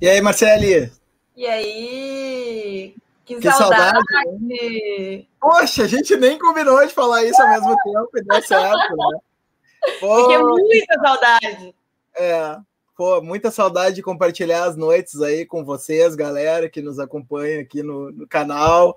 E aí, Marcele? E aí? Que, que saudade! saudade? Poxa, a gente nem combinou de falar isso ao mesmo tempo e deu certo, né? Pô, Fiquei muita saudade. É, pô, muita saudade de compartilhar as noites aí com vocês, galera que nos acompanha aqui no, no canal.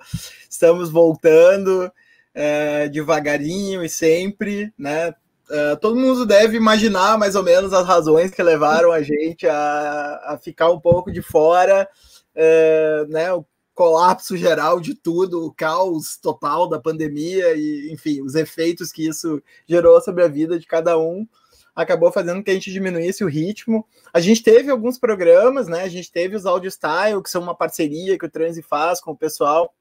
Estamos voltando é, devagarinho e sempre, né? É, todo mundo deve imaginar mais ou menos as razões que levaram a gente a, a ficar um pouco de fora, é, né? O colapso geral de tudo, o caos total da pandemia e, enfim, os efeitos que isso gerou sobre a vida de cada um acabou fazendo que a gente diminuísse o ritmo. A gente teve alguns programas, né? A gente teve os Audio Style, que são uma parceria que o Transi faz com o pessoal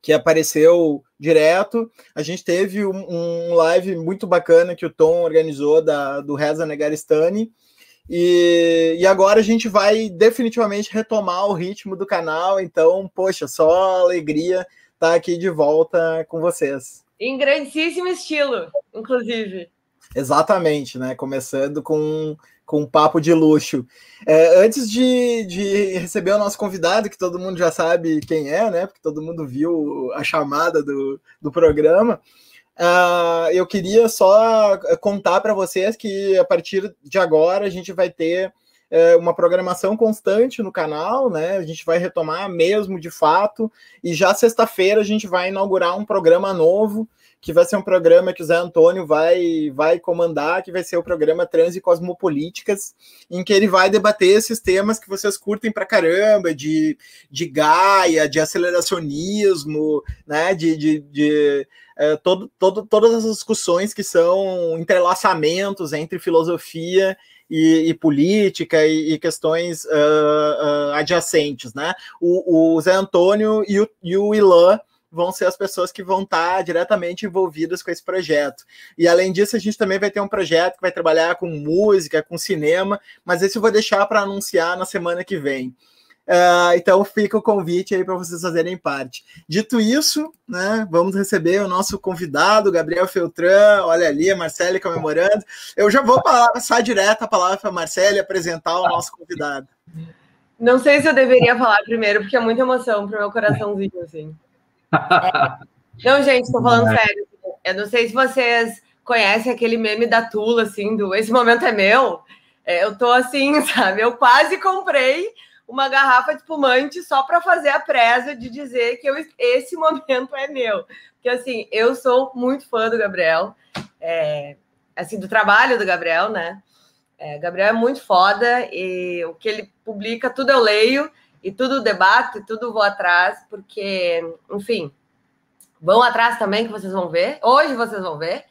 que apareceu direto. A gente teve um, um live muito bacana que o Tom organizou da, do Reza Negaristani. E, e agora a gente vai definitivamente retomar o ritmo do canal. Então, poxa, só alegria estar aqui de volta com vocês. Em grandíssimo estilo, inclusive. Exatamente, né? Começando com com um papo de luxo. É, antes de, de, receber o nosso convidado, que todo mundo já sabe quem é, né? Porque todo mundo viu a chamada do, do programa. Uh, eu queria só contar para vocês que a partir de agora a gente vai ter uh, uma programação constante no canal, né? A gente vai retomar mesmo de fato, e já sexta-feira a gente vai inaugurar um programa novo que vai ser um programa que o Zé Antônio vai, vai comandar, que vai ser o programa Trans e Cosmopolíticas, em que ele vai debater esses temas que vocês curtem pra caramba, de, de Gaia, de aceleracionismo, né, de, de, de é, todo, todo, todas as discussões que são entrelaçamentos entre filosofia e, e, política e, e questões uh, uh, adjacentes, né? O, o Zé Antônio e o, e o Ilan vão ser as pessoas que vão estar diretamente envolvidas com esse projeto. E além disso, a gente também vai ter um projeto que vai trabalhar com música, com cinema, mas esse eu vou deixar para anunciar na semana que vem. Uh, então fica o convite aí para vocês fazerem parte. Dito isso, né, vamos receber o nosso convidado, Gabriel Feltran. Olha ali, a Marcele comemorando. Eu já vou passar direto a palavra para a Marcele apresentar o nosso convidado. Não sei se eu deveria falar primeiro, porque é muita emoção para o meu coraçãozinho, assim. É. Não, gente, estou falando é. sério. Eu não sei se vocês conhecem aquele meme da Tula, assim, do Esse Momento é Meu. É, eu tô assim, sabe? Eu quase comprei uma garrafa de espumante só para fazer a presa de dizer que eu, esse momento é meu. Porque, assim, eu sou muito fã do Gabriel, é, assim, do trabalho do Gabriel, né? É, Gabriel é muito foda e o que ele publica, tudo eu leio e tudo debate, tudo vou atrás, porque, enfim, vão atrás também que vocês vão ver. Hoje vocês vão ver.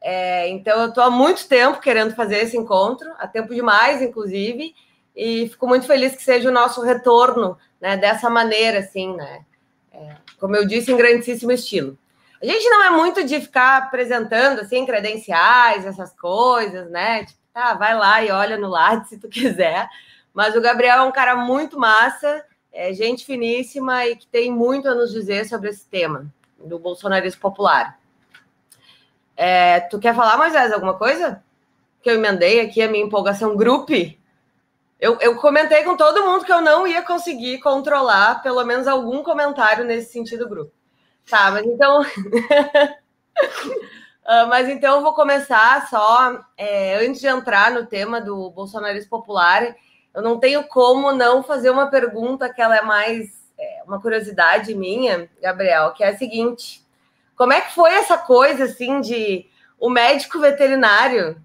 É, então, eu estou há muito tempo querendo fazer esse encontro, há tempo demais, inclusive, e fico muito feliz que seja o nosso retorno, né, dessa maneira, assim, né, é, como eu disse, em grandíssimo estilo. A gente não é muito de ficar apresentando, assim, credenciais, essas coisas, né, tipo, tá, vai lá e olha no lado se tu quiser, mas o Gabriel é um cara muito massa, é gente finíssima e que tem muito a nos dizer sobre esse tema do bolsonarismo popular. É, tu quer falar, Moisés, alguma coisa? Que eu emendei aqui a minha empolgação grupo. Eu, eu comentei com todo mundo que eu não ia conseguir controlar pelo menos algum comentário nesse sentido grupo. Tá, mas então. Uh, mas então eu vou começar só, é, antes de entrar no tema do bolsonarismo popular, eu não tenho como não fazer uma pergunta que ela é mais é, uma curiosidade minha, Gabriel, que é a seguinte: como é que foi essa coisa assim de o médico veterinário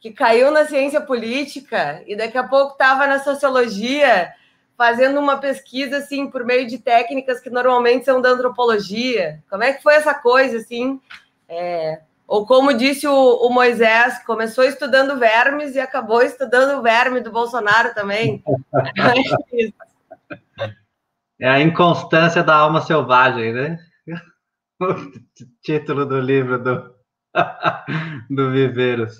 que caiu na ciência política e daqui a pouco estava na sociologia fazendo uma pesquisa assim por meio de técnicas que normalmente são da antropologia? Como é que foi essa coisa assim? É, ou como disse o, o, Moisés, começou estudando vermes e acabou estudando o verme do Bolsonaro também. é a inconstância da alma selvagem, né? O título do livro do, do Viveiros.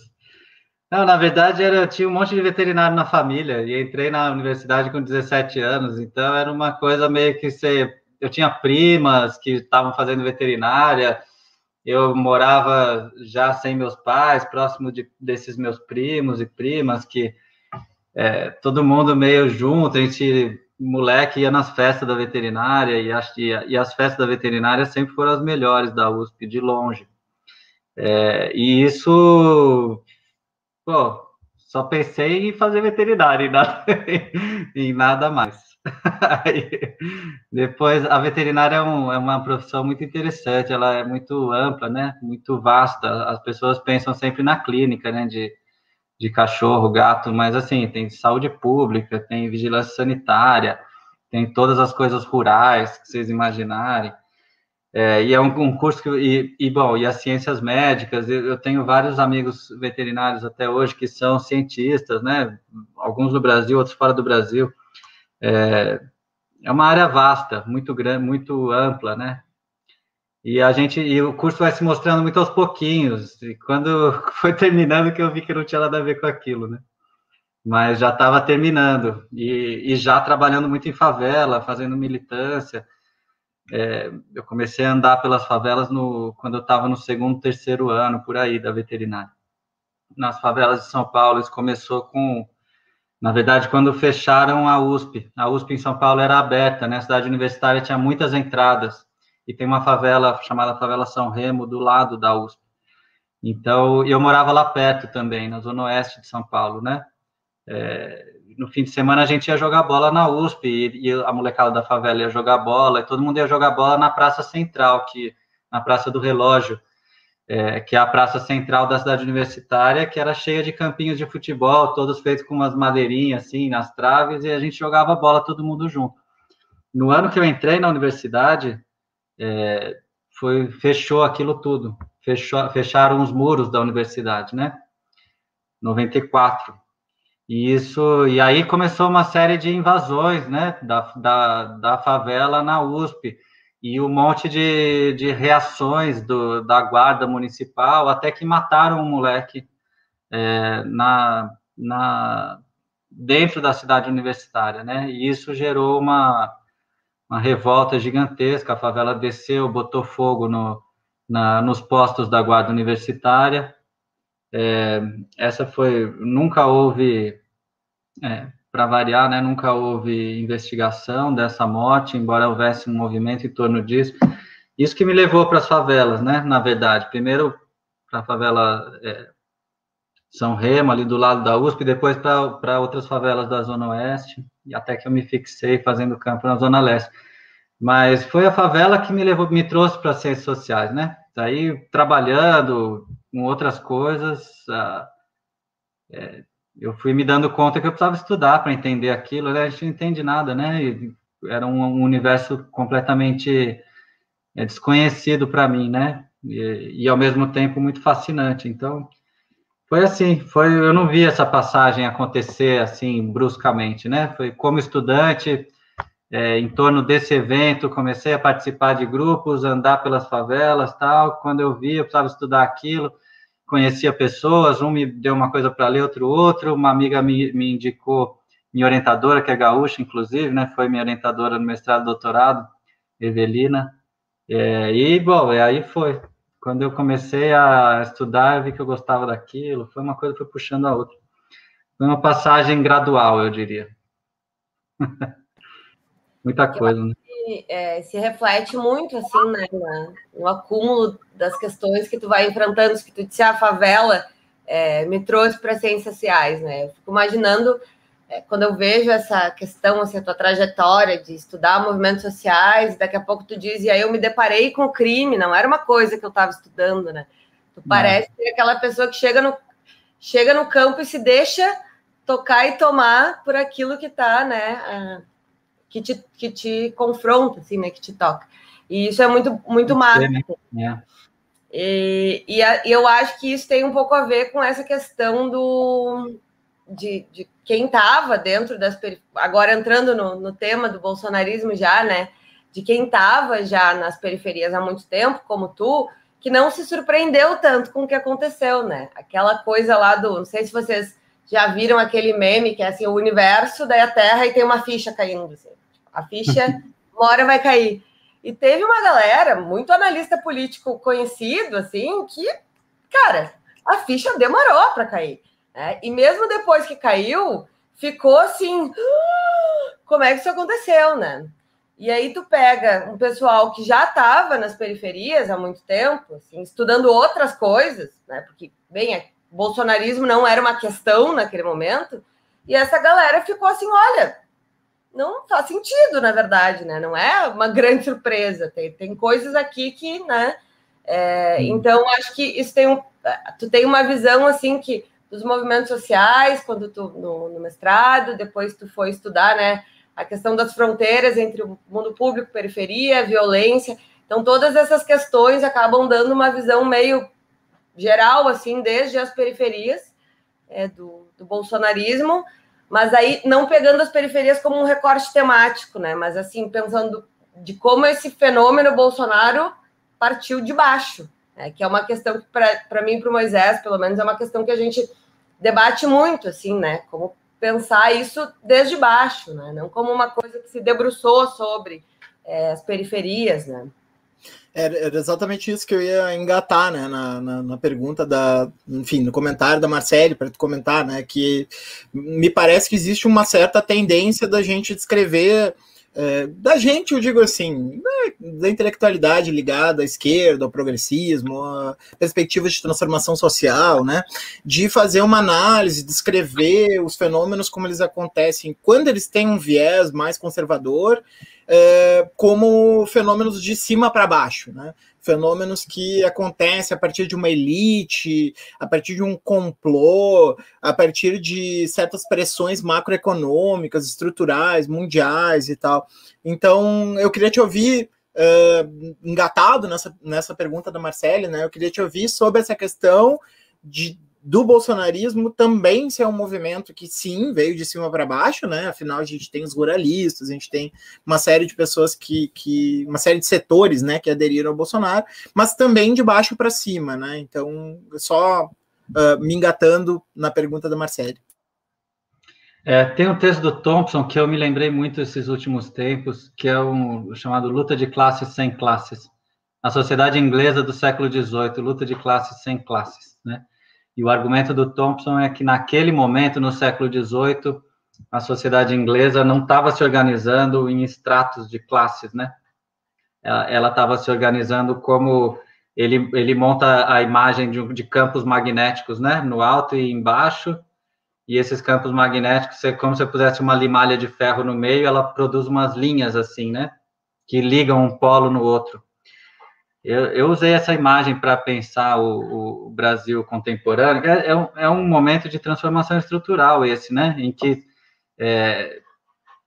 Não, na verdade, era, eu tinha um monte de veterinário na família e entrei na universidade com 17 anos, então era uma coisa meio que ser. Eu tinha primas que estavam fazendo veterinária, eu morava já sem meus pais, próximo de, desses meus primos e primas que é, todo mundo meio junto, a gente, moleque, ia nas festas da veterinária, e, as, e as festas da veterinária sempre foram as melhores da USP, de longe. É, e isso, pô, só pensei em fazer veterinária e nada, em nada mais. Depois, a veterinária é, um, é, uma profissão muito interessante, ela é muito ampla, né? Muito vasta. As pessoas pensam sempre na clínica, né? De, de cachorro, gato, mas assim, tem saúde pública, tem vigilância sanitária, tem todas as coisas rurais que vocês imaginarem. É, e é um, um curso que, e, e, bom, e as ciências médicas, eu, eu, tenho vários amigos veterinários até hoje que são cientistas, né? Alguns do Brasil, outros fora do Brasil. É, é uma área vasta, muito grande, muito ampla, né? E a gente, e o curso vai se mostrando muito aos pouquinhos. E quando foi terminando que eu vi que não tinha nada a ver com aquilo, né? Mas já estava terminando e, e, já trabalhando muito em favela, fazendo militância. É, eu comecei a andar pelas favelas no, quando eu estava no segundo, terceiro ano por aí da veterinária. Nas favelas de São Paulo, isso começou com na verdade, quando fecharam a USP, a USP em São Paulo era aberta, né? A cidade universitária tinha muitas entradas e tem uma favela chamada Favela São Remo do lado da USP. Então, eu morava lá perto também, na zona oeste de São Paulo, né? É, no fim de semana a gente ia jogar bola na USP e, e, a molecada da favela ia jogar bola e todo mundo ia jogar bola na Praça Central, que na Praça do Relógio, é, que é a praça central da cidade universitária, que era cheia de campinhos de futebol, todos feitos com umas madeirinhas assim nas traves, e a gente jogava bola todo mundo junto. No ano que eu entrei na universidade, é, foi fechou aquilo tudo, fechou, fecharam os muros da universidade, né? 94. E isso, e aí começou uma série de invasões, né, da, da, da favela na USP e um monte de, de reações do, da guarda municipal, até que mataram um moleque é, na, na, dentro da cidade universitária, né? E isso gerou uma, uma revolta gigantesca. A favela desceu, botou fogo no, na, nos postos da guarda universitária. É, essa foi, nunca houve é, para variar, né, nunca houve investigação dessa morte, embora houvesse um movimento em torno disso. Isso que me levou para as favelas, né, na verdade. Primeiro para a favela é, São Remo, ali do lado da USP, depois para outras favelas da Zona Oeste, e até que eu me fixei fazendo campo na Zona Leste. Mas foi a favela que me levou, me trouxe para as ciências sociais, né? Daí, trabalhando com outras coisas, é, eu fui me dando conta que eu precisava estudar para entender aquilo, né? a gente não entende nada, né? Era um, um, universo completamente é, desconhecido para mim, né? E, e, ao mesmo tempo muito fascinante. Então, foi assim, foi, eu não vi essa passagem acontecer assim bruscamente, né? Foi como estudante, é, em torno desse evento, comecei a participar de grupos, andar pelas favelas, tal. Quando eu vi, eu precisava estudar aquilo conhecia pessoas, um me deu uma coisa para ler, outro outro, uma amiga me, me indicou, minha orientadora, que é gaúcha, inclusive, né, foi minha orientadora no mestrado e doutorado, Evelina, é, e, bom, e aí foi. Quando eu comecei a estudar, eu vi que eu gostava daquilo, foi uma coisa que foi puxando a outra. Foi uma passagem gradual, eu diria. Muita coisa, né? É, se reflete muito assim, né, no acúmulo das questões que tu vai enfrentando, que tu disse a favela é, me trouxe para ciências sociais, né? Eu fico imaginando é, quando eu vejo essa questão, assim, a tua trajetória de estudar movimentos sociais, daqui a pouco tu diz, e aí eu me deparei com o crime, não era uma coisa que eu estava estudando, né? Tu parece ser aquela pessoa que chega no, chega no campo e se deixa tocar e tomar por aquilo que está, né? Que te, que te confronta, assim, né? Que te toca. E isso é muito, muito massa. É. E, e, a, e, eu acho que isso tem um pouco a ver com essa questão do de, de quem estava dentro das agora entrando no, no tema do bolsonarismo já, né? De quem estava já nas periferias há muito tempo, como tu, que não se surpreendeu tanto com o que aconteceu, né? Aquela coisa lá do, não sei se vocês já viram aquele meme que é assim, o universo, daí a Terra e tem uma ficha caindo. Assim. A ficha, uma hora vai cair. E teve uma galera, muito analista político conhecido, assim, que, cara, a ficha demorou para cair. Né? E mesmo depois que caiu, ficou assim, como é que isso aconteceu, né? E aí tu pega um pessoal que já estava nas periferias há muito tempo, assim, estudando outras coisas, né? Porque, bem, bolsonarismo não era uma questão naquele momento, e essa galera ficou assim, olha, não faz sentido, na verdade, né? Não é uma grande surpresa. Tem, tem coisas aqui que, né? É, então, acho que isso tem um. Tu tem uma visão assim que dos movimentos sociais, quando tu no, no mestrado, depois tu foi estudar, né? A questão das fronteiras entre o mundo público, periferia, violência. Então, todas essas questões acabam dando uma visão meio geral, assim, desde as periferias é, do, do bolsonarismo mas aí não pegando as periferias como um recorte temático, né? Mas assim, pensando de como esse fenômeno Bolsonaro partiu de baixo, né? que é uma questão que, para mim, para o Moisés, pelo menos, é uma questão que a gente debate muito, assim, né? Como pensar isso desde baixo, né? Não como uma coisa que se debruçou sobre é, as periferias, né? Era, exatamente isso que eu ia engatar, né, na, na, na pergunta da, enfim, no comentário da Marcele, para tu comentar, né, que me parece que existe uma certa tendência da gente descrever, é, da gente, eu digo assim, né, da intelectualidade ligada à esquerda, ao progressismo, a perspectivas de transformação social, né, de fazer uma análise, descrever os fenômenos como eles acontecem quando eles têm um viés mais conservador é, como fenômenos de cima para baixo, né? Fenômenos que acontecem a partir de uma elite, a partir de um complô, a partir de certas pressões macroeconômicas, estruturais, mundiais e tal. Então, eu queria te ouvir uh, engatado nessa, nessa pergunta da Marcele, né? Eu queria te ouvir sobre essa questão de, do bolsonarismo também ser um movimento que sim veio de cima para baixo, né? Afinal, a gente tem os ruralistas, a gente tem uma série de pessoas que, que uma série de setores, né, que aderiram ao Bolsonaro, mas também de baixo para cima, né? Então, só uh, me engatando na pergunta da Marcele. É, tem um texto do Thompson que eu me lembrei muito esses últimos tempos, que é um chamado Luta de Classes Sem Classes. A sociedade inglesa do século XVIII, luta de classes sem classes? E o argumento do Thompson é que naquele momento, no século XVIII, a sociedade inglesa não estava se organizando em estratos de classes, né? Ela estava se organizando como ele, ele monta a imagem de, de, campos magnéticos, né? No alto e embaixo. E esses campos magnéticos, é como se pusesse uma limalha de ferro no meio, ela produz umas linhas assim, né? Que ligam um polo no outro. Eu, eu usei essa imagem para pensar o, o, Brasil contemporâneo. É, é, um, é, um, momento de transformação estrutural esse, né? Em que é,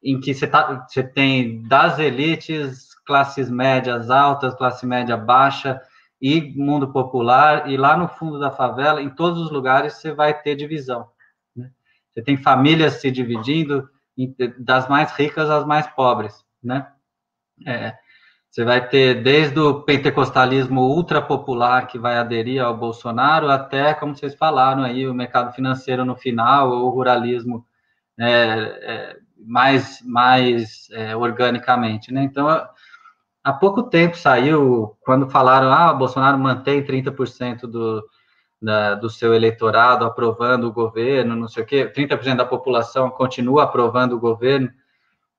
em que você, tá, tem das elites, classes médias altas, classe média baixa e mundo popular, e lá no fundo da favela, em todos os lugares, você vai ter divisão. Né? Você tem famílias se dividindo das mais ricas às mais pobres, né? É, você vai ter desde o pentecostalismo ultra popular que vai aderir ao Bolsonaro até, como vocês falaram aí, o mercado financeiro no final, ou o ruralismo é, é, mais, mais é, organicamente, né? Então, há pouco tempo saiu, quando falaram, ah, Bolsonaro mantém 30% do, da, do seu eleitorado aprovando o governo, não sei o quê, 30% da população continua aprovando o governo,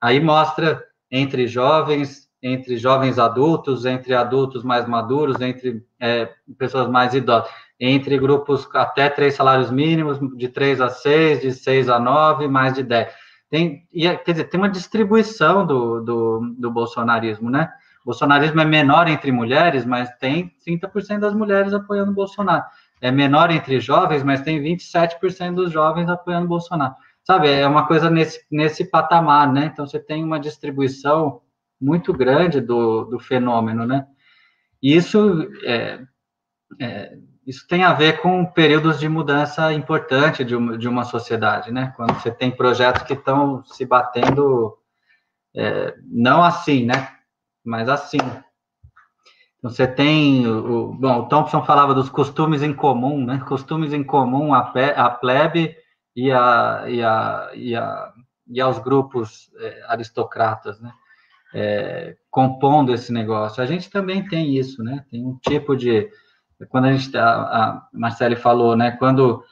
aí mostra entre jovens entre jovens adultos, entre adultos mais maduros, entre é, pessoas mais idosas, entre grupos até três salários mínimos, de três a seis, de seis a nove, mais de dez. Tem, é, quer dizer, tem uma distribuição do, do, do bolsonarismo, né? O bolsonarismo é menor entre mulheres, mas tem 30% das mulheres apoiando o Bolsonaro. É menor entre jovens, mas tem 27% dos jovens apoiando o Bolsonaro. Sabe, é uma coisa nesse, nesse patamar, né? Então, você tem uma distribuição muito grande do, do fenômeno, né? E isso, é, é, isso tem a ver com períodos de mudança importante de uma, de uma sociedade, né? Quando você tem projetos que estão se batendo, é, não assim, né? Mas assim. Então, você tem, o, bom, o Thompson falava dos costumes em comum, né? Costumes em comum, a, a plebe e, a, e, a, e, a, e aos grupos é, aristocratas, né? É, compondo esse negócio. A gente também tem isso, né? Tem um tipo de. Quando a gente. A, a Marcele falou, né? Quando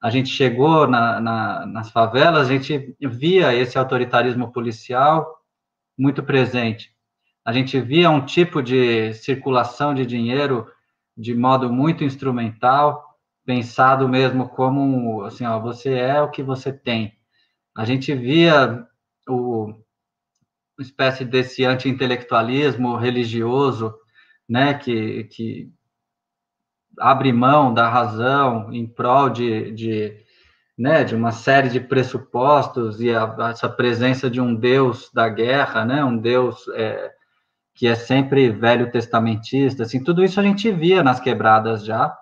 a gente chegou na, na, nas favelas, a gente via esse autoritarismo policial muito presente. A gente via um tipo de circulação de dinheiro de modo muito instrumental, pensado mesmo como assim, ó, você é o que você tem. A gente via o espécie desse anti-intelectualismo religioso, né, que, que abre mão da razão em prol de, de, né, de uma série de pressupostos e a, essa presença de um Deus da guerra, né, um Deus é, que é sempre velho testamentista, assim, tudo isso a gente via nas quebradas já,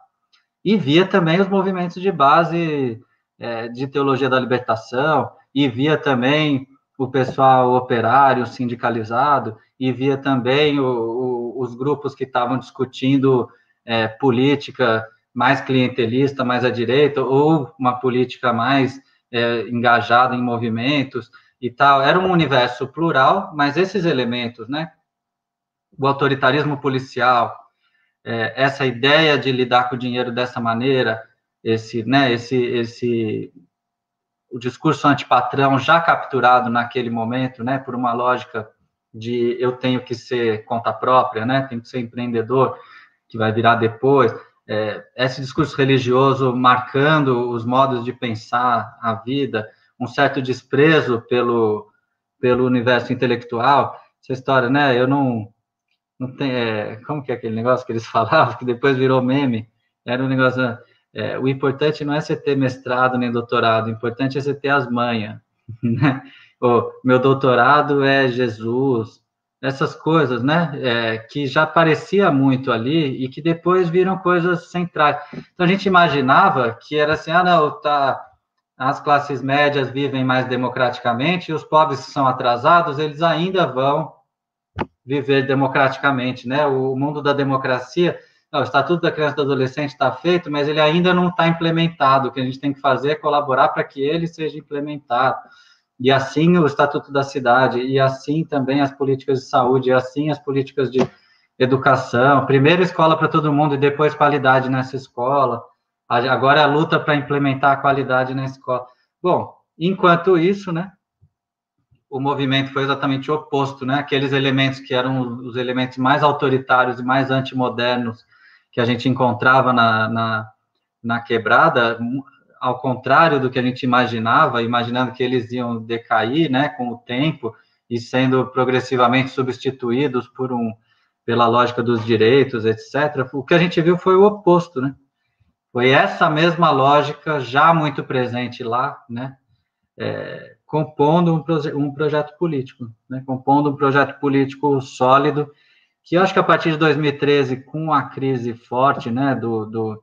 e via também os movimentos de base é, de teologia da libertação, e via também o pessoal operário sindicalizado, e via também o, o, os grupos que estavam discutindo é, política mais clientelista, mais à direita, ou uma política mais é, engajada em movimentos e tal. Era um universo plural, mas esses elementos, né? O autoritarismo policial, é, essa ideia de lidar com o dinheiro dessa maneira, esse, né, esse, esse, o discurso antipatrão já capturado naquele momento, né, por uma lógica de eu tenho que ser conta própria, né, tenho que ser empreendedor, que vai virar depois, é, esse discurso religioso marcando os modos de pensar a vida, um certo desprezo pelo, pelo universo intelectual, essa história, né? Eu não, não tenho, é, como que é aquele negócio que eles falavam, que depois virou meme, era um negócio, é, o importante não é você ter mestrado nem doutorado, o importante é você ter as manhas, né? O meu doutorado é Jesus, essas coisas, né, é, que já parecia muito ali e que depois viram coisas centrais. Então a gente imaginava que era assim, ah, não, tá, as classes médias vivem mais democraticamente e os pobres que são atrasados, eles ainda vão viver democraticamente, né? O mundo da democracia, o Estatuto da Criança e do Adolescente está feito, mas ele ainda não está implementado. O que a gente tem que fazer é colaborar para que ele seja implementado e assim o Estatuto da Cidade, e assim também as políticas de saúde, e assim as políticas de educação. Primeiro escola para todo mundo e depois qualidade nessa escola. Agora é a luta para implementar a qualidade na escola. Bom, enquanto isso, né, o movimento foi exatamente o oposto, né? Aqueles elementos que eram os elementos mais autoritários e mais antimodernos que a gente encontrava na, na, na quebrada, ao contrário do que a gente imaginava, imaginando que eles iam decair, né, com o tempo e sendo progressivamente substituídos por um pela lógica dos direitos, etc. O que a gente viu foi o oposto, né? Foi essa mesma lógica já muito presente lá, né? É, compondo um, proje um projeto político, né? Compondo um projeto político sólido que eu acho que a partir de 2013, com a crise forte, né, do, do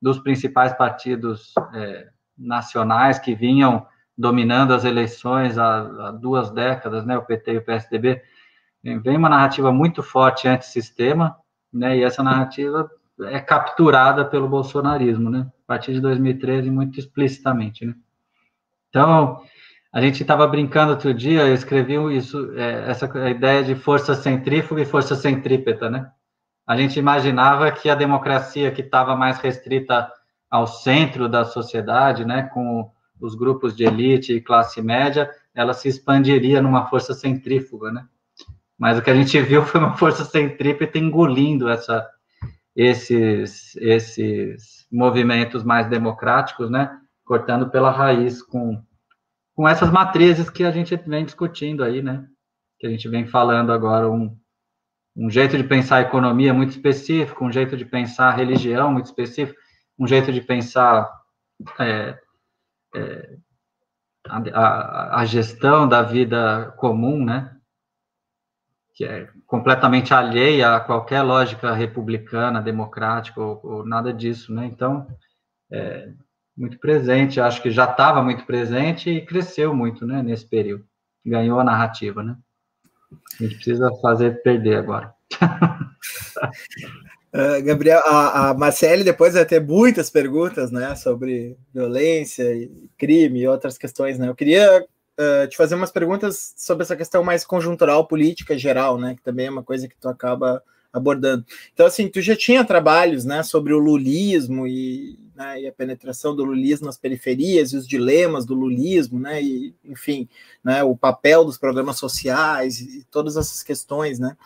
dos principais partidos é, nacionais que vinham dominando as eleições há, há, duas décadas, né, o PT e o PSDB, vem uma narrativa muito forte antissistema, né, e essa narrativa é capturada pelo bolsonarismo, né, a partir de 2013, muito explicitamente, né. Então, a gente estava brincando outro dia, eu escrevi isso, é, essa ideia de força centrífuga e força centrípeta, né, a gente imaginava que a democracia que estava mais restrita ao centro da sociedade, né, com os grupos de elite e classe média, ela se expandiria numa força centrífuga, né? Mas o que a gente viu foi uma força centrípeta engolindo essa, esses, esses movimentos mais democráticos, né? Cortando pela raiz com, com essas matrizes que a gente vem discutindo aí, né? Que a gente vem falando agora um, um jeito de pensar economia muito específico, um jeito de pensar religião muito específico, um jeito de pensar é, é, a, a, a, gestão da vida comum, né? Que é completamente alheia a qualquer lógica republicana, democrática ou, ou nada disso, né? Então, é, muito presente, acho que já estava muito presente e cresceu muito, né? Nesse período, ganhou a narrativa, né? A gente precisa fazer perder agora. Uh, Gabriel, a, a Marcele depois vai ter muitas perguntas, né, sobre violência e crime e outras questões, né? Eu queria uh, te fazer umas perguntas sobre essa questão mais conjuntural, política geral, né, que também é uma coisa que tu acaba abordando. Então, assim, tu já tinha trabalhos, né, sobre o lulismo e, né, e a penetração do lulismo nas periferias e os dilemas do lulismo, né, e, enfim, né, o papel dos programas sociais e todas essas questões, né.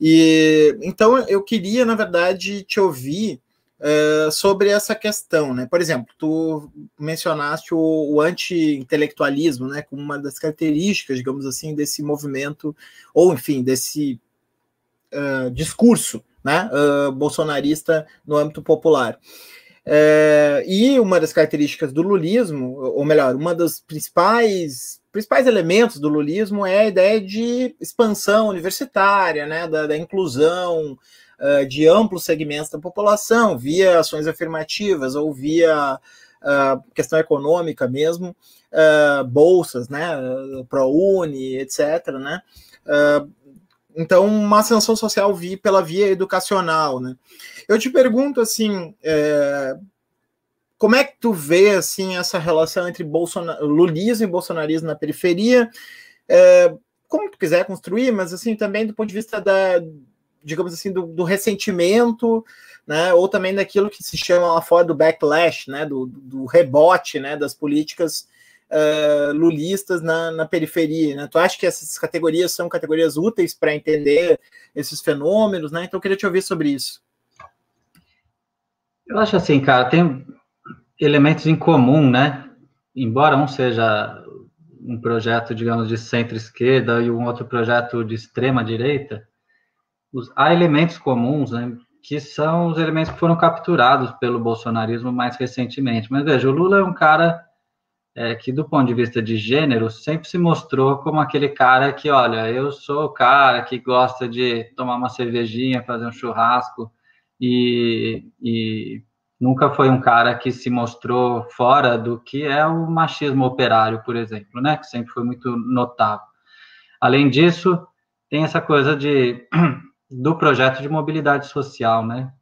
E então eu queria, na verdade, te ouvir uh, sobre essa questão, né? Por exemplo, tu mencionaste o, o anti-intelectualismo, né, como uma das características, digamos assim, desse movimento, ou enfim, desse uh, discurso, né, uh, bolsonarista no âmbito popular. É, e uma das características do lulismo, ou melhor, uma dos principais principais elementos do lulismo é a ideia de expansão universitária, né, da, da inclusão uh, de amplos segmentos da população via ações afirmativas ou via uh, questão econômica mesmo, uh, bolsas, né, ProUni, etc., né, então, uma ascensão social vi, pela via educacional, né? Eu te pergunto, assim, é, como é que tu vê, assim, essa relação entre lulismo e bolsonarismo na periferia? É, como tu quiser construir, mas, assim, também do ponto de vista da, digamos assim, do, do ressentimento, né? Ou também daquilo que se chama lá fora do backlash, né? Do, do rebote, né? Das políticas uh, lulistas na, na periferia. Né? Tu acha que essas categorias são categorias úteis para entender esses fenômenos? Né? Então, eu queria te ouvir sobre isso. Eu acho assim, cara, tem elementos em comum, né? Embora um seja um projeto, digamos, de centro-esquerda e um outro projeto de extrema-direita, há elementos comuns, né, que são os elementos que foram capturados pelo bolsonarismo mais recentemente. Mas veja, o Lula é um cara é, que, do ponto de vista de gênero, sempre se mostrou como aquele cara que, olha, eu sou o cara que gosta de tomar uma cervejinha, fazer um churrasco, e, e nunca foi um cara que se mostrou fora do que é o machismo operário, por exemplo, né, que sempre foi muito notável. Além disso, tem essa coisa de do projeto de mobilidade social, né,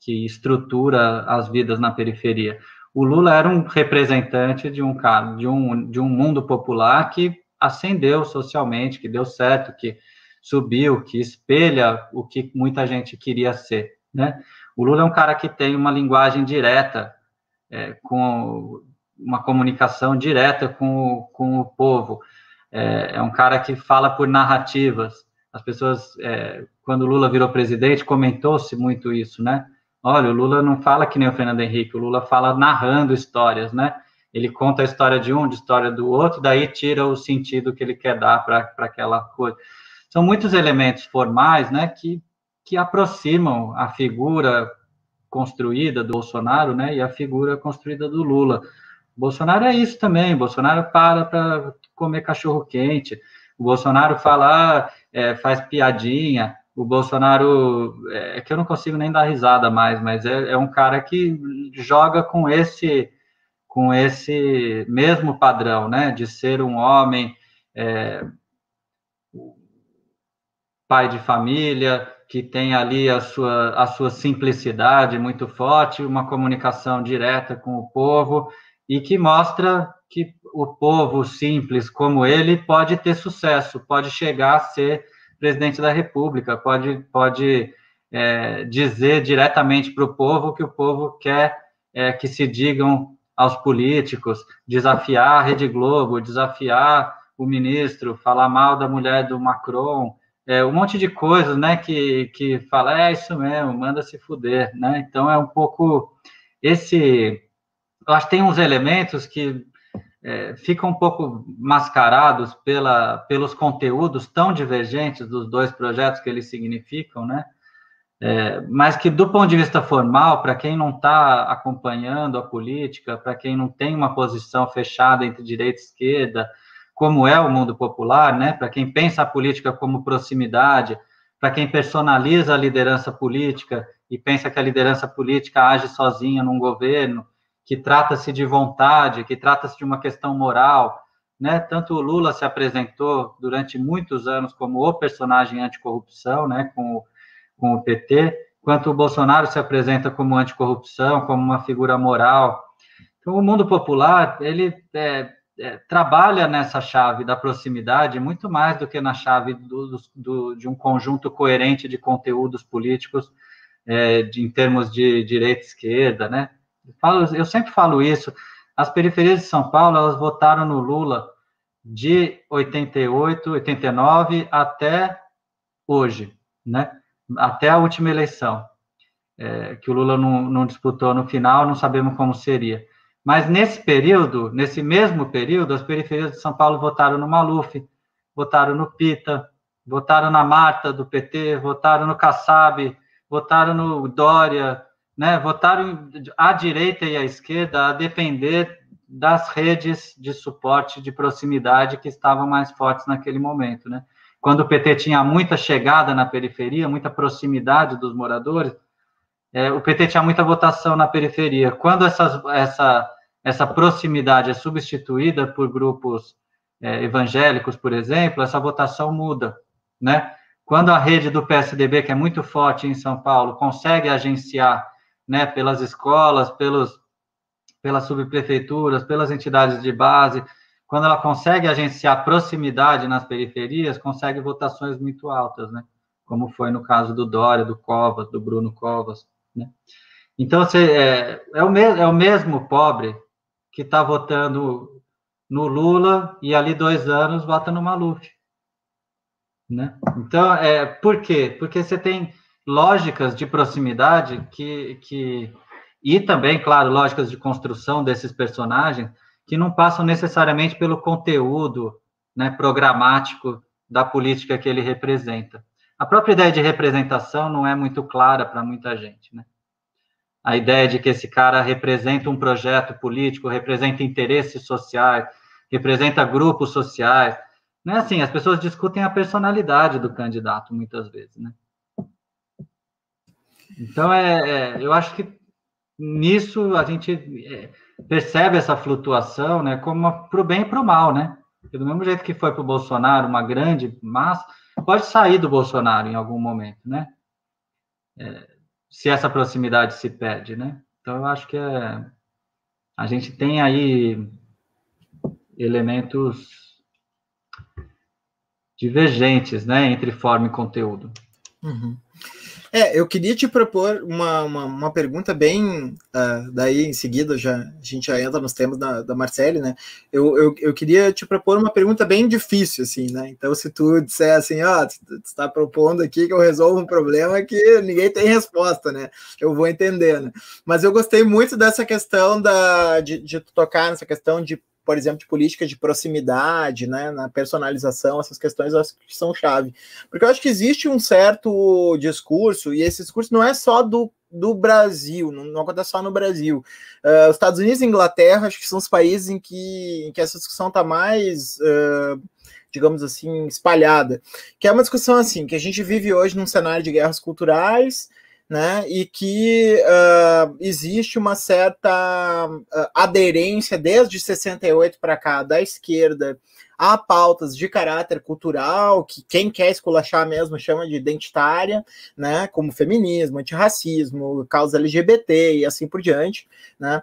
que estrutura as vidas na periferia o Lula era um representante de um de um, de um mundo popular que ascendeu socialmente, que deu certo, que subiu, que espelha o que muita gente queria ser, né? O Lula é um cara que tem uma linguagem direta, é, com uma comunicação direta com o, com o povo. É, é, um cara que fala por narrativas. As pessoas, é, quando o Lula virou presidente, comentou-se muito isso, né? Olha, o Lula não fala que nem o Fernando Henrique, o Lula fala narrando histórias, né? Ele conta a história de um, de história do outro, daí tira o sentido que ele quer dar para aquela coisa. São muitos elementos formais, né, que, que aproximam a figura construída do Bolsonaro, né, e a figura construída do Lula. Bolsonaro é isso também, Bolsonaro para para comer cachorro quente, o Bolsonaro fala, ah, é, faz piadinha, o Bolsonaro é, é que eu não consigo nem dar risada mais, mas é, é, um cara que joga com esse com esse mesmo padrão, né, de ser um homem é, pai de família que tem ali a sua a sua simplicidade muito forte, uma comunicação direta com o povo e que mostra que o povo simples como ele pode ter sucesso, pode chegar a ser presidente da República, pode, pode é, dizer diretamente para o povo que o povo quer é, que se digam aos políticos, desafiar a Rede Globo, desafiar o ministro, falar mal da mulher do Macron, é, um monte de coisas, né, que, que fala, é isso mesmo, manda se fuder, né, então é um pouco esse, eu acho que tem uns elementos que é, ficam um pouco mascarados pela, pelos conteúdos tão divergentes dos dois projetos que eles significam, né? É, mas que, do ponto de vista formal, para quem não está acompanhando a política, para quem não tem uma posição fechada entre direita e esquerda, como é o mundo popular, né? Para quem pensa a política como proximidade, para quem personaliza a liderança política e pensa que a liderança política age sozinha num governo, que trata-se de vontade, que trata-se de uma questão moral, né? Tanto o Lula se apresentou durante muitos anos como o personagem anticorrupção, né, com o, com o PT, quanto o Bolsonaro se apresenta como anticorrupção, como uma figura moral. Então, o mundo popular, ele é, é, trabalha nessa chave da proximidade muito mais do que na chave do, do, de um conjunto coerente de conteúdos políticos é, de, em termos de direita e esquerda, né? Eu, sempre falo isso. As periferias de São Paulo elas votaram no Lula de 88, 89 até hoje, né? Até a última eleição, é, que o Lula não, não disputou no final, não sabemos como seria. Mas nesse período, nesse mesmo período, as periferias de São Paulo votaram no Maluf, votaram no Pita, votaram na Marta do PT, votaram no Kassab, votaram no Dória, né? Votaram à direita e à esquerda a depender das redes de suporte de proximidade que estavam mais fortes naquele momento, né? Quando o PT tinha muita chegada na periferia, muita proximidade dos moradores, é, o PT tinha muita votação na periferia. Quando essas, essa essa proximidade é substituída por grupos é, evangélicos, por exemplo, essa votação muda, né? Quando a rede do PSDB, que é muito forte em São Paulo, consegue agenciar, né, pelas escolas, pelos, pelas subprefeituras, pelas entidades de base, quando ela consegue agenciar proximidade nas periferias, consegue votações muito altas, né? Como foi no caso do Dória, do Covas, do Bruno Covas, né? Então, você, é, é, o, me, é o mesmo pobre que está votando no Lula e ali dois anos vota no Maluf. Né? Então, é, por quê? Porque você tem lógicas de proximidade que, que e também, claro, lógicas de construção desses personagens que não passam necessariamente pelo conteúdo né, programático da política que ele representa. A própria ideia de representação não é muito clara para muita gente, né? a ideia de que esse cara representa um projeto político, representa interesses sociais, representa grupos sociais. Não é assim, as pessoas discutem a personalidade do candidato muitas vezes, né? Então, é, é eu acho que nisso a gente é, percebe essa flutuação, né, como para o bem e para o mal, né? Porque do mesmo jeito que foi para o Bolsonaro uma grande massa, pode sair do Bolsonaro em algum momento, né? É, se essa proximidade se perde, né? Então, eu acho que é, a gente tem aí elementos divergentes, né, entre forma e conteúdo. Uhum. É, eu queria te propor uma, uma, uma pergunta bem. Uh, daí em seguida já, a gente já entra nos temas da, da Marcele, né? Eu, eu, eu queria te propor uma pergunta bem difícil, assim, né? Então, se tu disser assim, ó, oh, tu está propondo aqui que eu resolva um problema que ninguém tem resposta, né? Eu vou entender, né? Mas eu gostei muito dessa questão da, de, de tocar nessa questão de por exemplo, de política de proximidade, né, na personalização, essas questões acho que são chave. Porque eu acho que existe um certo discurso, e esse discurso não é só do, do Brasil, não, não acontece só no Brasil. Uh, os Estados Unidos e Inglaterra, acho que são os países em que, em que essa discussão está mais. Uh, digamos assim, espalhada, que é uma discussão assim, que a gente vive hoje num cenário de guerras culturais, né, e que uh, existe uma certa uh, aderência desde 68 para cá da esquerda a pautas de caráter cultural, que quem quer esculachar mesmo chama de identitária, né, como feminismo, antirracismo, causa LGBT e assim por diante, né,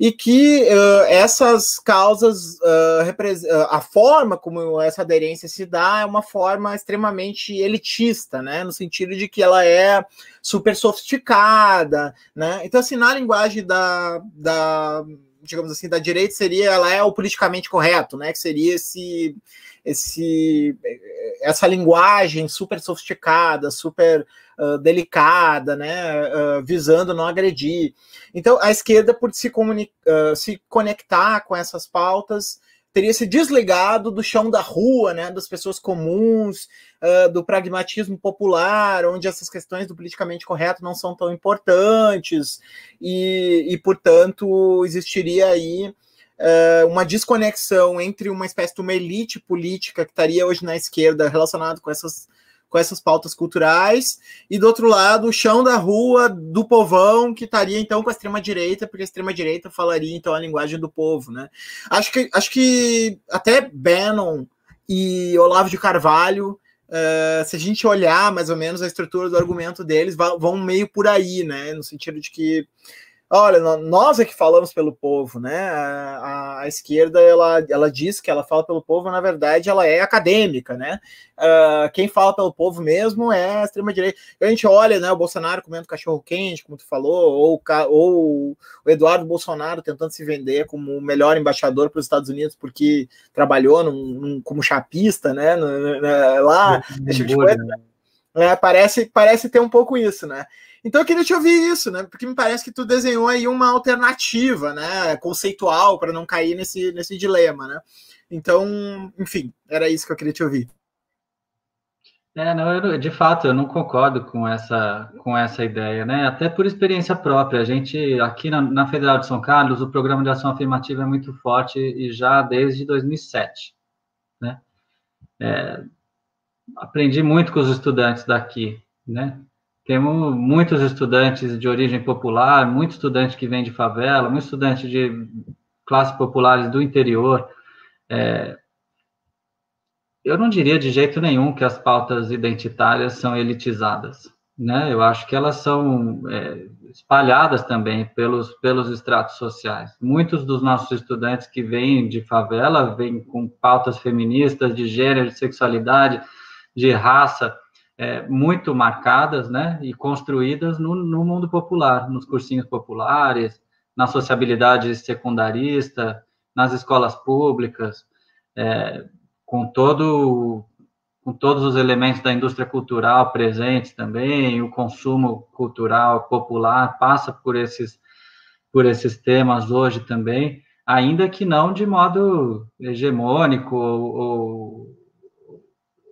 e que uh, essas causas, uh, a forma como essa aderência se dá é uma forma extremamente elitista, né, no sentido de que ela é super sofisticada, né, então assim, na linguagem da, da digamos assim, da direita seria ela é o politicamente correto, né? Que seria esse, esse essa linguagem super sofisticada, super uh, delicada, né? Uh, visando não agredir. Então, a esquerda, por se, uh, se conectar com essas pautas, teria se desligado do chão da rua, né, das pessoas comuns, uh, do pragmatismo popular, onde essas questões do politicamente correto não são tão importantes, e, e portanto, existiria aí uh, uma desconexão entre uma espécie de uma elite política que estaria hoje na esquerda relacionada com essas com essas pautas culturais, e do outro lado, o chão da rua do povão, que estaria então com a extrema-direita, porque a extrema-direita falaria então a linguagem do povo, né? Acho que, acho que até Bannon e Olavo de Carvalho, uh, se a gente olhar mais ou menos a estrutura do argumento deles, vão meio por aí, né? No sentido de que olha, nós é que falamos pelo povo, né? A, a, esquerda ela, ela diz que ela fala pelo povo, na verdade, ela é acadêmica, né? Uh, quem fala pelo povo mesmo é a extrema-direita. A gente olha, né? O Bolsonaro comendo cachorro-quente, como tu falou, ou, ou o Eduardo Bolsonaro tentando se vender como o melhor embaixador para os Estados Unidos porque trabalhou num, num, como chapista, né? Lá, esse tipo de coisa. É, parece, parece ter um pouco isso, né? Então eu queria te ouvir isso, né? Porque me parece que tu desenhou aí uma alternativa, né? Conceitual para não cair nesse, nesse dilema, né? Então, enfim, era isso que eu queria te ouvir. É, não, eu, de fato, eu não concordo com essa, com essa ideia, né? Até por experiência própria. A gente, aqui na, na Federal de São Carlos, o programa de ação afirmativa é muito forte e já desde 2007, né? É, aprendi muito com os estudantes daqui, né? Temos muitos estudantes de origem popular, muitos estudantes que vêm de favela, muitos estudantes de classes populares do interior. É, eu não diria de jeito nenhum que as pautas identitárias são elitizadas, né? Eu acho que elas são é, espalhadas também pelos, pelos estratos sociais. Muitos dos nossos estudantes que vêm de favela vêm com pautas feministas de gênero, de sexualidade, de raça, é, muito marcadas, né, e construídas no, no, mundo popular, nos cursinhos populares, na sociabilidade secundarista, nas escolas públicas, é, com todo com todos os elementos da indústria cultural presentes também, o consumo cultural popular passa por esses por esses temas hoje também, ainda que não de modo hegemônico ou, ou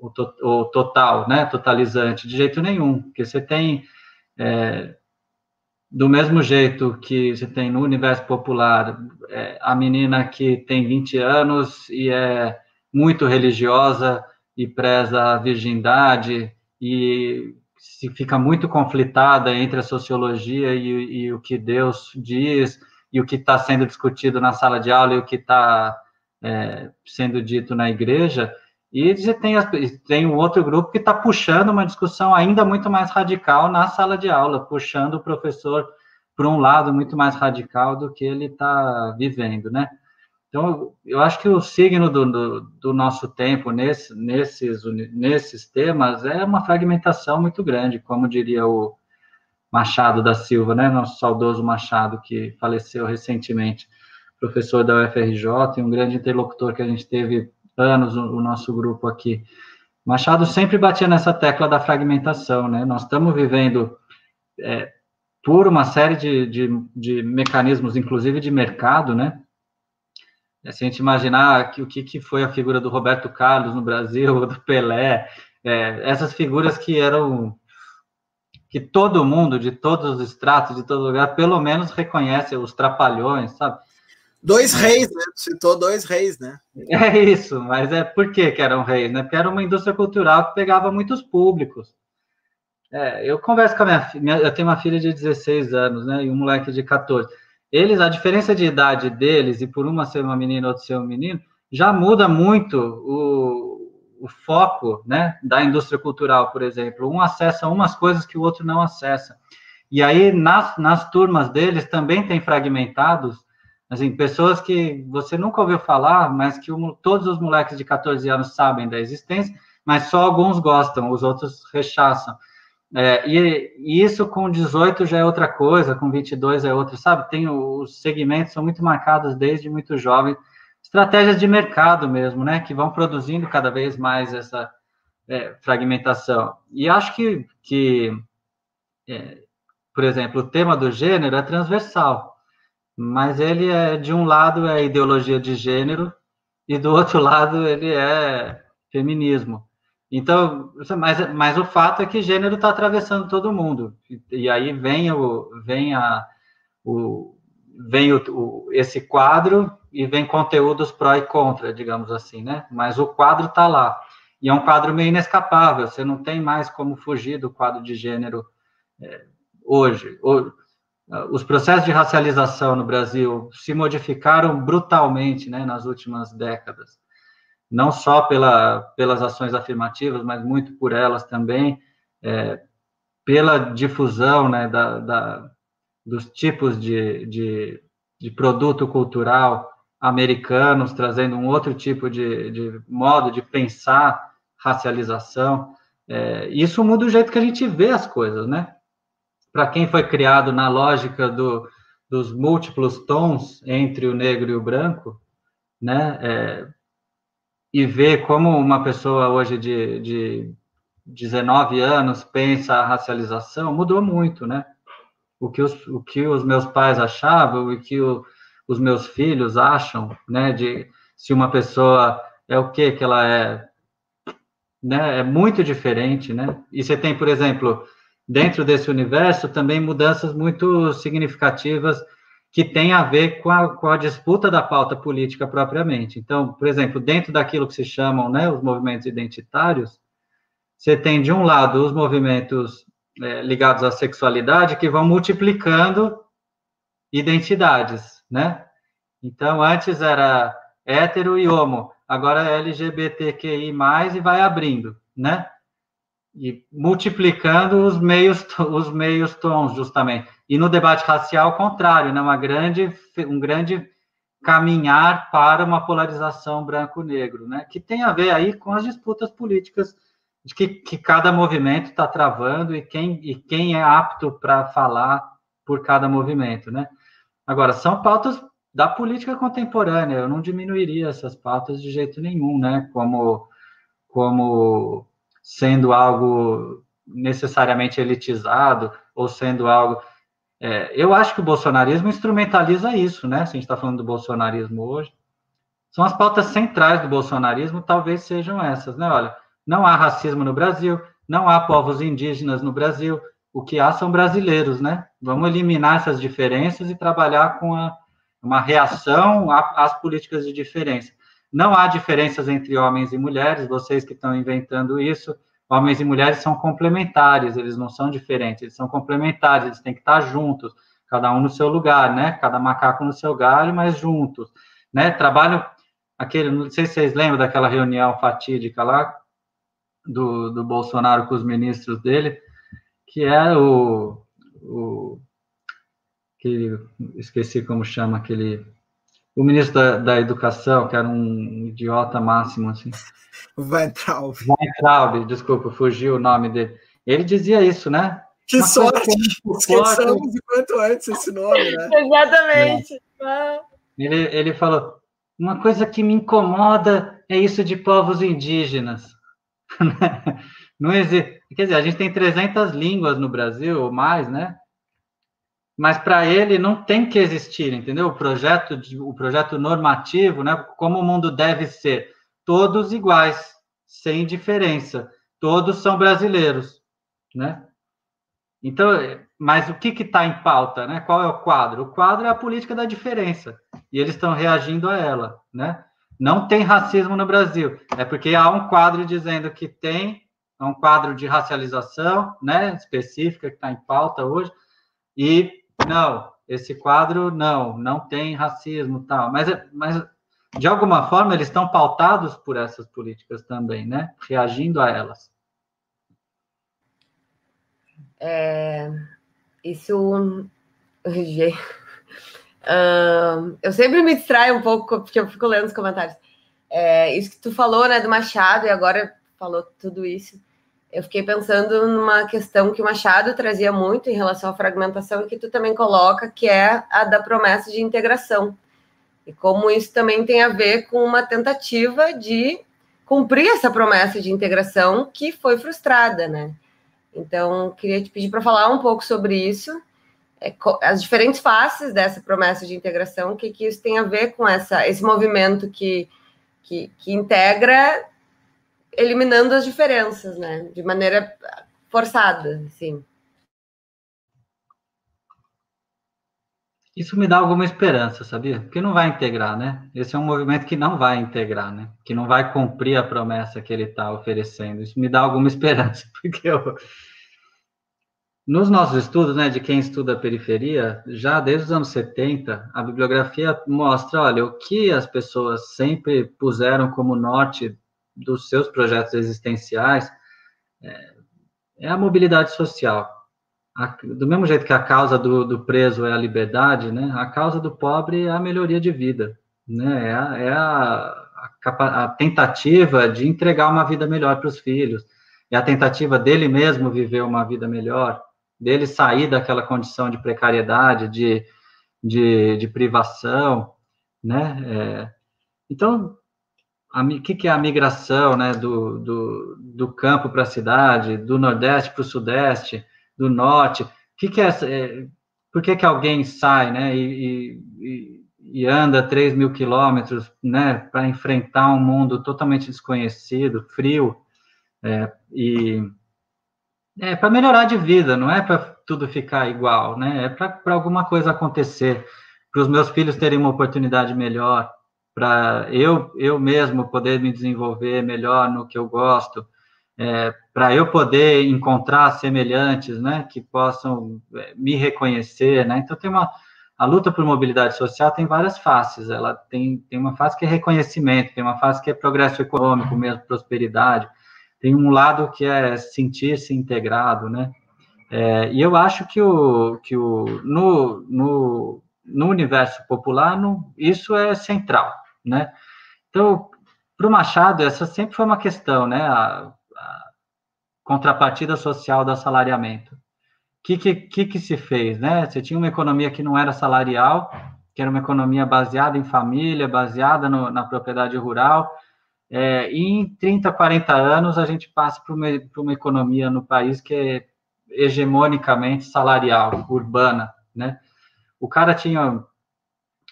o, o total, né, totalizante, de jeito nenhum, porque você tem, é, do mesmo jeito que você tem no universo popular, é, a menina que tem 20 anos e é muito religiosa e preza a virgindade e se fica muito conflitada entre a sociologia e, e o que Deus diz e o que está sendo discutido na sala de aula e o que está é, sendo dito na igreja, e tem, tem um outro grupo que está puxando uma discussão ainda muito mais radical na sala de aula, puxando o professor para um lado muito mais radical do que ele está vivendo, né? Então, eu acho que o signo do, do, do nosso tempo nesse, nesses, nesses temas é uma fragmentação muito grande, como diria o Machado da Silva, né? Nosso saudoso Machado, que faleceu recentemente, professor da UFRJ e um grande interlocutor que a gente teve anos o, o nosso grupo aqui. Machado sempre batia nessa tecla da fragmentação, né? Nós estamos vivendo é, por uma série de, de, de, mecanismos, inclusive de mercado, né? É, se a gente imaginar que, o que, que foi a figura do Roberto Carlos no Brasil, do Pelé, é, essas figuras que eram que todo mundo, de todos os estratos, de todo lugar, pelo menos reconhece os trapalhões, sabe? Dois reis, né? Citou dois reis, né? É isso, mas é por que, eram reis, né? Porque era uma indústria cultural que pegava muitos públicos. É, eu converso com a minha filha, eu tenho uma filha de 16 anos, né? E um moleque de 14. Eles, a diferença de idade deles, e por uma ser uma menina, outra ser um menino, já muda muito o, o foco, né? Da indústria cultural, por exemplo. Um acessa umas coisas que o outro não acessa. E aí, nas, nas turmas deles, também tem fragmentados Assim, pessoas que você nunca ouviu falar, mas que todos os moleques de 14 anos sabem da existência, mas só alguns gostam, os outros rechaçam. É, e, e, isso com 18 já é outra coisa, com 22 é outra, sabe? Tem os segmentos são muito marcados desde muito jovem, estratégias de mercado mesmo, né? Que vão produzindo cada vez mais essa é, fragmentação. E acho que, que é, por exemplo, o tema do gênero é transversal mas ele é de um lado é ideologia de gênero e do outro lado ele é feminismo. Então, mas, mas o fato é que gênero está atravessando todo mundo e, e, aí vem o vem a o vem o, o, esse quadro e vem conteúdos pró e contra, digamos assim, né? Mas o quadro está lá e é um quadro meio inescapável. Você não tem mais como fugir do quadro de gênero é, hoje. Os processos de racialização no Brasil se modificaram brutalmente né, nas últimas décadas, não só pela, pelas ações afirmativas, mas muito por elas também, é, pela difusão né, da, da, dos tipos de, de, de produto cultural americanos, trazendo um outro tipo de, de modo de pensar racialização. É, isso muda o jeito que a gente vê as coisas, né? Para quem foi criado na lógica do, dos múltiplos tons entre o negro e o branco, né? É, e ver como uma pessoa hoje de, de 19 anos pensa a racialização, mudou muito, né? O que os, o que os meus pais achavam e que o, os meus filhos acham, né, de se uma pessoa é o que que ela é, né, é muito diferente, né? E você tem, por exemplo, dentro desse universo também mudanças muito significativas que têm a ver com a, com a disputa da pauta política propriamente. Então, por exemplo, dentro daquilo que se chamam, né, os movimentos identitários, você tem de um lado os movimentos é, ligados à sexualidade que vão multiplicando identidades, né? Então, antes era hétero e homo, agora é LGBTQI+, e vai abrindo, né? E multiplicando os meios, os meios tons, justamente. E no debate racial, ao contrário, né? Uma grande, um grande caminhar para uma polarização branco-negro, né? Que tem a ver aí com as disputas políticas de que, que cada movimento está travando e quem, e quem é apto para falar por cada movimento, né? Agora, são pautas da política contemporânea, eu não diminuiria essas pautas de jeito nenhum, né? Como, como sendo algo necessariamente elitizado ou sendo algo. É, eu acho que o bolsonarismo instrumentaliza isso, né? Se a gente está falando do bolsonarismo hoje, são as pautas centrais do bolsonarismo, talvez sejam essas, né? Olha, não há racismo no Brasil, não há povos indígenas no Brasil, o que há são brasileiros, né? Vamos eliminar essas diferenças e trabalhar com a, uma reação às políticas de diferença. Não há diferenças entre homens e mulheres, vocês que estão inventando isso, homens e mulheres são complementares, eles não são diferentes, eles são complementares, eles têm que estar juntos, cada um no seu lugar, né? Cada macaco no seu galho, mas juntos, né? Trabalho aquele, não sei se vocês lembram daquela reunião fatídica lá do, do Bolsonaro com os ministros dele, que é o, o que esqueci como chama aquele o ministro da, da Educação, que era um idiota máximo, assim. Weintraub. Weintraub, desculpa, fugiu o nome dele. Ele dizia isso, né? Que Uma sorte! Esqueçamos de quanto antes esse nome, né? Exatamente. É. Ele, ele falou, uma coisa que me incomoda é isso de povos indígenas. Não existe. Quer dizer, a gente tem 300 línguas no Brasil, ou mais, né? Mas para ele não tem que existir, entendeu? O projeto, o projeto normativo, né? Como o mundo deve ser. Todos iguais, sem diferença. Todos são brasileiros, né? Então, mas o que está em pauta, né? Qual é o quadro? O quadro é a política da diferença. E eles estão reagindo a ela, né? Não tem racismo no Brasil. É porque há um quadro dizendo que tem, é um quadro de racialização, né, específica que está em pauta hoje, e não, esse quadro não, não tem racismo tal. Mas, mas de alguma forma eles estão pautados por essas políticas também, né? Reagindo a elas. É, isso Uh, eu sempre me distraio um pouco, porque eu fico lendo os comentários. É, isso que tu falou, né, do Machado, e agora falou tudo isso. Eu fiquei pensando numa questão que o Machado trazia muito em relação à fragmentação e que tu também coloca, que é a da promessa de integração. E como isso também tem a ver com uma tentativa de cumprir essa promessa de integração que foi frustrada, né? Então, queria te pedir para falar um pouco sobre isso é, as diferentes faces dessa promessa de integração, o que, que isso tem a ver com essa, esse movimento que, que, que integra, eliminando as diferenças, né? De maneira forçada, assim. Isso me dá alguma esperança, sabia? Porque não vai integrar, né? Esse é um movimento que não vai integrar, né? Que não vai cumprir a promessa que ele está oferecendo. Isso me dá alguma esperança, porque eu, nos nossos estudos, né, de quem estuda a periferia, já desde os anos 70, a bibliografia mostra, olha, o que as pessoas sempre puseram como norte dos seus projetos existenciais é, é a mobilidade social. a, do mesmo jeito que a causa do, do, preso é a liberdade, né? A causa do pobre é a melhoria de vida, né? É a, é a, a, tentativa de entregar uma vida melhor para os filhos, é a tentativa dele mesmo viver uma vida melhor, dele sair daquela condição de precariedade, de, de, de privação, né? É, então, o que, que é a migração, né, do, do, do campo para a cidade, do nordeste para o sudeste, do norte? Que, que é, é por que, que alguém sai, né, e, e, e anda 3 mil quilômetros, né, para enfrentar um mundo totalmente desconhecido, frio, é, e é para melhorar de vida, não é para tudo ficar igual, né? É para alguma coisa acontecer, para os meus filhos terem uma oportunidade melhor, para eu eu mesmo poder me desenvolver melhor no que eu gosto, é, para eu poder encontrar semelhantes, né? Que possam é, me reconhecer, né? Então tem uma a luta por mobilidade social tem várias faces. Ela tem, tem uma face que é reconhecimento, tem uma face que é progresso econômico mesmo, prosperidade tem um lado que é sentir-se integrado, né? É, e eu acho que, o, que o, no, no, no universo popular isso é central, né? Então, para o Machado, essa sempre foi uma questão, né? A, a contrapartida social do assalariamento. O que, que, que, que se fez, né? Você tinha uma economia que não era salarial, que era uma economia baseada em família, baseada no, na propriedade rural, é, e em 30, 40 anos, a gente passa para uma, uma, economia no país que é hegemonicamente salarial, urbana, né? O cara tinha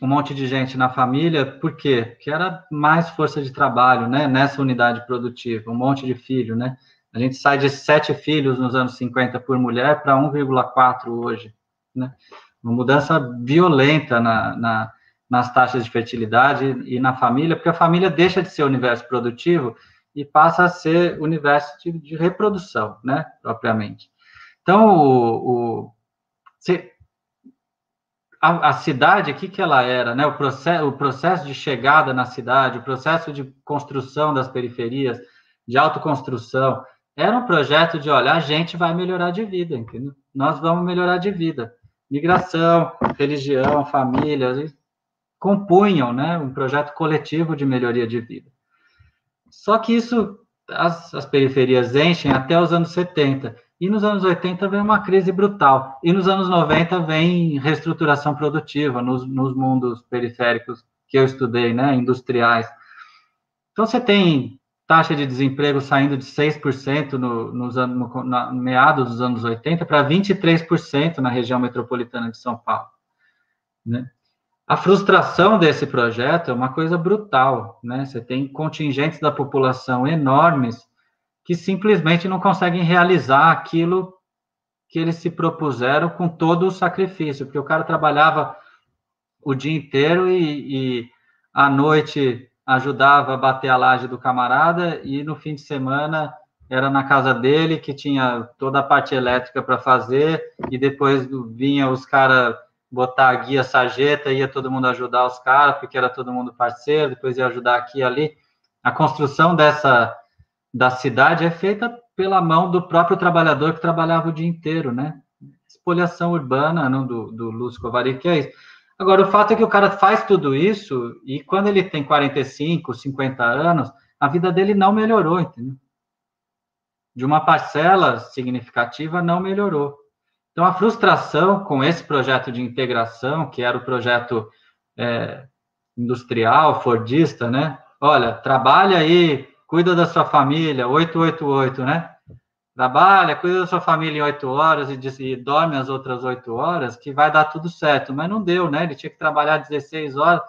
um monte de gente na família, por quê? Porque era mais força de trabalho, né? Nessa unidade produtiva, um monte de filho, né? A gente sai de sete filhos nos anos 50 por mulher para 1,4 hoje, né? Uma mudança violenta na, na nas taxas de fertilidade e na família, porque a família deixa de ser universo produtivo e passa a ser universo de, de reprodução, né, propriamente. Então, o, o se, a, a, cidade, o que, que ela era, né, o processo, o processo de chegada na cidade, o processo de construção das periferias, de autoconstrução, era um projeto de, olha, a gente vai melhorar de vida, entendeu? Nós vamos melhorar de vida. Migração, religião, família, compunham né, um projeto coletivo de melhoria de vida. Só que isso, as, as periferias enchem até os anos 70, e nos anos 80 vem uma crise brutal, e nos anos 90 vem reestruturação produtiva nos, nos mundos periféricos que eu estudei, né, industriais. Então, você tem taxa de desemprego saindo de 6% no, nos no, na, meados dos anos 80 para 23% na região metropolitana de São Paulo. Né? A frustração desse projeto é uma coisa brutal, né? Você tem contingentes da população enormes que simplesmente não conseguem realizar aquilo que eles se propuseram com todo o sacrifício, porque o cara trabalhava o dia inteiro e, e à noite ajudava a bater a laje do camarada e no fim de semana era na casa dele que tinha toda a parte elétrica para fazer e depois vinha os caras botar a guia sarjeta, ia todo mundo ajudar os caras, porque era todo mundo parceiro, depois ia ajudar aqui e ali. A construção dessa da cidade é feita pela mão do próprio trabalhador que trabalhava o dia inteiro, né? Espoliação urbana, não do, do Lúcio Covari, que é isso. Agora, o fato é que o cara faz tudo isso e quando ele tem 45, 50 anos, a vida dele não melhorou, entendeu? De uma parcela significativa, não melhorou. Então, a frustração com esse projeto de integração, que era o projeto é, industrial, fordista, né? Olha, trabalha aí, cuida da sua família, 888, né? Trabalha, cuida da sua família em oito horas e, e dorme as outras oito horas, que vai dar tudo certo. Mas não deu, né? Ele tinha que trabalhar 16 horas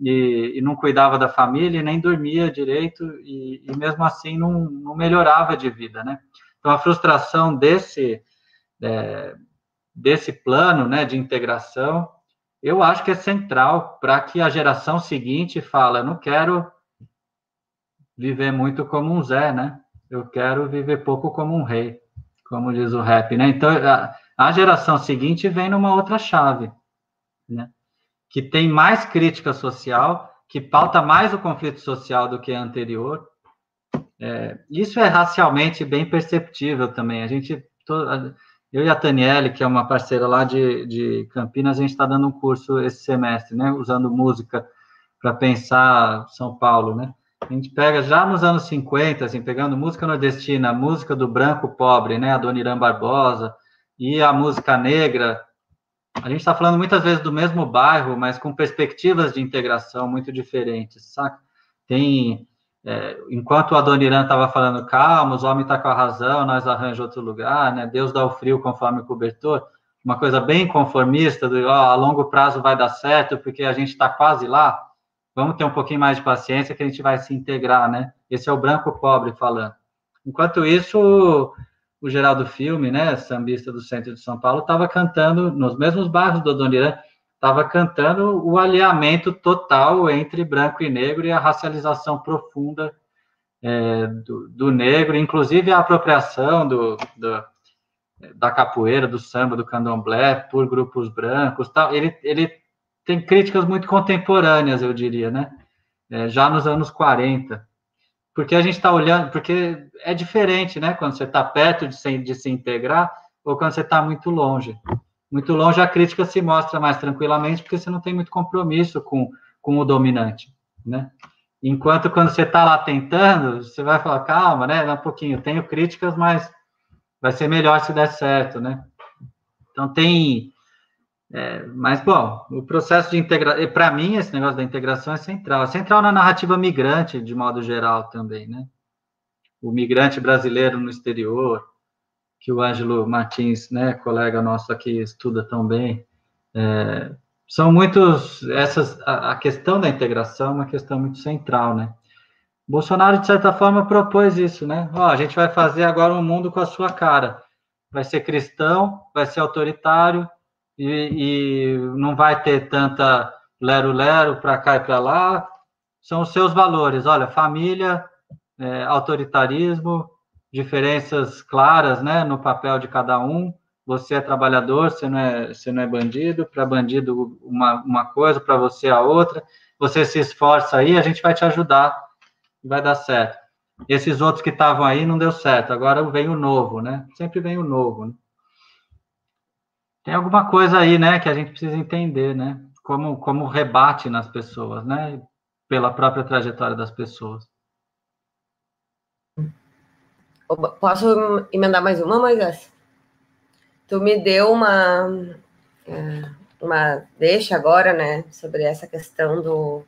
e, e não cuidava da família e nem dormia direito e, e mesmo assim não, não melhorava de vida, né? Então, a frustração desse é, desse plano né, de integração, eu acho que é central para que a geração seguinte fala, não quero viver muito como um Zé, né? Eu quero viver pouco como um rei, como diz o rap, né? Então, a, a geração seguinte vem numa outra chave, né? Que tem mais crítica social, que pauta mais o conflito social do que a anterior. É, isso é racialmente bem perceptível também. A gente Eu e a Taniele, que é uma parceira lá de, de Campinas, a gente está dando um curso esse semestre, né? Usando música para pensar São Paulo, né? A gente pega já nos anos 50, assim, pegando música nordestina, música do branco pobre, né? A Dona Irã Barbosa, e a música negra. A gente está falando muitas vezes do mesmo bairro, mas com perspectivas de integração muito diferentes, saca? Tem é, enquanto a Dona Irã estava falando, calma, os homens estão tá com a razão, nós arranjamos outro lugar, né? Deus dá o frio conforme o cobertor. Uma coisa bem conformista, do, ó, a longo prazo vai dar certo, porque a gente está quase lá. Vamos ter um pouquinho mais de paciência que a gente vai se integrar, né? Esse é o branco pobre falando. Enquanto isso, o, Geraldo Filme, né, sambista do centro de São Paulo, estava cantando nos mesmos bairros do Dona estava cantando o alinhamento total entre branco e negro e a racialização profunda é, do, do, negro, inclusive a apropriação do, do, da capoeira, do samba, do candomblé por grupos brancos. Tal. Ele, ele tem críticas muito contemporâneas, eu diria, né? É, já nos anos 40. Porque a gente está olhando, porque é diferente, né? Quando você está perto de se, de se integrar ou quando você está muito longe muito longe, a crítica se mostra mais tranquilamente, porque você não tem muito compromisso com, com o dominante, né? Enquanto quando você está lá tentando, você vai falar, calma, né? Um pouquinho, tenho críticas, mas vai ser melhor se der certo, né? Então tem. É, mas, bom, o processo de integração. Para mim, esse negócio da integração é central. É central na narrativa migrante, de modo geral, também, né? O migrante brasileiro no exterior, que o Ângelo Martins, né, colega nosso aqui, estuda tão bem. É, são muitos, essas, a, a, questão da integração é uma questão muito central, né? Bolsonaro, de certa forma, propôs isso, né? Ó, a gente vai fazer agora um mundo com a sua cara. Vai ser cristão, vai ser autoritário e, e não vai ter tanta lero-lero para cá e para lá. São os seus valores. Olha, família, é, autoritarismo, diferenças claras né, no papel de cada um. Você é trabalhador, você não é, você não é bandido. Para bandido, uma, uma coisa, para você, a outra. Você se esforça aí, a gente vai te ajudar vai dar certo. Esses outros que estavam aí não deu certo, agora vem o novo, né? Sempre vem o novo. Né? Tem alguma coisa aí, né, que a gente precisa entender, né? Como, como rebate nas pessoas, né? Pela própria trajetória das pessoas. Posso emendar mais uma, Moisés? Tu me deu uma, é, uma deixa agora, né, sobre essa questão do,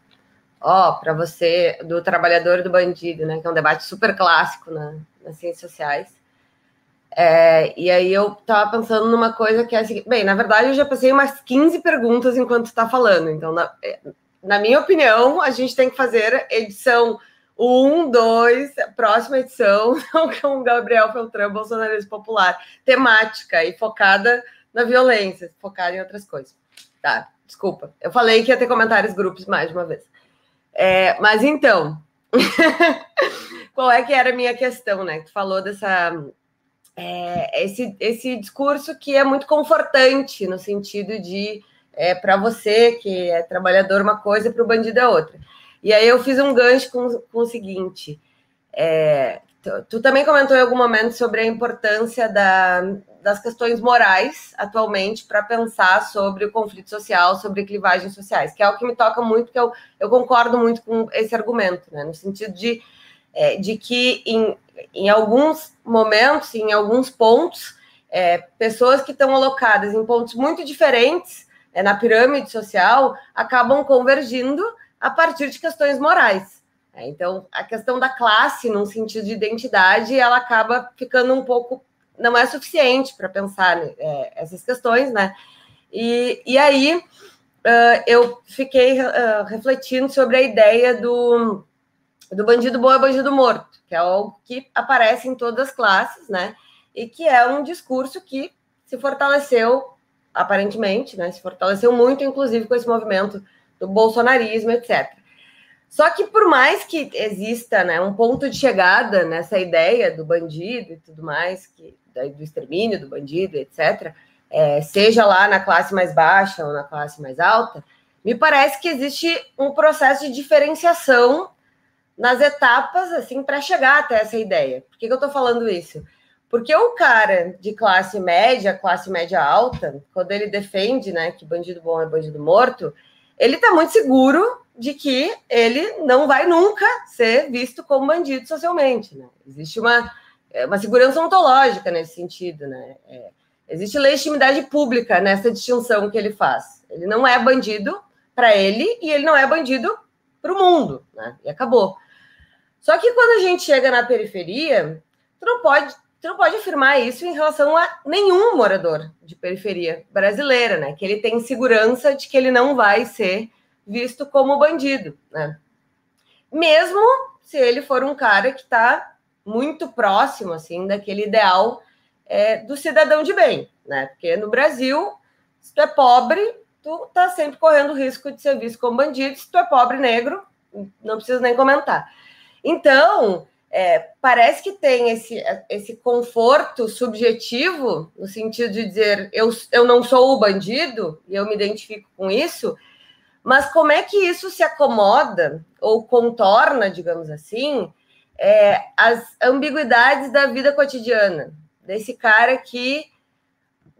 ó, para você, do trabalhador e do bandido, né, que é um debate super clássico na, nas ciências sociais. É, e aí eu tava pensando numa coisa que é assim, bem, na verdade eu já passei umas 15 perguntas enquanto está falando, então, na, é, na minha opinião, a gente tem que fazer edição um, dois, próxima edição com o Gabriel Feltran, bolsonarismo popular, temática e focada na violência, focada em outras coisas. Tá, desculpa. Eu falei que ia ter comentários grupos mais de uma vez. É, mas então, qual é que era a minha questão, né? Tu falou dessa é, esse, esse discurso que é muito confortante no sentido de é, para você que é trabalhador uma coisa, para o bandido é outra. E aí eu fiz um gancho com, com o seguinte: é, tu, tu, também comentou em algum momento sobre a importância da, das questões morais atualmente para pensar sobre o conflito social, sobre clivagens sociais, que é o que me toca muito, que eu, eu concordo muito com esse argumento, né, no sentido de, é, de que em, em alguns momentos, em alguns pontos, é, pessoas que estão alocadas em pontos muito diferentes é, na pirâmide social acabam convergindo a partir de questões morais. É, então, a questão da classe, num sentido de identidade, ela acaba ficando um pouco. não é suficiente para pensar é, essas questões, né? E, e aí uh, eu fiquei uh, refletindo sobre a ideia do, do bandido bom é bandido morto, que é algo que aparece em todas as classes, né? E que é um discurso que se fortaleceu, aparentemente, né? Se fortaleceu muito, inclusive, com esse movimento do bolsonarismo, etc. Só que por mais que exista né, um ponto de chegada nessa ideia do bandido e tudo mais, que, do extermínio do bandido, etc., é, seja lá na classe mais baixa ou na classe mais alta, me parece que existe um processo de diferenciação nas etapas, assim, para chegar até essa ideia. Por que, que eu estou falando isso? Porque o cara de classe média, classe média alta, quando ele defende né, que bandido bom é bandido morto, ele está muito seguro de que ele não vai nunca ser visto como bandido socialmente. Né? Existe uma, é, uma segurança ontológica nesse sentido. Né? É, existe legitimidade pública nessa distinção que ele faz. Ele não é bandido para ele e ele não é bandido para o mundo. Né? E acabou. Só que quando a gente chega na periferia, tu não pode, tu não pode afirmar isso em relação a nenhum morador de periferia brasileira, né? Que ele tem segurança de que ele não vai ser visto como bandido, né? Mesmo se ele for um cara que está muito próximo, assim, daquele ideal é, do cidadão de bem, né? Porque no Brasil, se tu é pobre, tu tá sempre correndo risco de ser visto como bandido. Se tu é pobre negro, não preciso nem comentar. Então, é, parece que tem esse, esse conforto subjetivo, no sentido de dizer eu, eu não sou o bandido, e eu me identifico com isso, mas como é que isso se acomoda ou contorna, digamos assim, é, as ambiguidades da vida cotidiana desse cara que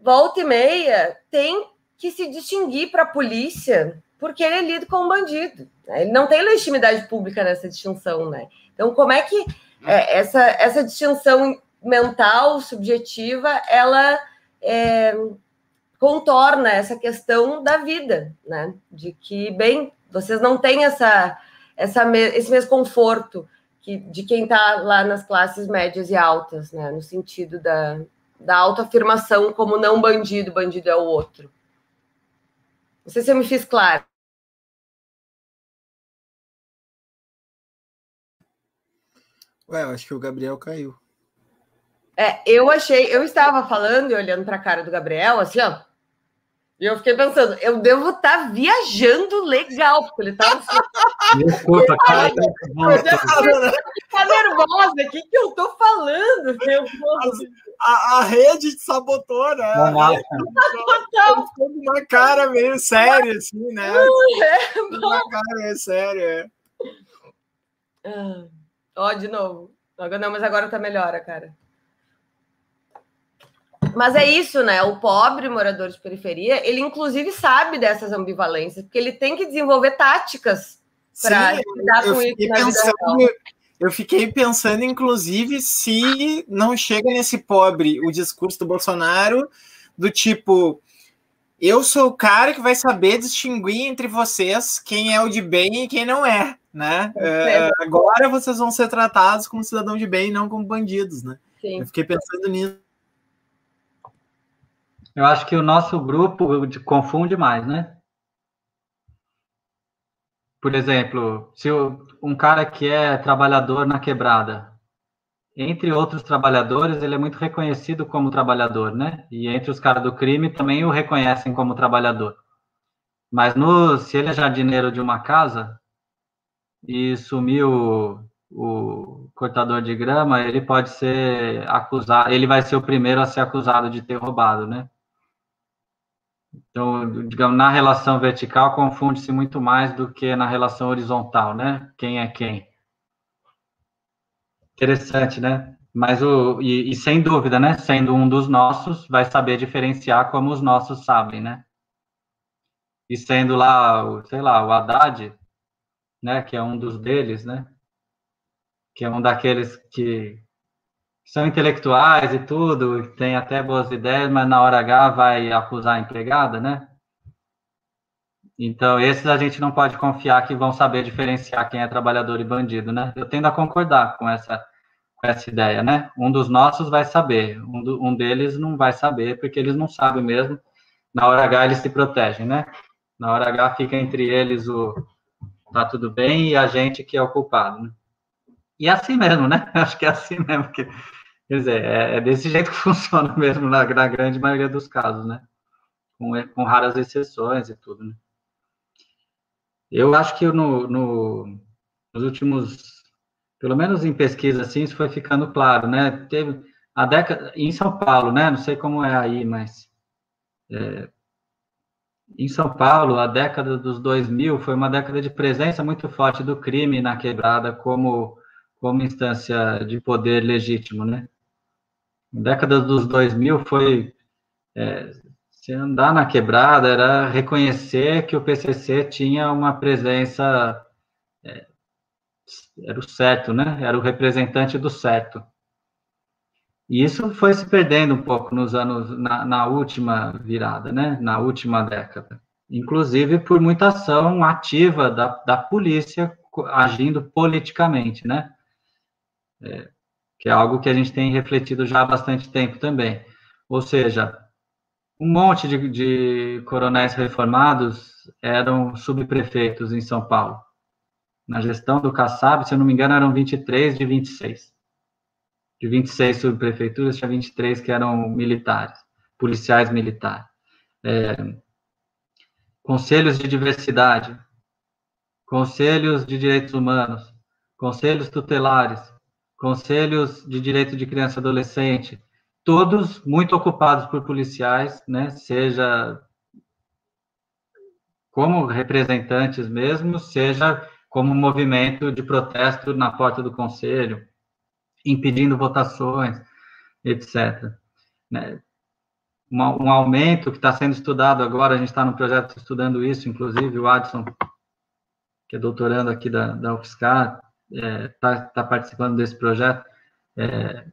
volta e meia tem que se distinguir para a polícia porque ele é lido como bandido. Ele não tem legitimidade pública nessa distinção, né? Então, como é que é, essa, essa distinção mental, subjetiva, ela é, contorna essa questão da vida, né? De que, bem, vocês não têm essa, essa, esse mesmo conforto que, de quem está lá nas classes médias e altas, né? No sentido da, da autoafirmação como não bandido, bandido é o outro. Não sei se eu me fiz claro. Ué, eu acho que o Gabriel caiu. É, eu achei, eu estava falando e olhando para a cara do Gabriel, assim, ó. E eu fiquei pensando, eu devo estar tá viajando legal, porque ele estava assim. Desculpa, cara. Eu ficar nervosa, o que, que eu estou falando? Meu a, a rede te sabotou, né? Total. Ficou com uma cara meio séria, assim, né? É, uma cara meio séria. É. Ah, ó, de novo. Não, mas agora tá melhor, cara. Mas é isso, né? O pobre morador de periferia, ele inclusive sabe dessas ambivalências, porque ele tem que desenvolver táticas para lidar com isso na pensando, Eu fiquei pensando, inclusive, se não chega nesse pobre o discurso do Bolsonaro do tipo eu sou o cara que vai saber distinguir entre vocês quem é o de bem e quem não é, né? É, agora vocês vão ser tratados como cidadão de bem e não como bandidos, né? Sim. Eu fiquei pensando nisso. Eu acho que o nosso grupo confunde mais, né? Por exemplo, se um cara que é trabalhador na quebrada, entre outros trabalhadores, ele é muito reconhecido como trabalhador, né? E entre os caras do crime também o reconhecem como trabalhador. Mas no, se ele é jardineiro de uma casa e sumiu o, o cortador de grama, ele pode ser acusado, ele vai ser o primeiro a ser acusado de ter roubado, né? Então, digamos, na relação vertical confunde-se muito mais do que na relação horizontal, né? Quem é quem. Interessante, né? Mas o e, e, sem dúvida, né? Sendo um dos nossos, vai saber diferenciar como os nossos sabem, né? E sendo lá, sei lá, o Haddad, né? Que é um dos deles, né? Que é um daqueles que são intelectuais e tudo, tem até boas ideias, mas na hora H vai acusar a empregada, né? Então, esses a gente não pode confiar que vão saber diferenciar quem é trabalhador e bandido, né? Eu tendo a concordar com essa, com essa ideia, né? Um dos nossos vai saber, um, do, um deles não vai saber, porque eles não sabem mesmo. Na hora H eles se protegem, né? Na hora H fica entre eles o tá tudo bem e a gente que é o culpado, né? E é assim mesmo, né? Acho que é assim mesmo, que, quer dizer, é, é desse jeito que funciona mesmo na, na grande maioria dos casos, né? Com, com raras exceções e tudo, né? Eu acho que no, no, nos últimos, pelo menos em pesquisa, assim, isso foi ficando claro, né? Teve a década, em São Paulo, né? Não sei como é aí, mas é, em São Paulo, a década dos 2000 foi uma década de presença muito forte do crime na quebrada como, como instância de poder legítimo, né? década dos 2000 foi é, se andar na quebrada era reconhecer que o PCC tinha uma presença é, era o certo, né? Era o representante do certo. E isso foi se perdendo um pouco nos anos na, na última virada, né? Na última década, inclusive por muita ação ativa da, da polícia agindo politicamente, né? É, que é algo que a gente tem refletido já há bastante tempo também. Ou seja, um monte de, de coronéis reformados eram subprefeitos em São Paulo. Na gestão do Kassab, se eu não me engano, eram 23 de 26. De 26 subprefeituras, tinha 23 que eram militares, policiais militares. É, conselhos de diversidade, conselhos de direitos humanos, conselhos tutelares, conselhos de direito de criança e adolescente, todos muito ocupados por policiais, né, seja como representantes mesmo, seja como movimento de protesto na porta do conselho, impedindo votações, etc. Né? Um, um aumento que está sendo estudado agora, a gente está no projeto estudando isso, inclusive o Adson, que é doutorando aqui da, da UFSCar, está é, tá, tá participando desse projeto, é,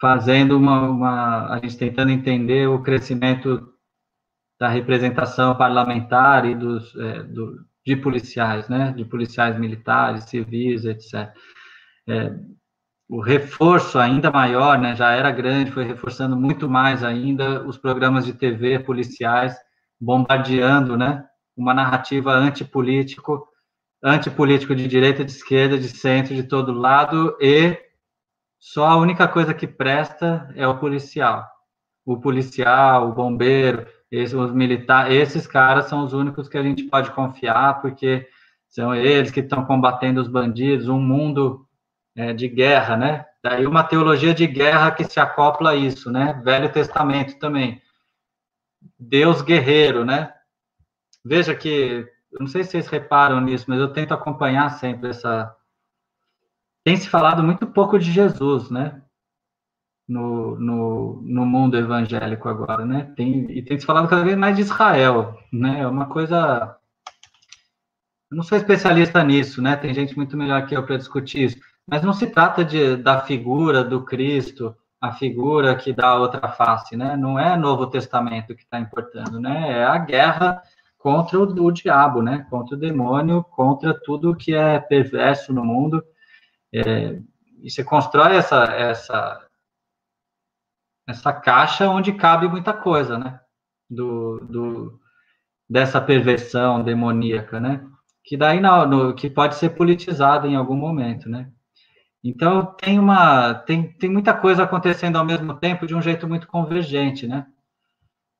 fazendo uma, uma, a gente tentando entender o crescimento da representação parlamentar e dos, é, do, de policiais, né, de policiais militares, civis, etc. É, o reforço ainda maior, né, já era grande, foi reforçando muito mais ainda os programas de TV policiais, bombardeando, né, uma narrativa antipolítico, antipolítico de direita, de esquerda, de centro, de todo lado, e só a única coisa que presta é o policial. O policial, o bombeiro, esses, os militares, esses caras são os únicos que a gente pode confiar, porque são eles que estão combatendo os bandidos, um mundo é, de guerra, né? Daí uma teologia de guerra que se acopla a isso, né? Velho Testamento também. Deus guerreiro, né? Veja que, não sei se vocês reparam nisso, mas eu tento acompanhar sempre essa. Tem se falado muito pouco de Jesus, né? no, no, no mundo evangélico agora, né? Tem, e tem se falado cada vez mais de Israel, né? É uma coisa. Eu não sou especialista nisso, né? Tem gente muito melhor que eu para discutir isso. Mas não se trata de, da figura do Cristo, a figura que dá a outra face, né? Não é Novo Testamento que está importando, né? É a guerra contra o, o, diabo, né? Contra o demônio, contra tudo que é perverso no mundo. É, e você constrói essa, essa, essa caixa onde cabe muita coisa, né? Do, do, dessa perversão demoníaca, né? Que daí não, no, que pode ser politizada em algum momento, né? Então tem uma tem, tem muita coisa acontecendo ao mesmo tempo de um jeito muito convergente, né?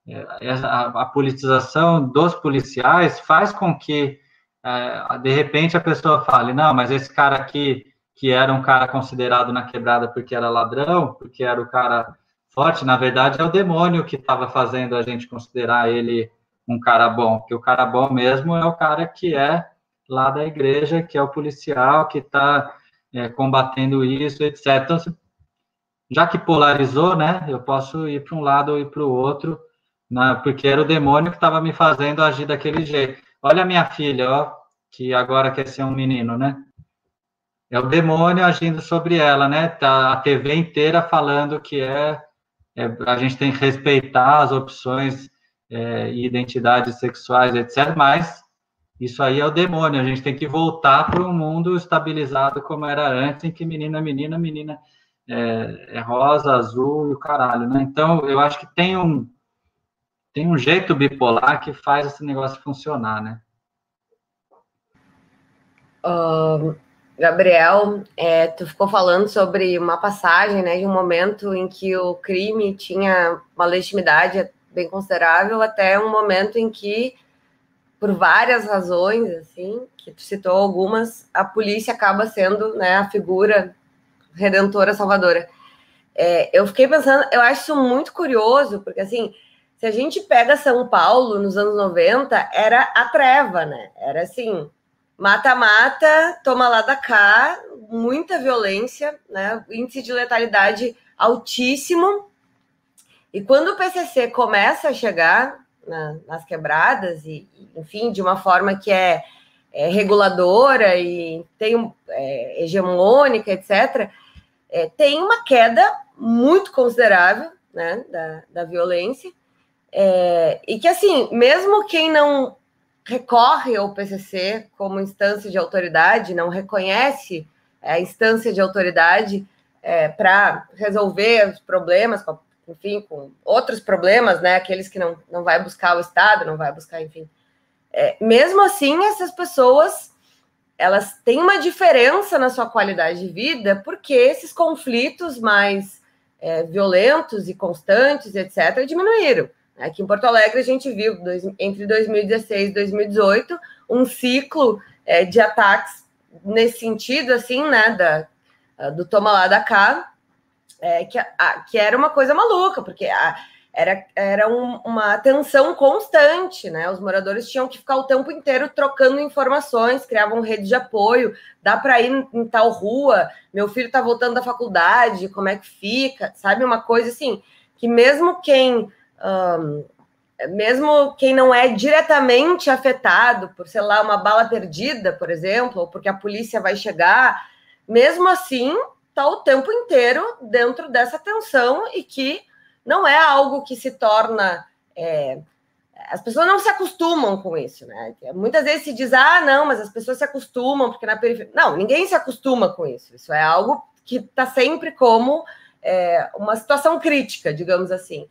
É, a, a politização dos policiais faz com que é, de repente a pessoa fale, não, mas esse cara aqui que era um cara considerado na quebrada porque era ladrão, porque era o cara forte, na verdade, é o demônio que estava fazendo a gente considerar ele um cara bom, porque o cara bom mesmo é o cara que é lá da igreja, que é o policial, que está é, combatendo isso, etc. Então, já que polarizou, né, eu posso ir para um lado ou ir para o outro, né, porque era o demônio que estava me fazendo agir daquele jeito. Olha a minha filha, ó, que agora quer ser um menino, né? É o demônio agindo sobre ela, né? Tá a TV inteira falando que é é, a gente tem que respeitar as opções é, e identidades sexuais, etc. Mas isso aí é o demônio. A gente tem que voltar para um mundo estabilizado como era antes, em que menina, menina, menina é, é, rosa, azul e o caralho, né? Então, eu acho que tem um tem um jeito bipolar que faz esse negócio funcionar, né? Gabriel, é, tu ficou falando sobre uma passagem, né, de um momento em que o crime tinha uma legitimidade bem considerável, até um momento em que, por várias razões, assim, que tu citou algumas, a polícia acaba sendo, né, a figura redentora, salvadora. É, eu fiquei pensando, eu acho isso muito curioso, porque assim, se a gente pega São Paulo nos anos 90, era a treva, né? Era assim, Mata-mata, toma lá da cá, muita violência, né? Índice de letalidade altíssimo. E quando o PCC começa a chegar na, nas quebradas, e, enfim, de uma forma que é, é reguladora e tem é, hegemônica, etc., é, tem uma queda muito considerável né, da, da violência. É, e que, assim, mesmo quem não recorre ao PCC como instância de autoridade, não reconhece a instância de autoridade é, para resolver os problemas, enfim, com outros problemas, né? Aqueles que não, não vai buscar o Estado, não vai buscar, enfim. É, mesmo assim, essas pessoas elas têm uma diferença na sua qualidade de vida, porque esses conflitos mais é, violentos e constantes, etc., diminuíram. Aqui em Porto Alegre, a gente viu, dois, entre 2016 e 2018, um ciclo é, de ataques nesse sentido, assim, né, da, do toma lá da cá, é, que, a, que era uma coisa maluca, porque a, era, era um, uma tensão constante, né? Os moradores tinham que ficar o tempo inteiro trocando informações, criavam rede de apoio, dá para ir em, em tal rua, meu filho está voltando da faculdade, como é que fica, sabe? Uma coisa assim, que mesmo quem um, mesmo quem não é diretamente afetado por, sei lá, uma bala perdida, por exemplo, ou porque a polícia vai chegar, mesmo assim, está o tempo inteiro dentro dessa tensão e que não é algo que se torna. É, as pessoas não se acostumam com isso, né? Muitas vezes se diz, ah, não, mas as pessoas se acostumam, porque na periferia. Não, ninguém se acostuma com isso. Isso é algo que está sempre como é, uma situação crítica, digamos assim.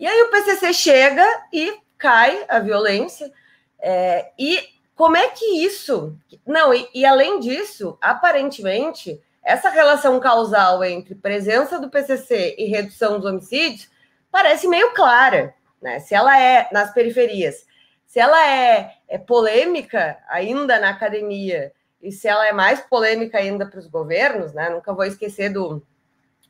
E aí o PCC chega e cai a violência. É, e como é que isso. Não, e, e, além disso, aparentemente, essa relação causal entre presença do PCC e redução dos homicídios parece meio clara. Né? Se ela é nas periferias, se ela é, é polêmica ainda na academia, e se ela é mais polêmica ainda para os governos, né? Nunca vou esquecer do,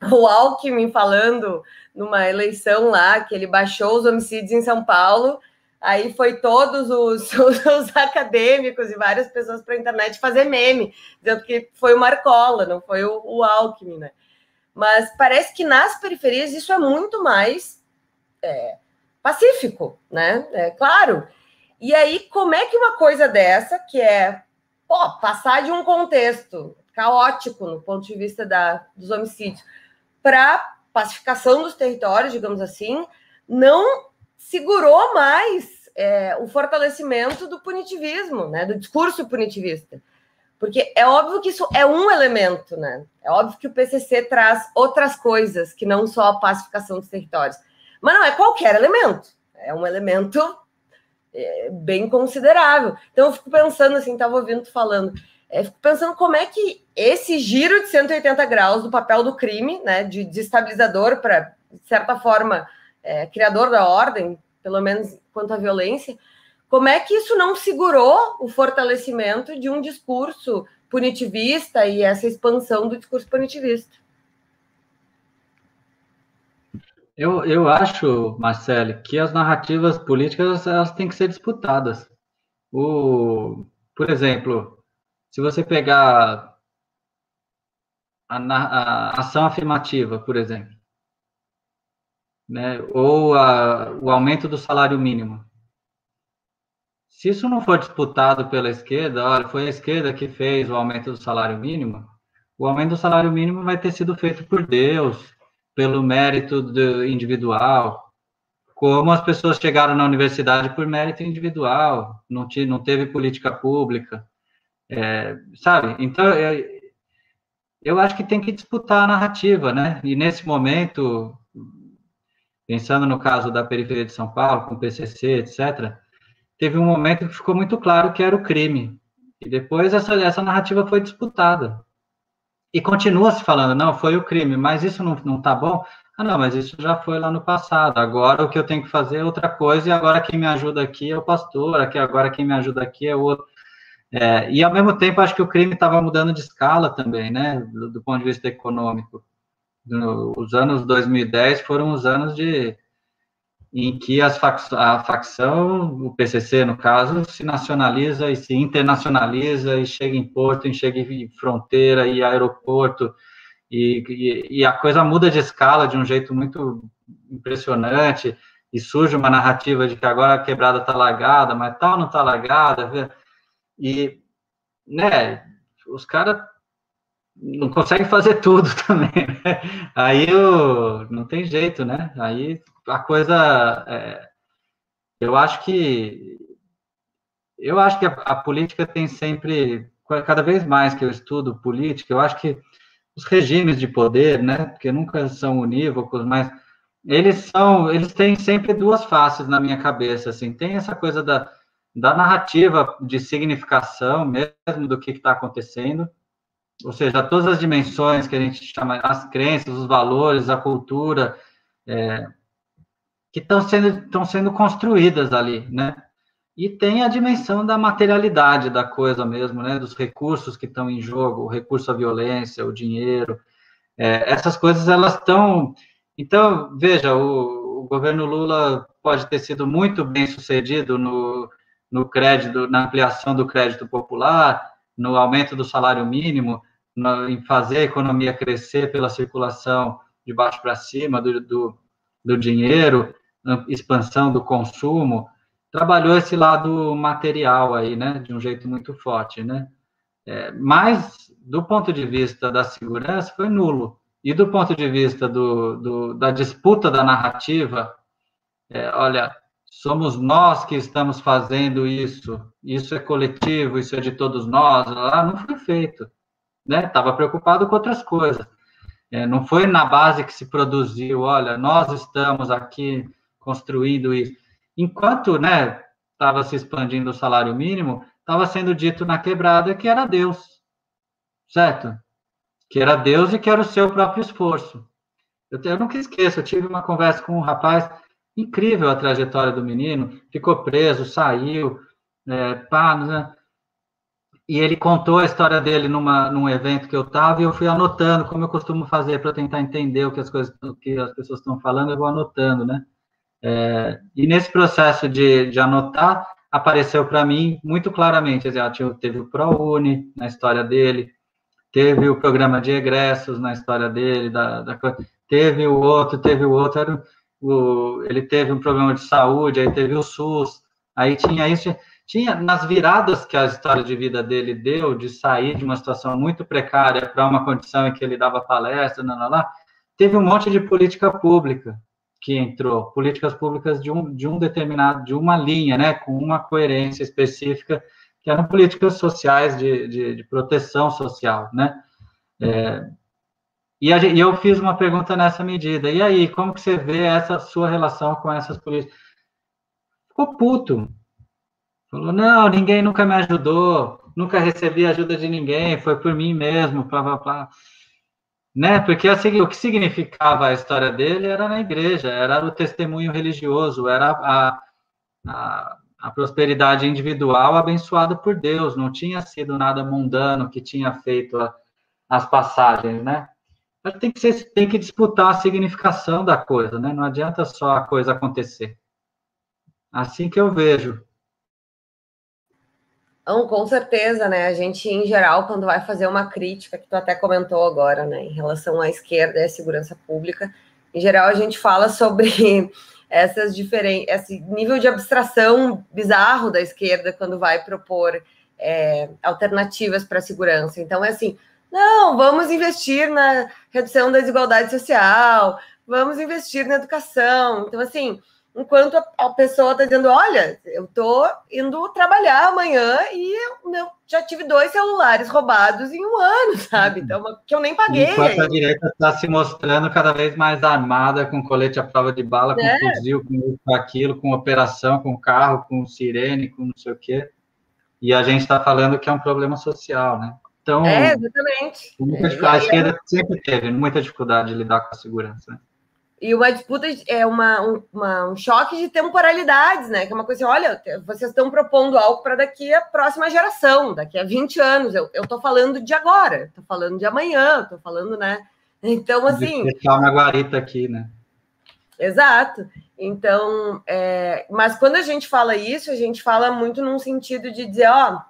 o Alckmin falando numa eleição lá que ele baixou os homicídios em São Paulo. Aí foi todos os, os, os acadêmicos e várias pessoas para a internet fazer meme, dizendo que foi o Marcola, não foi o, o Alckmin, né? Mas parece que nas periferias isso é muito mais é, pacífico, né? É claro. E aí, como é que uma coisa dessa, que é pô, passar de um contexto caótico no ponto de vista da, dos homicídios, para pacificação dos territórios, digamos assim, não segurou mais é, o fortalecimento do punitivismo, né, do discurso punitivista. Porque é óbvio que isso é um elemento, né? É óbvio que o PCC traz outras coisas que não só a pacificação dos territórios. Mas não é qualquer elemento. É um elemento é, bem considerável. Então eu fico pensando assim, estava ouvindo tu falando, é, fico pensando como é que esse giro de 180 graus do papel do crime, né, de destabilizador para, de certa forma, é, criador da ordem, pelo menos quanto à violência, como é que isso não segurou o fortalecimento de um discurso punitivista e essa expansão do discurso punitivista? Eu, eu acho, Marcele, que as narrativas políticas elas têm que ser disputadas. O, por exemplo, se você pegar a, a ação afirmativa, por exemplo, né, ou a, o aumento do salário mínimo, se isso não for disputado pela esquerda, olha, foi a esquerda que fez o aumento do salário mínimo, o aumento do salário mínimo vai ter sido feito por Deus, pelo mérito individual, como as pessoas chegaram na universidade por mérito individual, não, não teve política pública. É, sabe? Então, eu, eu acho que tem que disputar a narrativa, né? E nesse momento, pensando no caso da periferia de São Paulo, com o PCC, etc., teve um momento que ficou muito claro que era o crime. E depois essa, essa narrativa foi disputada. E continua se falando, não, foi o crime, mas isso não, não tá bom? Ah, não, mas isso já foi lá no passado. Agora o que eu tenho que fazer é outra coisa, e agora quem me ajuda aqui é o pastor, aqui, agora quem me ajuda aqui é o outro. É, e, ao mesmo tempo, acho que o crime estava mudando de escala também, né, do, do ponto de vista econômico. No, os anos 2010 foram os anos de em que fac, a facção, o PCC no caso, se nacionaliza e se internacionaliza e chega em porto, e chega em fronteira e aeroporto e, e, e, a coisa muda de escala de um jeito muito impressionante, e surge uma narrativa de que agora a quebrada está largada, mas tal não está largada, e, né, os caras não conseguem fazer tudo também, né? aí não tem jeito, né, aí a coisa, é, eu acho que, eu acho que a, a política tem sempre, cada vez mais que eu estudo política, eu acho que os regimes de poder, né, porque nunca são unívocos, mas eles são, eles têm sempre duas faces na minha cabeça, assim, tem essa coisa da, da narrativa de significação mesmo do que está acontecendo, ou seja, todas as dimensões que a gente chama, as crenças, os valores, a cultura, é, que estão sendo, estão sendo construídas ali, né? E tem a dimensão da materialidade da coisa mesmo, né? Dos recursos que estão em jogo, o recurso à violência, o dinheiro. É, essas coisas, elas estão... Então, veja, o, o, governo Lula pode ter sido muito bem sucedido no, no crédito, na ampliação do crédito popular, no aumento do salário mínimo, no, em fazer a economia crescer pela circulação de baixo para cima do, do, do dinheiro, expansão do consumo, trabalhou esse lado material aí, né, de um jeito muito forte, né? É, mas, do ponto de vista da segurança, foi nulo. E do ponto de vista do, do da disputa da narrativa, é, olha, somos nós que estamos fazendo isso, isso é coletivo, isso é de todos nós, lá não foi feito. Né? Estava preocupado com outras coisas. É, não foi na base que se produziu, olha, nós estamos aqui construindo isso enquanto né, estava se expandindo o salário mínimo, estava sendo dito na quebrada que era Deus, certo? Que era Deus e que era o seu próprio esforço. Eu, eu nunca esqueço, eu tive uma conversa com um rapaz, incrível a trajetória do menino, ficou preso, saiu, é, pá, né? e ele contou a história dele numa, num evento que eu estava e eu fui anotando, como eu costumo fazer para tentar entender o que as coisas, o que as pessoas estão falando, eu vou anotando, né? É, e nesse processo de, de anotar, apareceu para mim muito claramente, assim, teve o ProUni na história dele, teve o programa de egressos na história dele, da, da teve o outro, teve o outro, era o, ele teve um problema de saúde, aí teve o SUS, aí tinha isso, tinha nas viradas que a história de vida dele deu, de sair de uma situação muito precária para uma condição em que ele dava palestra, lá, lá, lá, teve um monte de política pública, que entrou, políticas públicas de um, de um determinado, de uma linha, né, com uma coerência específica, que eram políticas sociais de, de, de proteção social, né, é, e, eu fiz uma pergunta nessa medida, e aí, como que você vê essa sua relação com essas políticas? Ficou puto, falou, não, ninguém nunca me ajudou, nunca recebi ajuda de ninguém, foi por mim mesmo, blá, blá, blá né? Porque assim, o que significava a história dele era na igreja, era o testemunho religioso, era a, a, a, prosperidade individual abençoada por Deus, não tinha sido nada mundano que tinha feito a, as passagens, né? Mas tem que, ser, tem que disputar a significação da coisa, né? Não adianta só a coisa acontecer. Assim que eu vejo. Com certeza, né? A gente, em geral, quando vai fazer uma crítica, que tu até comentou agora, né, em relação à esquerda e à segurança pública, em geral a gente fala sobre essas diferentes, esse nível de abstração bizarro da esquerda quando vai propor é, alternativas para a segurança. Então, é assim, não, vamos investir na redução da desigualdade social, vamos investir na educação. Então, assim, enquanto a, pessoa está dizendo: Olha, eu estou indo trabalhar amanhã e eu, já tive dois celulares roubados em um ano, sabe? Uhum. Então, que eu nem paguei. Enquanto a direita está se mostrando cada vez mais armada, com colete à prova de bala, com é. fuzil, com aquilo, com operação, com carro, com sirene, com não sei o quê. E a gente está falando que é um problema social, né? Então, é, exatamente. a esquerda sempre teve muita dificuldade de lidar com a segurança. Né? E uma disputa é uma, um, uma, um choque de temporalidades, né? Que é uma coisa assim, olha, vocês estão propondo algo para daqui a próxima geração, daqui a 20 anos. Eu, estou falando de agora, estou falando de amanhã, estou falando, né? Então, assim. Deixar uma guarita aqui, né? Exato. Então, é, mas quando a gente fala isso, a gente fala muito num sentido de dizer, ó,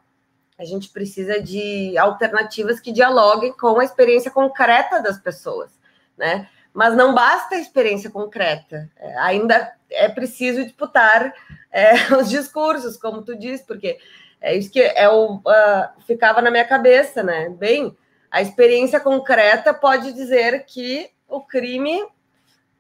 A gente precisa de alternativas que dialoguem com a experiência concreta das pessoas, né? Mas não basta a experiência concreta, é, ainda é preciso disputar é, os discursos, como tu disse, porque é isso que é o, uh, ficava na minha cabeça, né? Bem, a experiência concreta pode dizer que o crime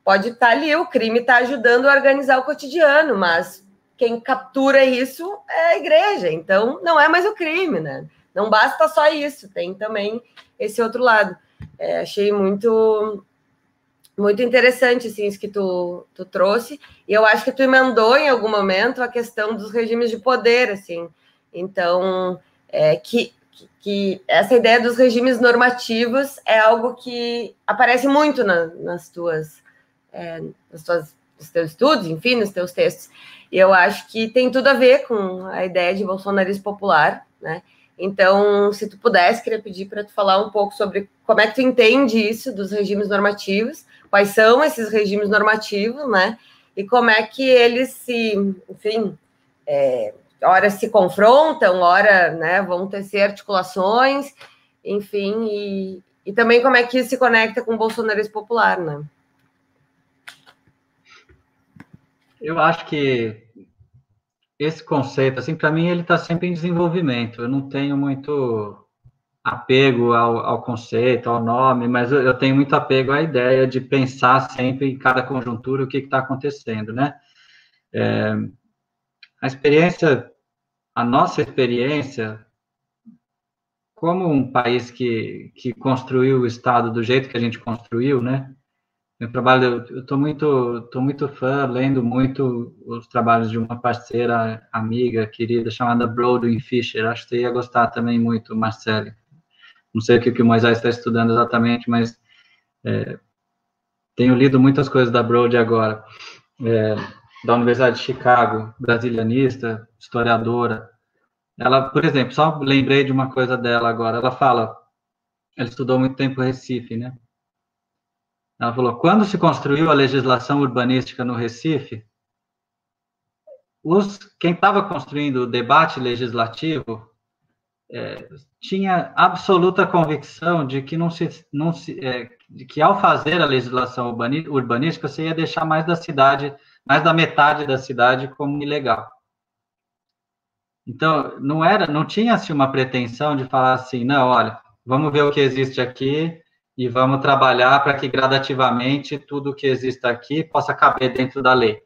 pode estar tá ali, o crime está ajudando a organizar o cotidiano, mas quem captura isso é a igreja, então não é mais o crime, né? Não basta só isso, tem também esse outro lado. É, achei muito muito interessante assim, isso que tu, tu trouxe, e eu acho que tu emendou em algum momento a questão dos regimes de poder, assim. Então, é, que, que essa ideia dos regimes normativos é algo que aparece muito na, nas tuas, é, nas tuas, nos teus estudos, enfim, nos teus textos. E eu acho que tem tudo a ver com a ideia de bolsonarismo popular, né? Então, se tu pudesse, queria pedir para tu falar um pouco sobre como é que tu entende isso dos regimes normativos, quais são esses regimes normativos, né? E como é que eles se, enfim, é, ora se confrontam, ora né, vão tecer articulações, enfim, e, e também como é que isso se conecta com o bolsonarismo popular, né? Eu acho que esse conceito, assim, para mim ele está sempre em desenvolvimento. Eu não tenho muito apego ao, ao conceito, ao nome, mas eu, eu, tenho muito apego à ideia de pensar sempre em cada conjuntura o que está acontecendo, né? É, a experiência, a nossa experiência, como um país que, que construiu o Estado do jeito que a gente construiu, né? Meu trabalho, eu estou muito, tô muito fã, lendo muito os trabalhos de uma parceira, amiga, querida, chamada Brodwin Fisher. Acho que você ia gostar também muito, Marcele. Não sei o que, o Moisés está estudando exatamente, mas é, tenho lido muitas coisas da Brode agora. É, da Universidade de Chicago, brasilianista, historiadora. Ela, por exemplo, só lembrei de uma coisa dela agora. Ela fala, ela estudou muito tempo Recife, né? Ela falou: quando se construiu a legislação urbanística no Recife, os, quem estava construindo o debate legislativo é, tinha absoluta convicção de que não se, não se é, de que ao fazer a legislação urbanística você ia deixar mais da cidade, mais da metade da cidade como ilegal. Então não era, não tinha se assim, uma pretensão de falar assim, não, olha, vamos ver o que existe aqui e vamos trabalhar para que gradativamente tudo que exista aqui possa caber dentro da lei.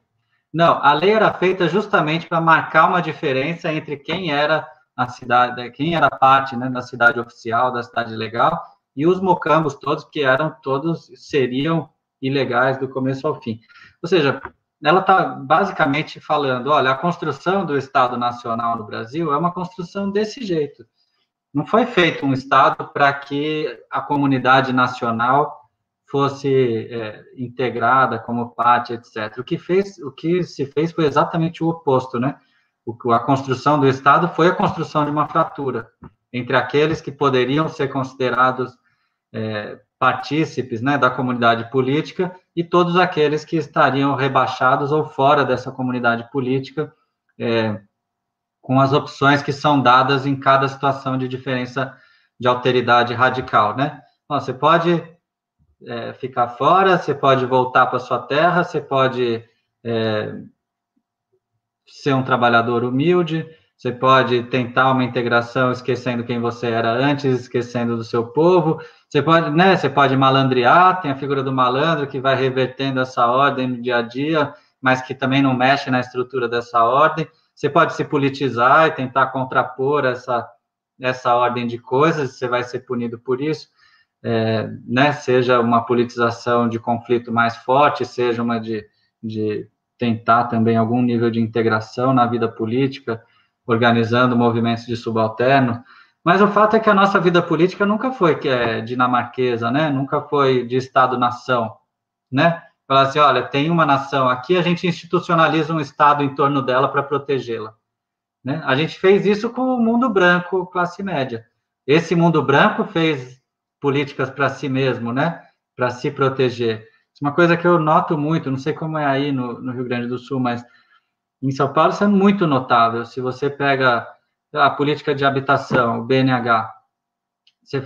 Não, a lei era feita justamente para marcar uma diferença entre quem era a cidade, quem era parte né, da cidade oficial, da cidade legal, e os mocambos todos, que eram todos, seriam ilegais do começo ao fim. Ou seja, ela está basicamente falando, olha, a construção do Estado Nacional no Brasil é uma construção desse jeito. Não foi feito um Estado para que a comunidade nacional fosse é, integrada como parte, etc. O que fez, o que se fez foi exatamente o oposto, né? O, a construção do Estado foi a construção de uma fratura entre aqueles que poderiam ser considerados é, partícipes né, da comunidade política e todos aqueles que estariam rebaixados ou fora dessa comunidade política, é, com as opções que são dadas em cada situação de diferença de alteridade radical, né? você pode é, ficar fora, você pode voltar para sua terra, você pode é, ser um trabalhador humilde, você pode tentar uma integração esquecendo quem você era antes, esquecendo do seu povo. Você pode, né? Você pode malandrear, tem a figura do malandro que vai revertendo essa ordem no dia a dia, mas que também não mexe na estrutura dessa ordem. Você pode se politizar e tentar contrapor essa, essa ordem de coisas, você vai ser punido por isso, é, né? seja uma politização de conflito mais forte, seja uma de, de tentar também algum nível de integração na vida política, organizando movimentos de subalterno. Mas o fato é que a nossa vida política nunca foi que é dinamarquesa, né? Nunca foi de Estado-nação, né? Falar assim, olha, tem uma nação aqui, a gente institucionaliza um Estado em torno dela para protegê-la. Né? A gente fez isso com o mundo branco, classe média. Esse mundo branco fez políticas para si mesmo, né? Para se proteger. Isso é uma coisa que eu noto muito, não sei como é aí no, no Rio Grande do Sul, mas em São Paulo isso é muito notável. Se você pega a política de habitação, o BNH.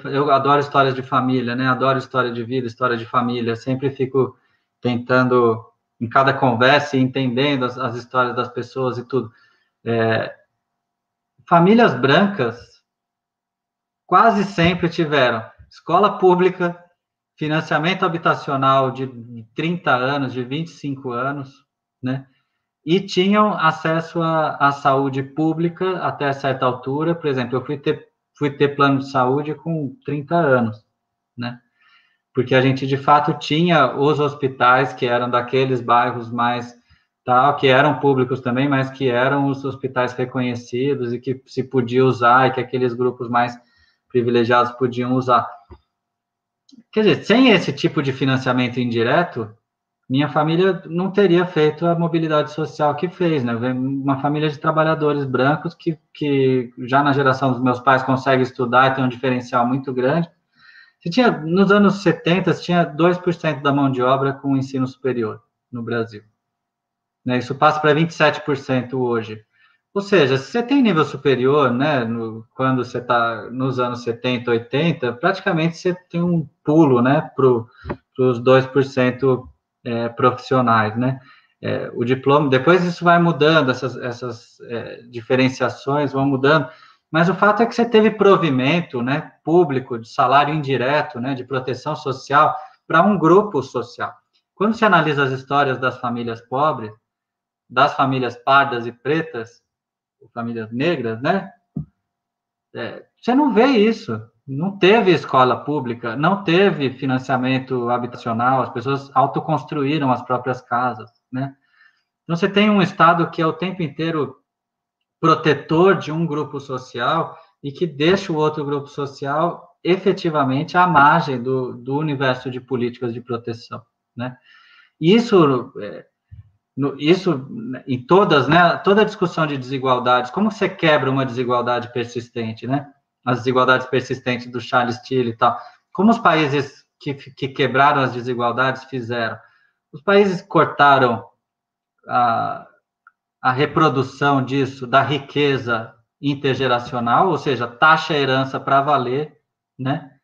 Eu adoro histórias de família, né? Adoro história de vida, história de família. Sempre fico tentando, em cada conversa, entendendo as, as histórias das pessoas e tudo. É, famílias brancas quase sempre tiveram escola pública, financiamento habitacional de 30 anos, de 25 anos, né? E tinham acesso à, saúde pública até certa altura. Por exemplo, eu fui ter, fui ter plano de saúde com 30 anos, né? Porque a gente, de fato, tinha os hospitais que eram daqueles bairros mais tal, que eram públicos também, mas que eram os hospitais reconhecidos e que se podia usar e que aqueles grupos mais privilegiados podiam usar. Quer dizer, sem esse tipo de financiamento indireto, minha família não teria feito a mobilidade social que fez, né? Uma família de trabalhadores brancos que, que já na geração dos meus pais consegue estudar e tem um diferencial muito grande. Você tinha, nos anos 70, você tinha 2% da mão de obra com ensino superior no Brasil. Né? Isso passa para 27% hoje. Ou seja, se você tem nível superior, né, no, quando você está nos anos 70, 80, praticamente você tem um pulo, né, para os 2% é, profissionais, né? É, o diploma, depois isso vai mudando, essas, essas é, diferenciações vão mudando, mas o fato é que você teve provimento, né, público, de salário indireto, né, de proteção social, para um grupo social. Quando se analisa as histórias das famílias pobres, das famílias pardas e pretas, famílias negras, né? É, você não vê isso. Não teve escola pública, não teve financiamento habitacional, as pessoas autoconstruíram as próprias casas, né? Então, você tem um Estado que é o tempo inteiro protetor de um grupo social e que deixa o outro grupo social efetivamente à margem do, do universo de políticas de proteção, né? Isso é, isso em todas, né? Toda a discussão de desigualdades, como você quebra uma desigualdade persistente, né? As desigualdades persistentes do Charles Tilley e tal. Como os países que, que quebraram as desigualdades fizeram? Os países cortaram a, a reprodução disso, da riqueza intergeracional, ou seja, taxa herança para valer, né?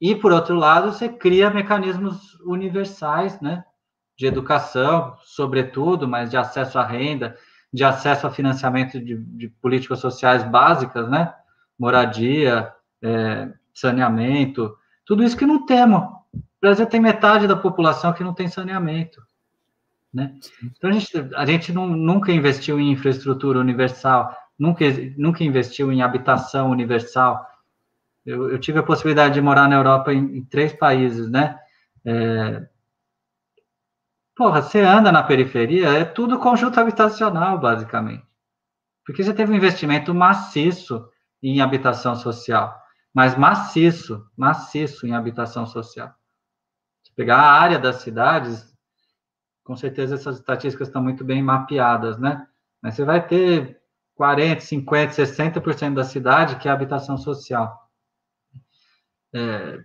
E, por outro lado, você cria mecanismos universais, né? de educação, sobretudo, mas de acesso à renda, de acesso a financiamento de, de políticas sociais básicas, né? Moradia, é, saneamento, tudo isso que não temos. O Brasil tem metade da população que não tem saneamento. Né? Então, a gente, a gente não, nunca investiu em infraestrutura universal, nunca, nunca investiu em habitação universal. Eu, eu tive a possibilidade de morar na Europa em, em três países, né? É, Porra, você anda na periferia, é tudo conjunto habitacional, basicamente. Porque você teve um investimento maciço em habitação social, mas maciço, maciço em habitação social. Se pegar a área das cidades, com certeza essas estatísticas estão muito bem mapeadas, né? Mas você vai ter 40, 50, 60% da cidade que é habitação social. É,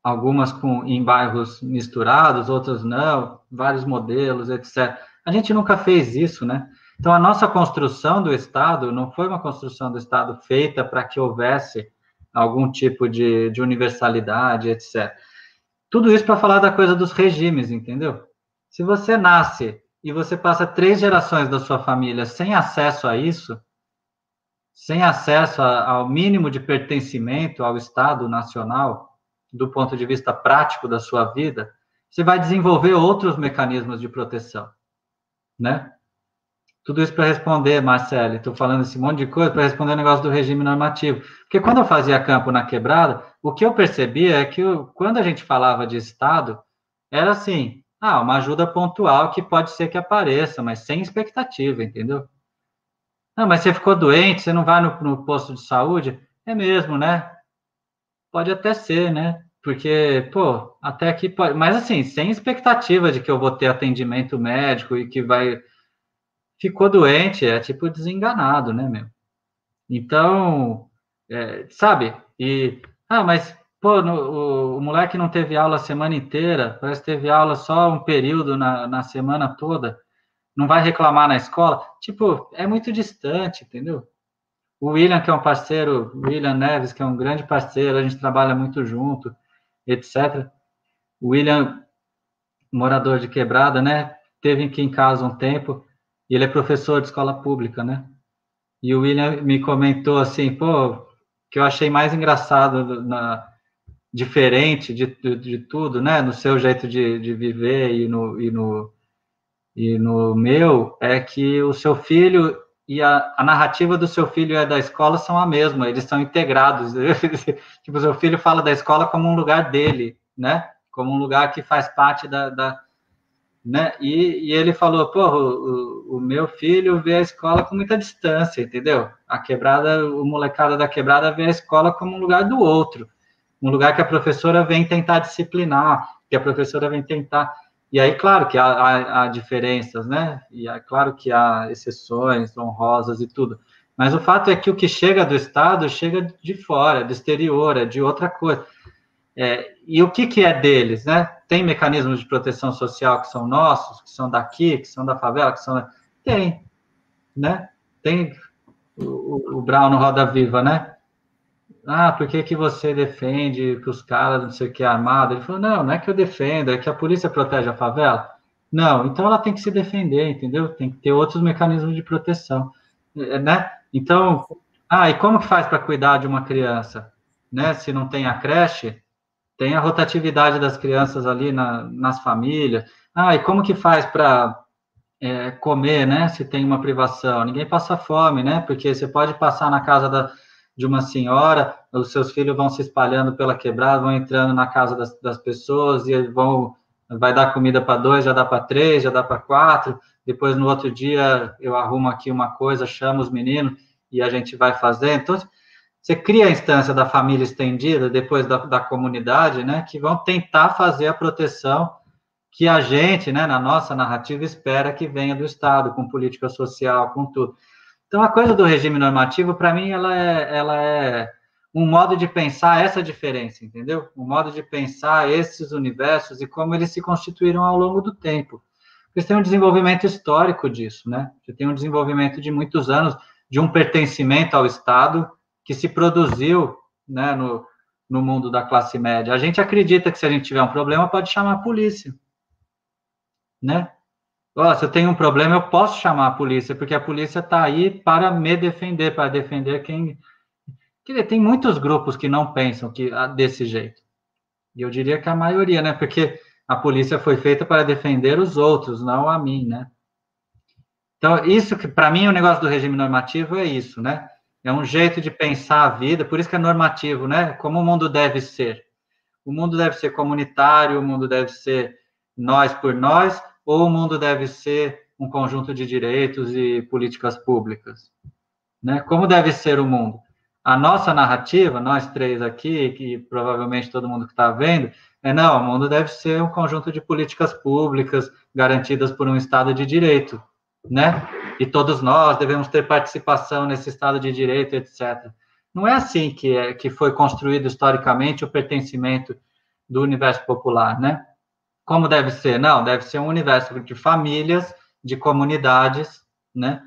algumas com, em bairros misturados, outras não, vários modelos, etc. A gente nunca fez isso, né? Então, a nossa construção do Estado não foi uma construção do Estado feita para que houvesse algum tipo de, de universalidade, etc. Tudo isso para falar da coisa dos regimes, entendeu? Se você nasce e você passa três gerações da sua família sem acesso a isso, sem acesso a, ao mínimo de pertencimento ao Estado nacional, do ponto de vista prático da sua vida, você vai desenvolver outros mecanismos de proteção, né? Tudo isso para responder, Marcelo, estou falando esse monte de coisa para responder o negócio do regime normativo. Porque quando eu fazia campo na quebrada, o que eu percebia é que eu, quando a gente falava de Estado, era assim, ah, uma ajuda pontual que pode ser que apareça, mas sem expectativa, entendeu? Não, mas você ficou doente, você não vai no, no posto de saúde? É mesmo, né? Pode até ser, né? Porque, pô, até aqui pode. Mas assim, sem expectativa de que eu vou ter atendimento médico e que vai. Ficou doente, é tipo desenganado, né, meu? Então, é, sabe? E. Ah, mas, pô, no, o, o, moleque não teve aula a semana inteira, parece que teve aula só um período na, na semana toda, não vai reclamar na escola. Tipo, é muito distante, entendeu? O William, que é um parceiro, William Neves, que é um grande parceiro, a gente trabalha muito junto, etc. O William, morador de quebrada, né? Teve aqui em casa um tempo, e ele é professor de escola pública, né? E o William me comentou assim, pô, que eu achei mais engraçado, na, diferente de, de, de tudo, né? No seu jeito de, de viver e no, e, no, e no meu, é que o seu filho e a, a, narrativa do seu filho e da escola são a mesma, eles são integrados. tipo, o seu filho fala da escola como um lugar dele, né? Como um lugar que faz parte da. da né? E, e ele falou: pô, o, o, meu filho vê a escola com muita distância, entendeu? A quebrada, o molecada da quebrada vê a escola como um lugar do outro, um lugar que a professora vem tentar disciplinar, que a professora vem tentar e aí, claro que há, há, há, diferenças, né? E é claro que há exceções honrosas e tudo. Mas o fato é que o que chega do Estado chega de fora, do exterior, é de outra coisa. É, e o que, que é deles, né? Tem mecanismos de proteção social que são nossos, que são daqui, que são da favela, que são. Tem, né? Tem o, o Brown no Roda Viva, né? Ah, por que, que você defende que os caras não sei o que é armado? Ele falou, não, não é que eu defendo, é que a polícia protege a favela. Não, então ela tem que se defender, entendeu? Tem que ter outros mecanismos de proteção, é, né? Então, ah, e como que faz para cuidar de uma criança? Né? Se não tem a creche, tem a rotatividade das crianças ali na, nas famílias. Ah, e como que faz para é, comer, né? Se tem uma privação? Ninguém passa fome, né? Porque você pode passar na casa da de uma senhora, os seus filhos vão se espalhando pela quebrada, vão entrando na casa das, das pessoas e vão vai dar comida para dois, já dá para três, já dá para quatro. Depois no outro dia eu arrumo aqui uma coisa, chamo os meninos e a gente vai fazer. Então você cria a instância da família estendida, depois da, da comunidade, né, que vão tentar fazer a proteção que a gente, né, na nossa narrativa, espera que venha do Estado, com política social, com tudo. Então, a coisa do regime normativo, para mim, ela é, ela é um modo de pensar essa diferença, entendeu? Um modo de pensar esses universos e como eles se constituíram ao longo do tempo. Porque tem um desenvolvimento histórico disso, né? Você tem um desenvolvimento de muitos anos de um pertencimento ao Estado que se produziu né, no, no mundo da classe média. A gente acredita que se a gente tiver um problema, pode chamar a polícia, né? Oh, se eu tenho um problema, eu posso chamar a polícia, porque a polícia está aí para me defender, para defender quem. Tem muitos grupos que não pensam que ah, desse jeito. E eu diria que a maioria, né? Porque a polícia foi feita para defender os outros, não a mim, né? Então, isso que, para mim, o negócio do regime normativo é isso, né? É um jeito de pensar a vida, por isso que é normativo, né? Como o mundo deve ser. O mundo deve ser comunitário, o mundo deve ser nós por nós, ou o mundo deve ser um conjunto de direitos e políticas públicas? Né? Como deve ser o mundo? A nossa narrativa, nós três aqui, que provavelmente todo mundo que está vendo, é não, o mundo deve ser um conjunto de políticas públicas garantidas por um Estado de Direito, né? E todos nós devemos ter participação nesse Estado de Direito, etc. Não é assim que, é, que foi construído historicamente o pertencimento do universo popular, né? Como deve ser? Não, deve ser um universo de famílias, de comunidades, né?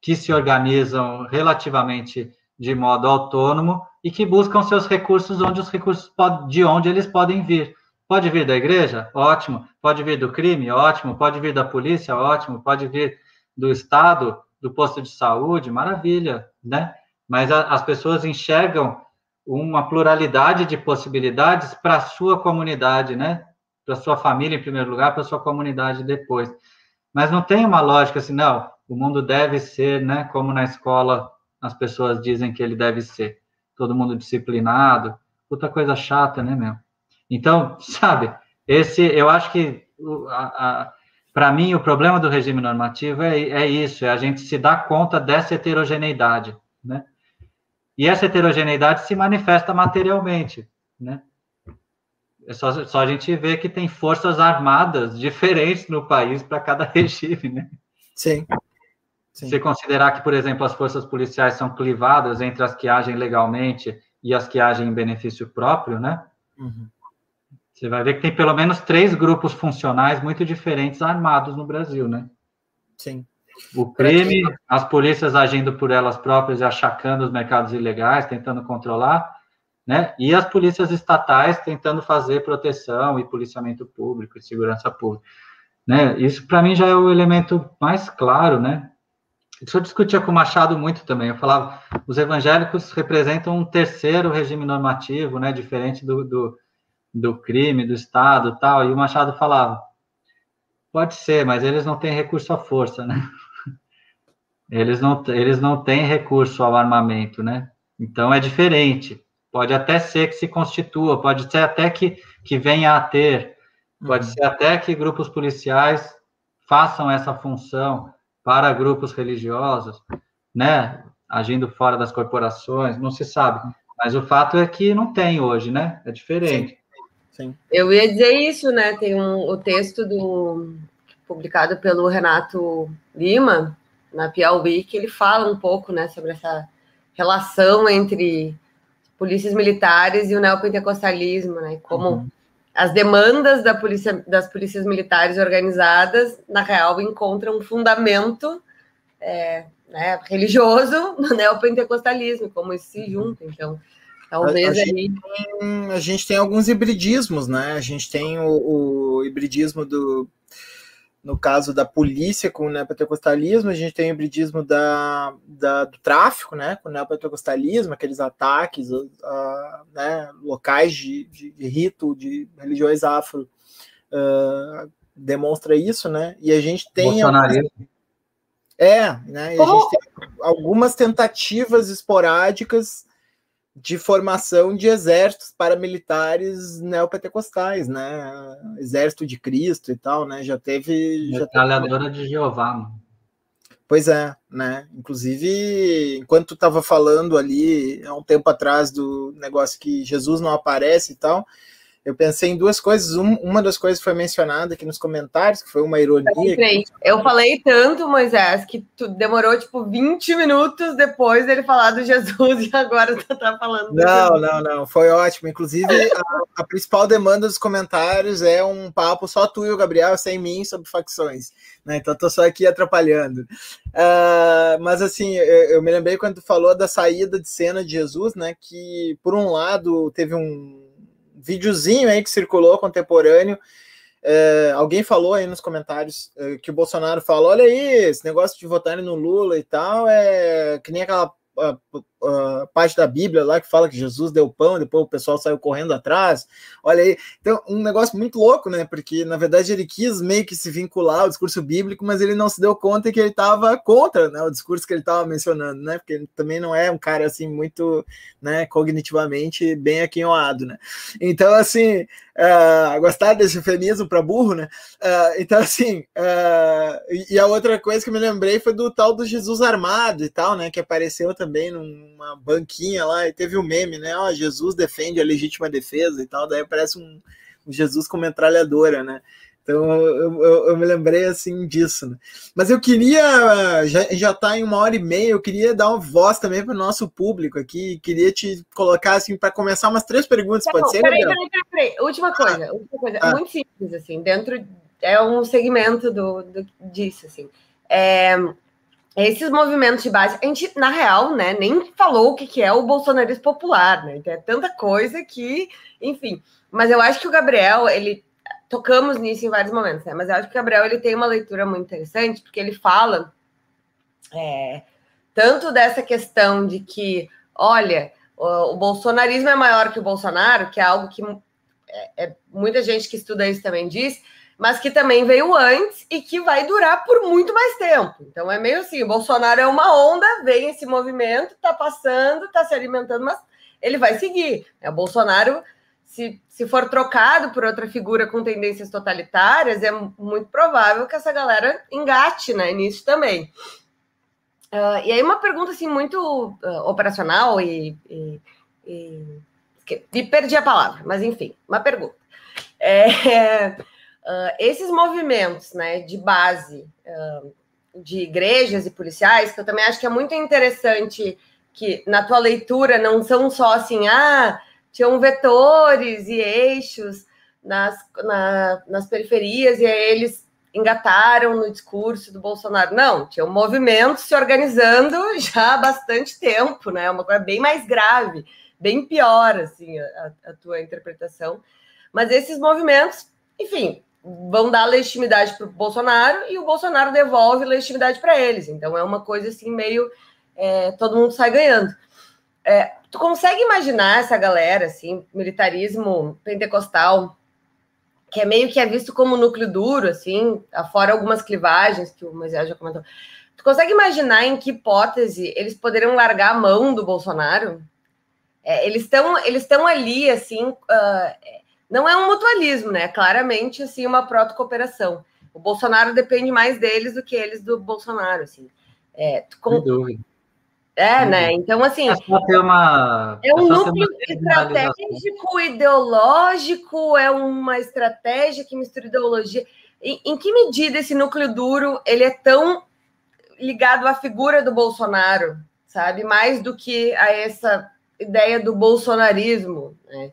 Que se organizam relativamente de modo autônomo e que buscam seus recursos onde os recursos de onde eles podem vir. Pode vir da igreja? Ótimo. Pode vir do crime? Ótimo. Pode vir da polícia? Ótimo. Pode vir do Estado, do posto de saúde? Maravilha, né? Mas a, as pessoas enxergam uma pluralidade de possibilidades para a sua comunidade, né? Para sua família em primeiro lugar, para sua comunidade depois. Mas não tem uma lógica assim, não, o mundo deve ser, né, como na escola as pessoas dizem que ele deve ser. Todo mundo disciplinado, puta coisa chata, né, meu? Então, sabe, esse, eu acho que, para mim, o problema do regime normativo é, é isso, é a gente se dar conta dessa heterogeneidade, né? E essa heterogeneidade se manifesta materialmente, né? É só, só a gente ver que tem forças armadas diferentes no país para cada regime, né? Sim. Sim. Se considerar que, por exemplo, as forças policiais são clivadas entre as que agem legalmente e as que agem em benefício próprio, né? Uhum. Você vai ver que tem pelo menos três grupos funcionais muito diferentes armados no Brasil, né? Sim. o crime, as polícias agindo por elas próprias e achacando os mercados ilegais, tentando controlar, né? E as polícias estatais tentando fazer proteção e policiamento público e segurança pública, né? Isso para mim já é o elemento mais claro, né? Isso eu discutia com o Machado muito também. Eu falava, os evangélicos representam um terceiro regime normativo, né? Diferente do, do, do crime, do Estado, tal. E o Machado falava, pode ser, mas eles não têm recurso à força, né? Eles não, eles não têm recurso ao armamento, né? Então é diferente. Pode até ser que se constitua, pode ser até que, que venha a ter, pode uhum. ser até que grupos policiais façam essa função para grupos religiosos, né? Agindo fora das corporações, não se sabe. Mas o fato é que não tem hoje, né? É diferente. Sim. Sim. Eu ia dizer isso, né? Tem um, o texto do publicado pelo Renato Lima, na Piauí, que ele fala um pouco né, sobre essa relação entre polícias militares e o neopentecostalismo, né? Como uhum. as demandas da polícia, das polícias militares organizadas, na real, encontram um fundamento é, né, religioso no neopentecostalismo, como isso se junta, então... Talvez a, a, gente tem, a gente tem alguns hibridismos, né? A gente tem o, o hibridismo do no caso da polícia com o neopentecostalismo, a gente tem o hibridismo da, da, do tráfico, né, com o neopentecostalismo, aqueles ataques a, né, locais de, de, de, rito de religiões afro, uh, demonstra isso, né, e a gente tem... É, né, e a gente tem algumas tentativas esporádicas de formação de exércitos paramilitares neopentecostais, né? Exército de Cristo e tal, né? Já teve. Metralhadora teve... de Jeová, mano. Pois é, né? Inclusive, enquanto estava falando ali há um tempo atrás do negócio que Jesus não aparece e tal, eu pensei em duas coisas. Um, uma das coisas foi mencionada aqui nos comentários, que foi uma ironia. Eu, eu falei tanto, Moisés, que tu demorou tipo 20 minutos depois dele falar do Jesus e agora tu tá falando. Não, não, não. Foi ótimo. Inclusive, a, a, principal demanda dos comentários é um papo só tu e o Gabriel, sem mim, sobre facções. Né? Então, tô só aqui atrapalhando. Uh, mas, assim, eu, eu me lembrei quando tu falou da saída de cena de Jesus, né? Que, por um lado, teve um videozinho aí que circulou contemporâneo. É, alguém falou aí nos comentários é, que o Bolsonaro falou: olha aí, esse negócio de votarem no Lula e tal é que nem aquela a, a, parte da Bíblia lá que fala que Jesus deu pão, depois o pessoal saiu correndo atrás. Olha aí, então um negócio muito louco, né? Porque na verdade ele quis meio que se vincular ao discurso bíblico, mas ele não se deu conta que ele estava contra, né? O discurso que ele estava mencionando, né? Porque ele também não é um cara assim muito, né? Cognitivamente bem aquinhoado, né? Então assim, uh, gostar desse eufemismo para burro, né? Uh, então assim, uh, e a outra coisa que eu me lembrei foi do tal do Jesus armado e tal, né? Que apareceu também num uma banquinha lá e teve um meme, né? Ó, Jesus defende a legítima defesa e tal, daí parece um, um Jesus com metralhadora, né? Então eu, eu, eu, me lembrei assim disso. Né? Mas eu queria, já, já tá em uma hora e meia, eu queria dar uma voz também para o nosso público aqui. Queria te colocar assim para começar umas três perguntas, tá pode bom, ser? Peraí, peraí, peraí, peraí. Última coisa, ah, última coisa. Ah. Muito simples, assim, dentro é um segmento do, do disso, assim. É, esses movimentos de base, a gente, na real, né, nem falou o que, é o bolsonarismo popular, né? Então, é tanta coisa que, enfim. Mas eu acho que o Gabriel, ele. Tocamos nisso em vários momentos, né? Mas eu acho que o Gabriel ele tem uma leitura muito interessante, porque ele fala é, tanto dessa questão de que, olha, o, o, bolsonarismo é maior que o Bolsonaro, que é algo que é, é, muita gente que estuda isso também diz, mas que também veio antes e que vai durar por muito mais tempo. Então é meio assim: o Bolsonaro é uma onda, vem esse movimento, está passando, está se alimentando, mas ele vai seguir. O Bolsonaro, se, se for trocado por outra figura com tendências totalitárias, é muito provável que essa galera engate né, nisso também. Uh, e aí, uma pergunta assim, muito uh, operacional e, e, e, e, perdi a palavra, mas enfim, uma pergunta. É, Uh, esses movimentos né, de base uh, de igrejas e policiais, que eu também acho que é muito interessante que na tua leitura não são só assim, ah, tinham vetores e eixos nas, na, nas periferias, e aí eles engataram no discurso do Bolsonaro. Não, tinha um movimento se organizando já há bastante tempo, né? Uma coisa bem mais grave, bem pior, assim, a, a tua interpretação. Mas esses movimentos, enfim, vão dar legitimidade para o Bolsonaro e o Bolsonaro devolve legitimidade para eles. Então é uma coisa assim meio é, todo mundo sai ganhando. É, tu consegue imaginar essa galera assim, militarismo pentecostal, que é meio que é visto como núcleo duro, assim, afora algumas clivagens que o Moisés já comentou. Tu consegue imaginar em que hipótese eles poderiam largar a mão do Bolsonaro? É, eles estão eles estão ali, assim, uh, não é um mutualismo, né? Claramente, assim, uma proto-cooperação. O Bolsonaro depende mais deles do que eles do Bolsonaro, assim. É, com... Sem dúvida. É, né? Então, assim. É uma. É um é núcleo estratégico, ideológico, é uma estratégia que mistura ideologia. Em, em, que medida esse núcleo duro ele é tão ligado à figura do Bolsonaro, sabe? Mais do que a essa ideia do bolsonarismo, né?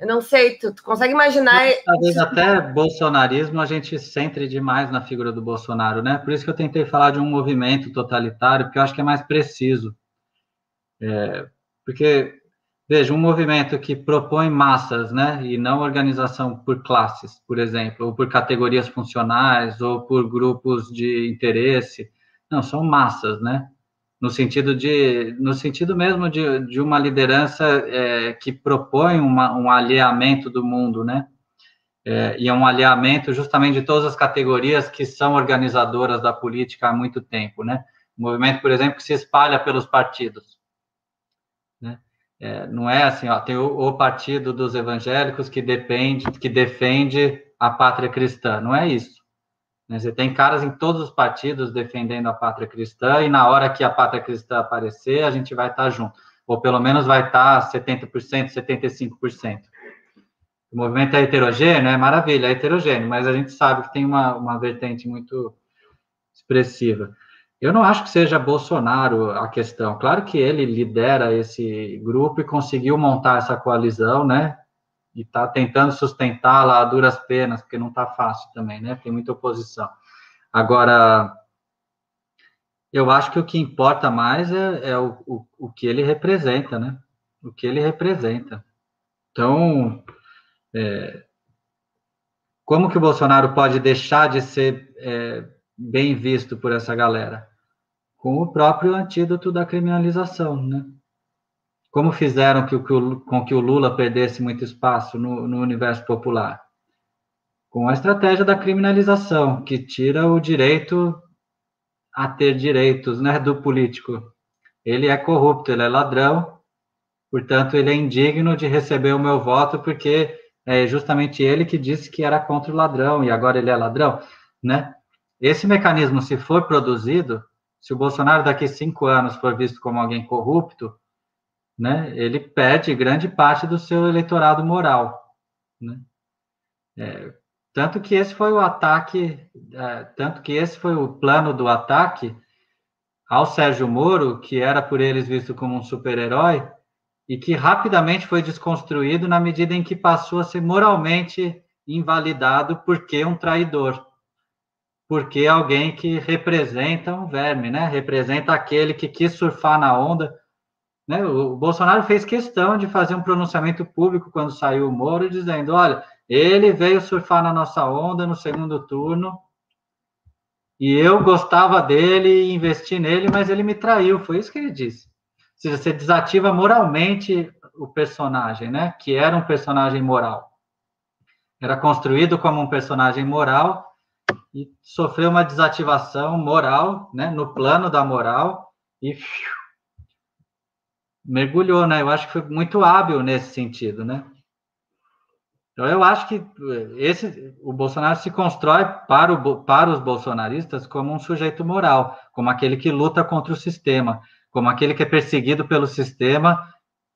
Eu não sei, tu, tu consegue imaginar. Talvez até bolsonarismo a gente centre demais na figura do Bolsonaro, né? Por isso que eu tentei falar de um movimento totalitário, porque eu acho que é mais preciso. É, porque, veja, um movimento que propõe massas, né? E não organização por classes, por exemplo, ou por categorias funcionais, ou por grupos de interesse. Não, são massas, né? No sentido de no sentido mesmo de, de uma liderança é, que propõe uma, um alinhamento do mundo, né? É, e é um alinhamento justamente de todas as categorias que são organizadoras da política há muito tempo, né? Um movimento, por exemplo, que se espalha pelos partidos, né? É, não é assim, ó, tem o, o, partido dos evangélicos que depende, que defende a pátria cristã, não é isso. Né? Você tem caras em todos os partidos defendendo a pátria cristã, e na hora que a pátria cristã aparecer, a gente vai estar junto. Ou pelo menos vai estar 70%, 75%. O movimento é heterogêneo, é maravilha, é heterogêneo, mas a gente sabe que tem uma, uma vertente muito expressiva. Eu não acho que seja Bolsonaro a questão. Claro que ele lidera esse grupo e conseguiu montar essa coalizão, né? E está tentando sustentá-la a duras penas, porque não está fácil também, né? Tem muita oposição. Agora, eu acho que o que importa mais é, é o, o, o, que ele representa, né? O que ele representa. Então, é, como que o Bolsonaro pode deixar de ser é, bem visto por essa galera? Com o próprio antídoto da criminalização, né? Como fizeram que, que com que o Lula perdesse muito espaço no, no universo popular? Com a estratégia da criminalização, que tira o direito a ter direitos né, do político. Ele é corrupto, ele é ladrão, portanto, ele é indigno de receber o meu voto, porque é justamente ele que disse que era contra o ladrão e agora ele é ladrão, né? Esse mecanismo, se for produzido, se o Bolsonaro daqui cinco anos for visto como alguém corrupto, né, ele perde grande parte do seu eleitorado moral. Né? É, tanto que esse foi o ataque, é, tanto que esse foi o plano do ataque ao Sérgio Moro, que era por eles visto como um super-herói, e que rapidamente foi desconstruído na medida em que passou a ser moralmente invalidado porque um traidor, porque alguém que representa um verme, né? Representa aquele que quis surfar na onda né? O Bolsonaro fez questão de fazer um pronunciamento público quando saiu o Moro, dizendo: olha, ele veio surfar na nossa onda no segundo turno e eu gostava dele investi nele, mas ele me traiu. Foi isso que ele disse. Ou seja, você desativa moralmente o personagem, né? Que era um personagem moral. Era construído como um personagem moral e sofreu uma desativação moral, né? No plano da moral e mergulhou, né? Eu acho que foi muito hábil nesse sentido, né? Então eu acho que esse o Bolsonaro se constrói para, o, para os bolsonaristas como um sujeito moral, como aquele que luta contra o sistema, como aquele que é perseguido pelo sistema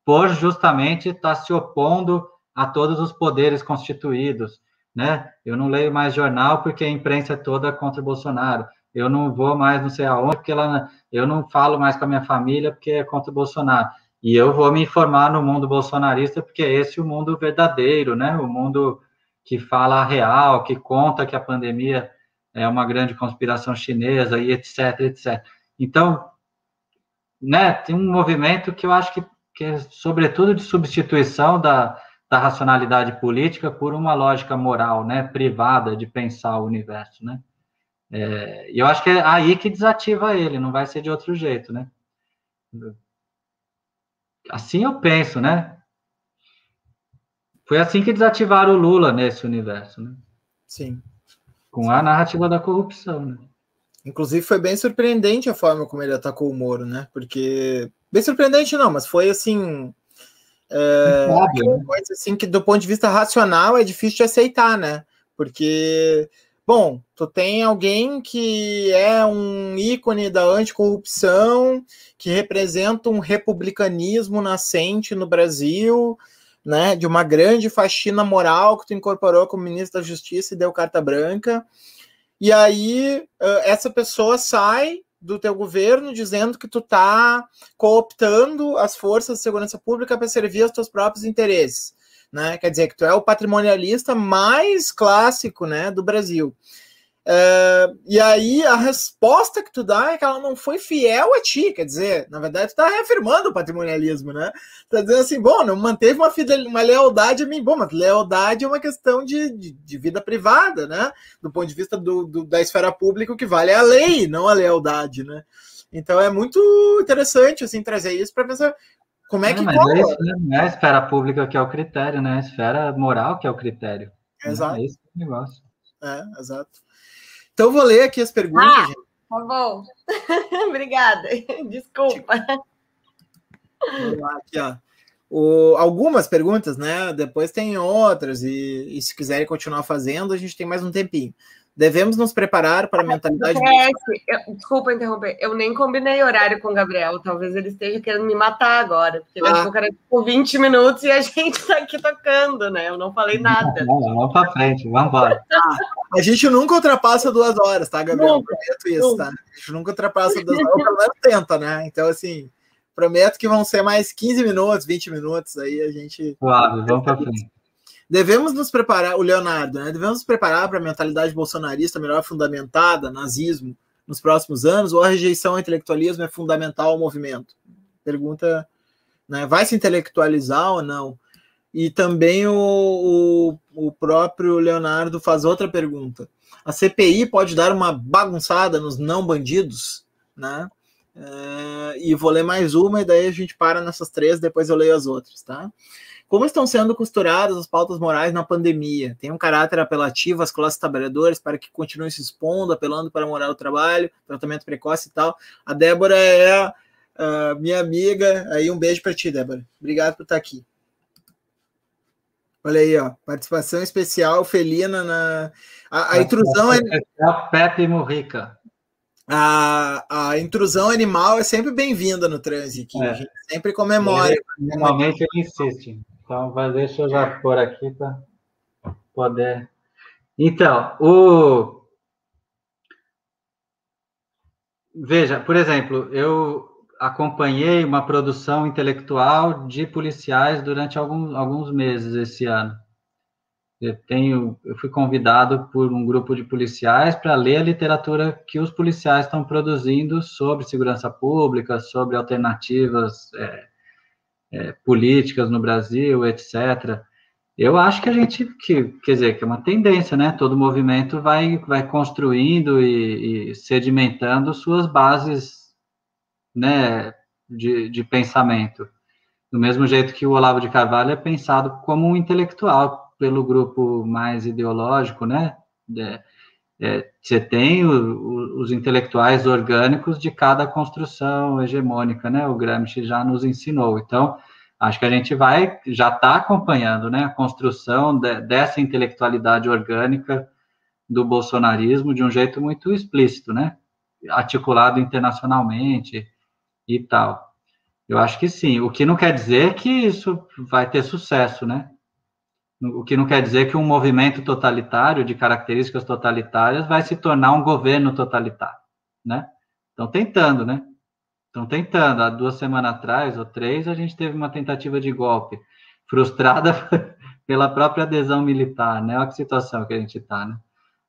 por justamente estar se opondo a todos os poderes constituídos, né? Eu não leio mais jornal porque a imprensa é toda contra o Bolsonaro. Eu não vou mais não sei aonde porque ela, eu não falo mais com a minha família porque é contra o Bolsonaro. E eu vou me informar no mundo bolsonarista, porque é esse o mundo verdadeiro, né? O mundo que fala a real, que conta que a pandemia é uma grande conspiração chinesa e etc, etc. Então, né, tem um movimento que eu acho que, que é sobretudo de substituição da, da racionalidade política por uma lógica moral, né, privada de pensar o universo, né. É, e eu acho que é aí que desativa ele, não vai ser de outro jeito, né. Assim eu penso, né. Foi assim que desativaram o Lula nesse universo, né. Sim. Com a narrativa da corrupção, né. Inclusive foi bem surpreendente a forma como ele atacou o Moro, né? Porque bem surpreendente não, mas foi assim, é, né? coisa assim que do ponto de vista racional é difícil de aceitar, né? Porque bom, tu tem alguém que é um ícone da anticorrupção, que representa um republicanismo nascente no Brasil, né? De uma grande faxina moral que tu incorporou como ministro da Justiça e deu carta branca. E aí essa pessoa sai do teu governo dizendo que tu tá cooptando as forças de segurança pública para servir aos teus próprios interesses, né? Quer dizer que tu é o patrimonialista mais clássico, né, do Brasil. É, e aí a resposta que tu dá é que ela não foi fiel a ti, quer dizer, na verdade tu tá reafirmando o patrimonialismo, né? Tá dizendo assim, bom, não manteve uma, uma lealdade a mim, bom, mas lealdade é uma questão de, de, de vida privada, né? Do ponto de vista do, do, da esfera pública, o que vale é a lei, não a lealdade, né? Então é muito interessante, assim, trazer isso para pensar como é que... Não, mas é isso, né? Não é a esfera pública que é o critério, né? A esfera moral que é o critério. Exato. É esse o negócio. É, exato. Então, vou ler aqui as perguntas. Ah, gente. tá bom. Obrigada. Desculpa. Vamos lá, aqui, ó. O, algumas perguntas, né? Depois tem outras, e, e, se quiserem continuar fazendo, a gente tem mais um tempinho. Devemos nos preparar para a mentalidade. Eu, desculpa interromper, eu nem combinei horário com o Gabriel. Talvez ele esteja querendo me matar agora, porque ele ah. era tipo 20 minutos e a gente está aqui tocando, né? Eu não falei nada. Não, vamos para frente, vamos embora. Ah, a gente nunca ultrapassa duas horas, tá, Gabriel? Nunca, prometo isso, nunca. tá? A gente nunca ultrapassa duas horas, pelo menos tenta, né? Então, assim, prometo que vão ser mais 15 minutos, 20 minutos, aí a gente. Claro, vamos para frente. Devemos nos preparar, o Leonardo, né? Devemos nos preparar para a mentalidade bolsonarista melhor fundamentada, nazismo, nos próximos anos, ou a rejeição ao intelectualismo é fundamental ao movimento? Pergunta, né? Vai se intelectualizar ou não? E também o, o, o próprio Leonardo faz outra pergunta. A CPI pode dar uma bagunçada nos não bandidos, né? É, e vou ler mais uma e daí a gente para nessas três, depois eu leio as outras, tá? Como estão sendo costuradas as pautas morais na pandemia? Tem um caráter apelativo às classes trabalhadoras para que continuem se expondo, apelando para a moral do trabalho, tratamento precoce e tal. A Débora é uh, minha amiga. Aí um beijo para ti, Débora. Obrigado por estar aqui. Olha aí, ó, participação especial felina na a, a intrusão é Pepe Murrica. A, a intrusão animal é sempre bem-vinda no trânsito. É. A gente sempre comemora. Normalmente ele insiste. Então, vai, deixa eu já pôr aqui para poder. Então, o. Veja, por exemplo, eu acompanhei uma produção intelectual de policiais durante alguns, alguns meses esse ano. Eu tenho, eu fui convidado por um grupo de policiais para ler a literatura que os policiais estão produzindo sobre segurança pública, sobre alternativas é, é, políticas no Brasil, etc. Eu acho que a gente, que, quer dizer, que é uma tendência, né? Todo movimento vai, vai construindo e, e sedimentando suas bases, né, de, de pensamento. Do mesmo jeito que o Olavo de Carvalho é pensado como um intelectual pelo grupo mais ideológico, né? É, é, você tem o, o, os intelectuais orgânicos de cada construção hegemônica, né? O Gramsci já nos ensinou. Então, acho que a gente vai, já está acompanhando, né? A construção de, dessa intelectualidade orgânica do bolsonarismo de um jeito muito explícito, né? Articulado internacionalmente e tal. Eu acho que sim. O que não quer dizer que isso vai ter sucesso, né? O que não quer dizer que um movimento totalitário, de características totalitárias, vai se tornar um governo totalitário, né? Estão tentando, né? Estão tentando. Há duas semanas atrás, ou três, a gente teve uma tentativa de golpe, frustrada pela própria adesão militar, né? Olha que situação que a gente está, né?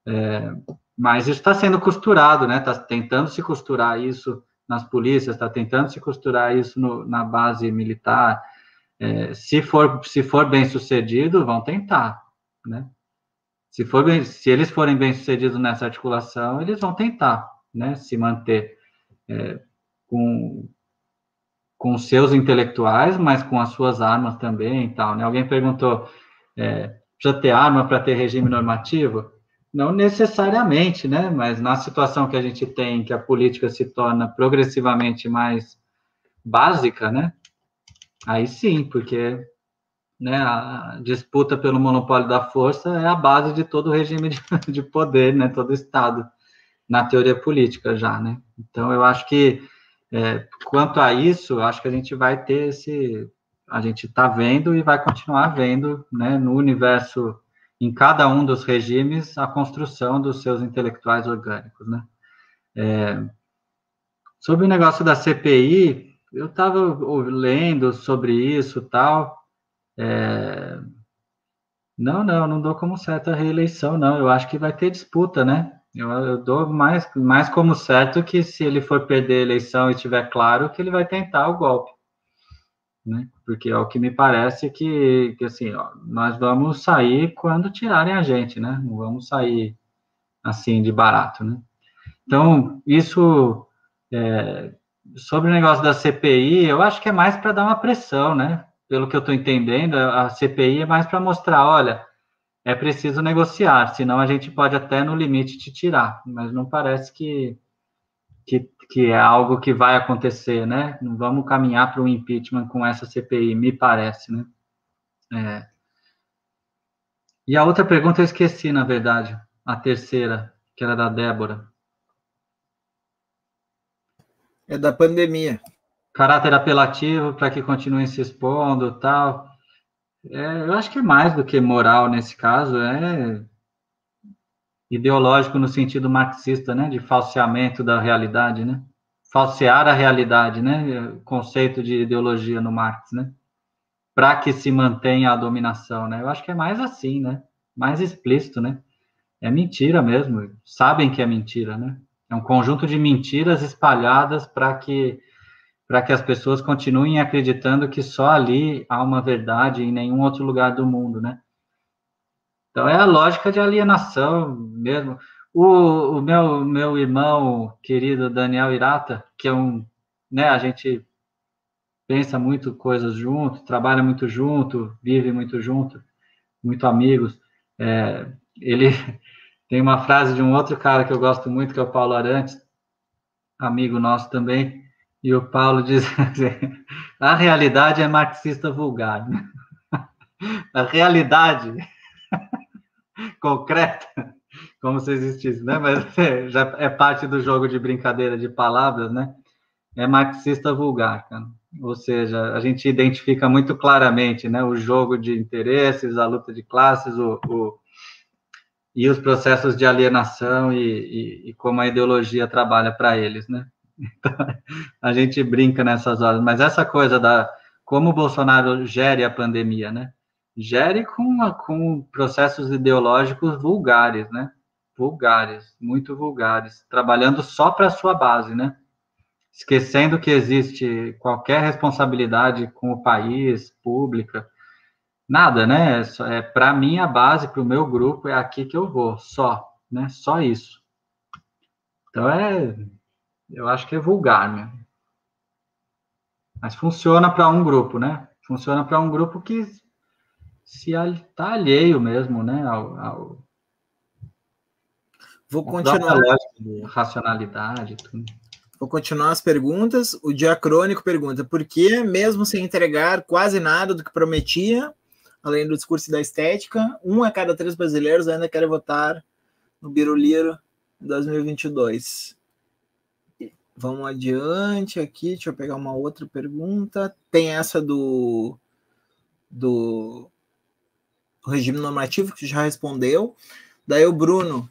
É, mas isso está sendo costurado, né? Está tentando se costurar isso nas polícias, está tentando se costurar isso no, na base militar. É, se for se for bem sucedido, vão tentar, né? Se for bem, se eles forem bem sucedidos nessa articulação, eles vão tentar, né? Se manter é, com com seus intelectuais, mas com as suas armas também e tal, né? Alguém perguntou, é, precisa ter arma para ter regime normativo? Não necessariamente, né? Mas na situação que a gente tem, que a política se torna progressivamente mais básica, né? Aí sim, porque né, a disputa pelo monopólio da força é a base de todo regime de, de poder, né? Todo Estado, na teoria política já, né? Então, eu acho que, é, quanto a isso, acho que a gente vai ter esse... A gente está vendo e vai continuar vendo, né? No universo em cada um dos regimes a construção dos seus intelectuais orgânicos, né? É, sobre o negócio da CPI, eu estava lendo sobre isso tal. É, não, não, não dou como certa a reeleição, não. Eu acho que vai ter disputa, né? Eu, eu, dou mais, mais como certo que se ele for perder a eleição e tiver claro que ele vai tentar o golpe né? Porque é o que me parece que, que assim, ó, nós vamos sair quando tirarem a gente, né? Não vamos sair assim de barato, né? Então, isso é, sobre o negócio da CPI, eu acho que é mais para dar uma pressão, né? Pelo que eu estou entendendo, a CPI é mais para mostrar, olha, é preciso negociar, senão a gente pode até no limite te tirar, mas não parece que que, que é algo que vai acontecer, né? Não vamos caminhar para o impeachment com essa CPI, me parece, né? É. E a outra pergunta eu esqueci, na verdade, a terceira, que era da Débora. É da pandemia. Caráter apelativo para que continuem se expondo tal. É, eu acho que é mais do que moral nesse caso, é ideológico no sentido marxista, né, de falseamento da realidade, né? Falsear a realidade, né? Conceito de ideologia no Marx, né? Para que se mantenha a dominação, né? Eu acho que é mais assim, né? Mais explícito, né? É mentira mesmo, sabem que é mentira, né? É um conjunto de mentiras espalhadas para que para que as pessoas continuem acreditando que só ali há uma verdade em nenhum outro lugar do mundo, né? Então é a lógica de alienação mesmo. O, o meu, meu irmão querido Daniel Irata, que é um, né, a gente pensa muito coisas junto, trabalha muito junto, vive muito junto, muito amigos. É, ele tem uma frase de um outro cara que eu gosto muito, que é o Paulo Arantes, amigo nosso também, e o Paulo diz assim, a realidade é marxista vulgar. A realidade concreta, como se existisse, né? Mas é, já é parte do jogo de brincadeira de palavras, né? É marxista vulgar, cara. Ou seja, a gente identifica muito claramente, né? O jogo de interesses, a luta de classes, o, o e os processos de alienação e, e, e como a ideologia trabalha para eles, né? Então, a gente brinca nessas horas, mas essa coisa da como o Bolsonaro gere a pandemia, né? gere com, com processos ideológicos vulgares, né? Vulgares, muito vulgares, trabalhando só para a sua base, né? Esquecendo que existe qualquer responsabilidade com o país, pública, nada, né? É, é para mim a base, para o meu grupo, é aqui que eu vou, só, né? Só isso. Então é, eu acho que é vulgar, né? Mas funciona para um grupo, né? Funciona para um grupo que se está alheio mesmo, né, ao, ao Vou continuar. racionalidade. Tudo. Vou continuar as perguntas. O Diacrônico pergunta: por que, mesmo sem entregar quase nada do que prometia, além do discurso da estética, um a cada três brasileiros ainda quer votar no Biruliro 2022? Vamos adiante aqui. Deixa eu pegar uma outra pergunta. Tem essa do do regime normativo, que já respondeu. Daí o Bruno,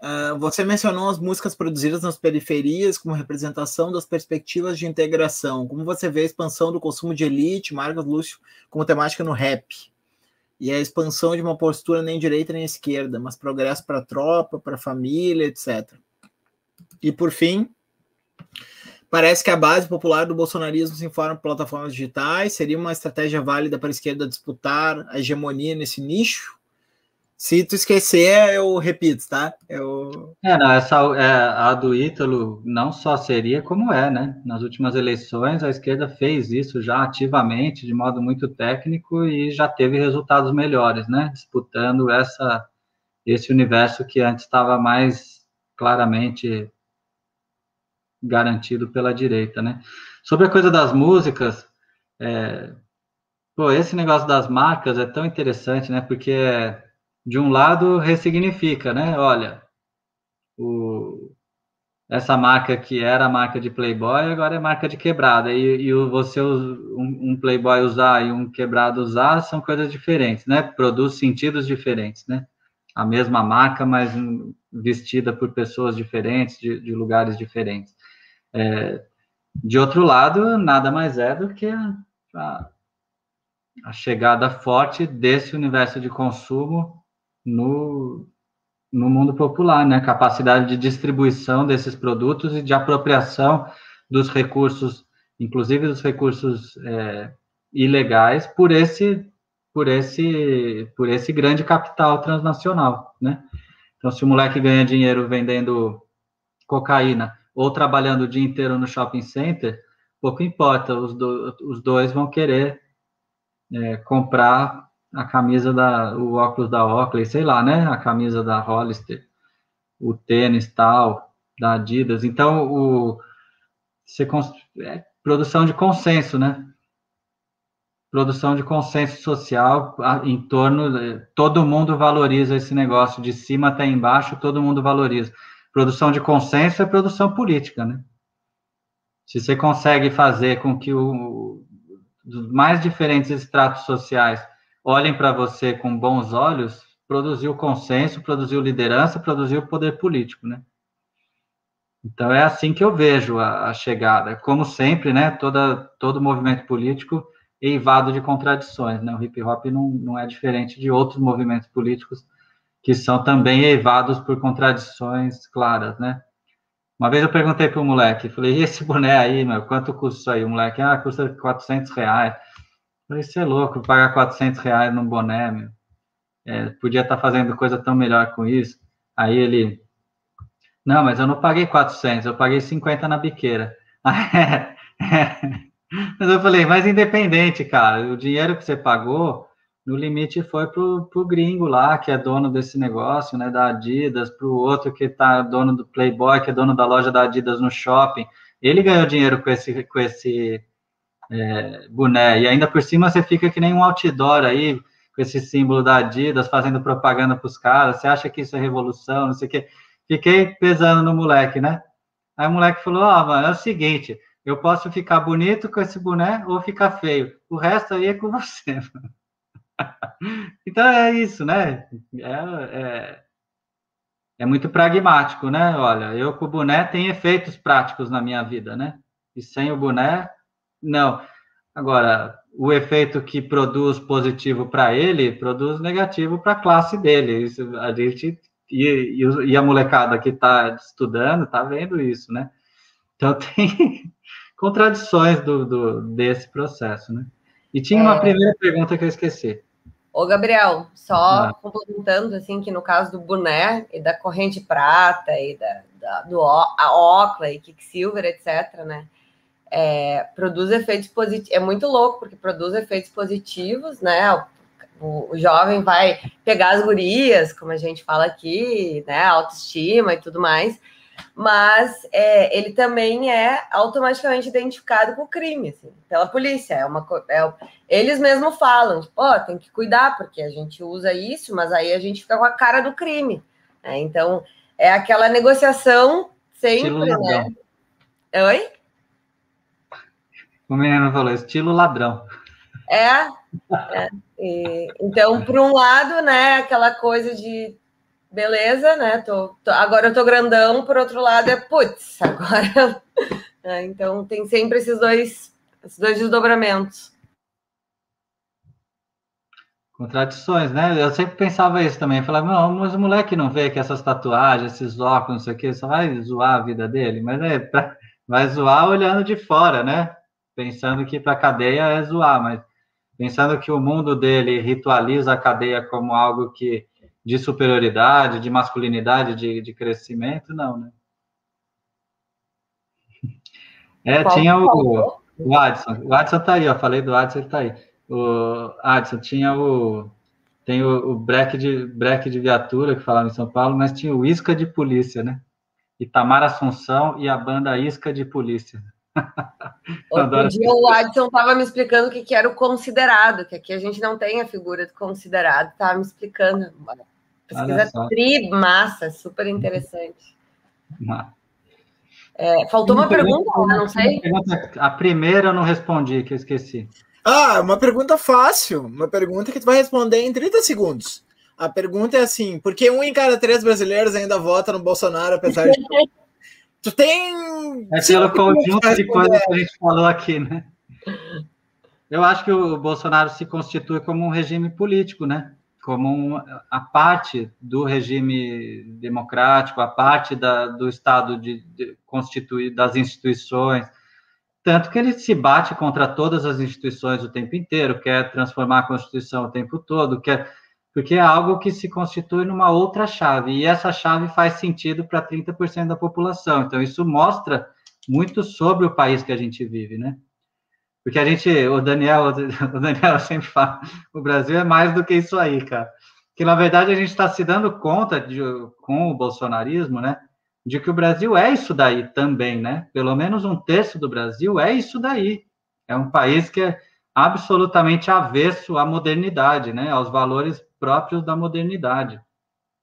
uh, você mencionou as músicas produzidas nas periferias como representação das perspectivas de integração. Como você vê a expansão do consumo de elite, marcas luxo como temática no rap? E a expansão de uma postura nem direita nem esquerda, mas progresso para a tropa, para a família, etc. E por fim, parece que a base popular do bolsonarismo se informa por plataformas digitais, seria uma estratégia válida para a esquerda disputar a hegemonia nesse nicho? Se tu esquecer, eu repito, tá? Eu... É, não, essa, é, a do Ítalo não só seria como é, né? Nas últimas eleições, a esquerda fez isso já ativamente, de modo muito técnico, e já teve resultados melhores, né? Disputando essa, esse universo que antes estava mais claramente garantido pela direita, né? Sobre a coisa das músicas, é, pô, esse negócio das marcas é tão interessante, né? Porque de um lado ressignifica, né? Olha, o, essa marca que era marca de Playboy agora é marca de quebrada e, e você um, um, Playboy usar e um quebrado usar são coisas diferentes, né? Produz sentidos diferentes, né? A mesma marca, mas vestida por pessoas diferentes de, de lugares diferentes. É, de outro lado, nada mais é do que a, a, a chegada forte desse universo de consumo no, no mundo popular, né? Capacidade de distribuição desses produtos e de apropriação dos recursos, inclusive dos recursos é, ilegais, por esse, por esse, por esse grande capital transnacional, né? Então, se o moleque ganha dinheiro vendendo cocaína ou trabalhando o dia inteiro no shopping center, pouco importa, os, do, os dois vão querer é, comprar a camisa da, o óculos da Oakley, sei lá, né? A camisa da Hollister, o tênis tal, da Adidas. Então, o, você, é produção de consenso, né? Produção de consenso social em torno, todo mundo valoriza esse negócio, de cima até embaixo, todo mundo valoriza. Produção de consenso é produção política, né? Se você consegue fazer com que o, mais diferentes estratos sociais olhem para você com bons olhos, produziu consenso, produziu liderança, produziu poder político, né? Então é assim que eu vejo a, a chegada. Como sempre, né? Toda, todo movimento político eivado de contradições, né? O hip hop não, não é diferente de outros movimentos políticos que são também eivados por contradições claras, né? Uma vez eu perguntei para o moleque, falei, e esse boné aí, meu, quanto custa isso aí? O moleque, ah, custa 400 reais. Você é louco, pagar 400 reais num boné, meu. É, podia estar tá fazendo coisa tão melhor com isso. Aí ele, não, mas eu não paguei 400, eu paguei 50 na biqueira. mas eu falei, mas independente, cara, o dinheiro que você pagou, no limite foi pro, pro gringo lá, que é dono desse negócio, né, da Adidas, pro outro que tá dono do Playboy, que é dono da loja da Adidas no shopping. Ele ganhou dinheiro com esse, com esse é, boné. E ainda por cima você fica que nem um outdoor aí, com esse símbolo da Adidas, fazendo propaganda para os caras. Você acha que isso é revolução, não sei o quê. Fiquei pesando no moleque, né? Aí o moleque falou: Ó, oh, mano, é o seguinte, eu posso ficar bonito com esse boné ou ficar feio. O resto aí é com você. então é isso, né? É, é, é, muito pragmático, né? Olha, eu com o boné tem efeitos práticos na minha vida, né? E sem o boné, não. Agora, o efeito que produz positivo para ele, produz negativo para a classe dele. Isso, a gente e, e, a molecada que está estudando está vendo isso, né? Então tem contradições do, do, desse processo, né? E tinha uma é... primeira pergunta que eu esqueci. Ô, Gabriel, só ah. complementando, assim, que no caso do boné e da corrente prata e da, da do a Oakley, Quicksilver, etc., né? É, produz efeitos positivos. É muito louco, porque produz efeitos positivos, né? O, o, jovem vai pegar as gurias, como a gente fala aqui, né? Autoestima e tudo mais. Mas é, ele também é automaticamente identificado com o crime, assim, pela polícia. É uma, é, eles mesmos falam, tipo, oh, tem que cuidar, porque a gente usa isso, mas aí a gente fica com a cara do crime. Né? Então, é aquela negociação sempre, né? Oi? O menino falou, estilo ladrão. É. é. E, então, por um lado, né, aquela coisa de beleza, né? Tô, tô, agora eu tô grandão, por outro lado é putz, agora. É, então tem sempre esses dois, esses dois desdobramentos. Contradições, né? Eu sempre pensava isso também. Eu falava, não, mas o moleque não vê que essas tatuagens, esses óculos, não sei o que, só vai zoar a vida dele. Mas é, vai zoar olhando de fora, né? Pensando que para a cadeia é zoar, mas pensando que o mundo dele ritualiza a cadeia como algo que de superioridade, de masculinidade, de, de crescimento, não, né? É, Qual tinha o, o Adson. O Adson tá aí, ó. Falei do Adson, ele tá aí. O Adson tinha o. Tem o, o break, de, break de viatura que falava em São Paulo, mas tinha o Isca de Polícia, né? Itamar Assunção e a banda Isca de Polícia. Outro dia o Adson estava me explicando o que, que era o considerado, que aqui a gente não tem a figura do considerado, estava me explicando. Pesquisa tri massa, super interessante. É, faltou uma, pergunta, não sei. A primeira eu não respondi, que eu esqueci. Ah, uma pergunta fácil. Uma pergunta que tu vai responder em 30 segundos. A pergunta é assim: por que um em cada três brasileiros ainda vota no Bolsonaro, apesar de. tu tem. É pelo conjunto de coisas que a gente falou aqui, né? Eu acho que o Bolsonaro se constitui como um regime político, né? Como um, a parte do regime democrático, a parte da, do Estado de, de constituir das instituições, tanto que ele se bate contra todas as instituições o tempo inteiro, quer transformar a Constituição o tempo todo, quer porque é algo que se constitui numa outra chave, e essa chave faz sentido para 30% da população. Então, isso mostra muito sobre o país que a gente vive, né? Porque a gente, o Daniel, o Daniel sempre fala, o Brasil é mais do que isso aí, cara. Que, na verdade, a gente está se dando conta de, com o bolsonarismo, né? De que o Brasil é isso daí também, né? Pelo menos um terço do Brasil é isso daí. É um país que é absolutamente avesso à modernidade, né? Aos valores próprios da modernidade.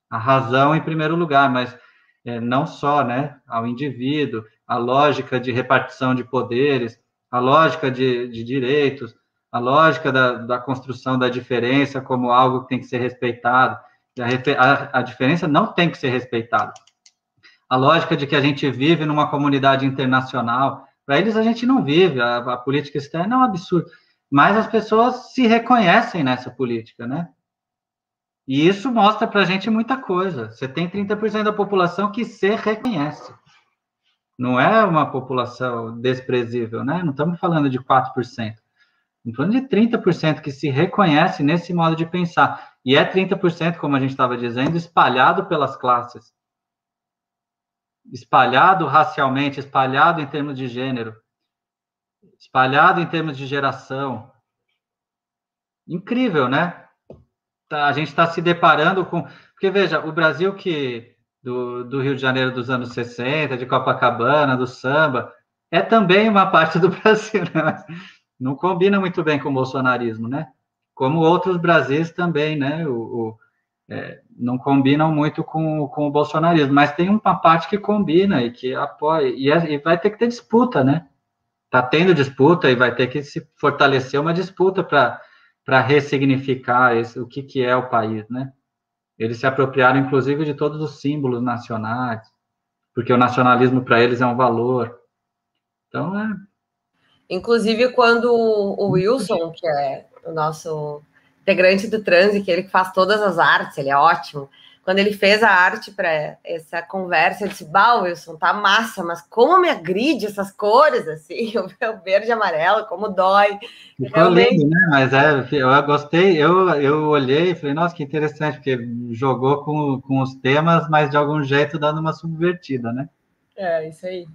A razão em primeiro lugar, mas é, não só, né, ao indivíduo, a lógica de repartição de poderes, a lógica de, de direitos, a lógica da, da, construção da diferença como algo que tem que ser respeitado. A, a, diferença não tem que ser respeitada. A lógica de que a gente vive numa comunidade internacional, para eles a gente não vive, a, a política externa é um absurdo, mas as pessoas se reconhecem nessa política, né? E isso mostra para a gente muita coisa. Você tem 30% da população que se reconhece. Não é uma população desprezível, né? Não estamos falando de 4%. Estamos falando de 30% que se reconhece nesse modo de pensar. E é 30%, como a gente estava dizendo, espalhado pelas classes. Espalhado racialmente, espalhado em termos de gênero, espalhado em termos de geração. Incrível, né? Tá, a gente está se deparando com. Porque, veja, o Brasil que do, do, Rio de Janeiro dos anos 60, de Copacabana, do samba, é também uma parte do Brasil, né? Mas não combina muito bem com o bolsonarismo, né? Como outros Brasis também, né? O, o é, não combinam muito com, com o bolsonarismo, mas tem uma parte que combina e que apoia, e, é, e vai ter que ter disputa, né? Está tendo disputa e vai ter que se fortalecer uma disputa para ressignificar esse, o que, que é o país, né? Eles se apropriaram, inclusive, de todos os símbolos nacionais, porque o nacionalismo para eles é um valor. Então, é. Inclusive, quando o Wilson, que é o nosso integrante do Transe, que ele faz todas as artes, ele é ótimo quando ele fez a arte para essa conversa, eu disse, bah, Wilson, tá massa, mas como me agride essas cores, assim, o verde e amarelo, como dói. Ficou Realmente... lindo, né? Mas é, eu gostei, eu, eu olhei e falei, nossa, que interessante, porque jogou com, com os temas, mas de algum jeito dando uma subvertida, né? É, isso aí.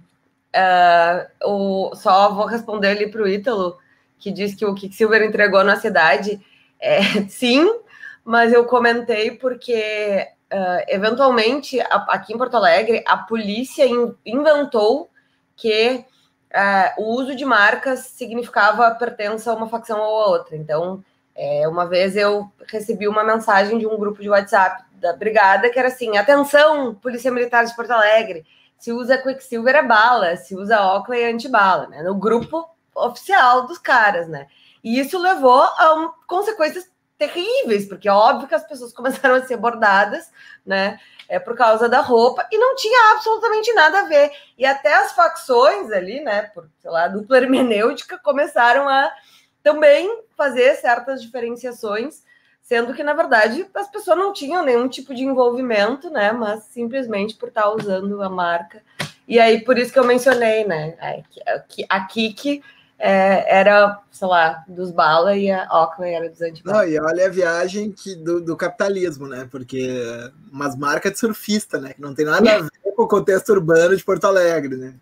Uh, o, só vou responder ali para o Ítalo, que diz que o Silver entregou na cidade. É, sim, mas eu comentei porque uh, eventualmente, a, aqui em Porto Alegre, a polícia in, inventou que uh, o uso de marcas significava pertença a uma facção ou a outra. Então, é, uma vez eu recebi uma mensagem de um grupo de WhatsApp da brigada que era assim: atenção, Polícia Militar de Porto Alegre, se usa Quicksilver é bala, se usa Oakley é antibala, né? No grupo oficial dos caras, né? E isso levou a um, consequências terríveis, porque é óbvio que as pessoas começaram a ser bordadas, né? É por causa da roupa, e não tinha absolutamente nada a ver. E até as facções ali, né, por, sei lá, dupla hermenêutica, começaram a também fazer certas diferenciações sendo que, na verdade, as pessoas não tinham nenhum tipo de envolvimento, né? Mas simplesmente por estar usando a marca. E aí, por isso que eu mencionei, né? A Kik é, era, sei lá, dos bala e a Oakley era dos antibala. e olha a viagem que, do, do, capitalismo, né? Porque umas marcas de surfista, né? Que não tem nada a ver com o contexto urbano de Porto Alegre, né?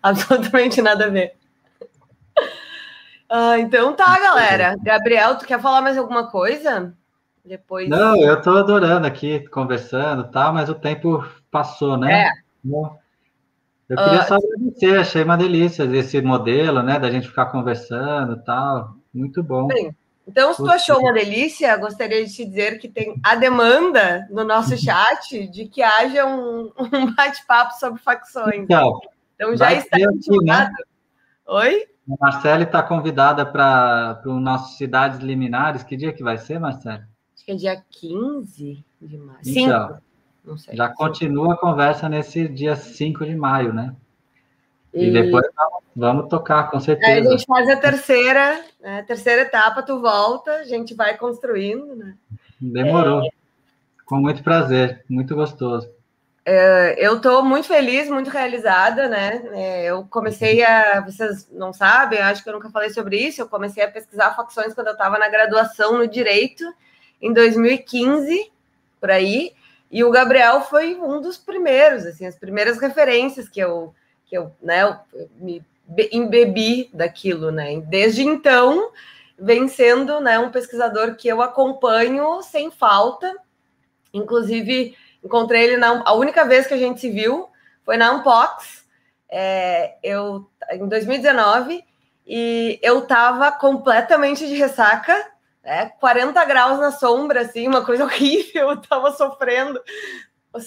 Absolutamente nada a ver. Ah, então tá, galera. Gabriel, tu quer falar mais alguma coisa? Depois. Não, eu tô adorando aqui, conversando e tal, mas o tempo passou, né? É. Eu queria uh, só agradecer, achei uma delícia esse modelo, né? Da gente ficar conversando e tal. Muito bom. Bem, então, se tu achou uma delícia, gostaria de te dizer que tem a demanda no nosso uhum. chat de que haja um, um bate-papo sobre facções. Então, então já está aqui, né? Oi? A Marcele está convidada para o nosso Cidades Liminares. Que dia que vai ser, Marcele? Acho que é dia 15 de maio. Então, 5. Não sei. Já continua a conversa nesse dia 5 de maio, né? E, e depois vamos tocar, com certeza. Aí a gente faz a terceira, né? terceira etapa, tu volta, a gente vai construindo, né? Demorou. É... Com muito prazer, muito gostoso. É, eu estou muito feliz, muito realizada, né? É, eu comecei a. Vocês não sabem, acho que eu nunca falei sobre isso. Eu comecei a pesquisar facções quando eu estava na graduação no Direito, em 2015, por aí. E o Gabriel foi um dos primeiros, assim, as primeiras referências que eu, que eu, né, eu me embebi daquilo, né? Desde então, vem sendo, né, um pesquisador que eu acompanho sem falta. Inclusive, Encontrei ele na. A única vez que a gente se viu foi na Unbox, é, eu, em 2019, e eu tava completamente de ressaca, né, 40 graus na sombra, assim, uma coisa horrível, eu tava sofrendo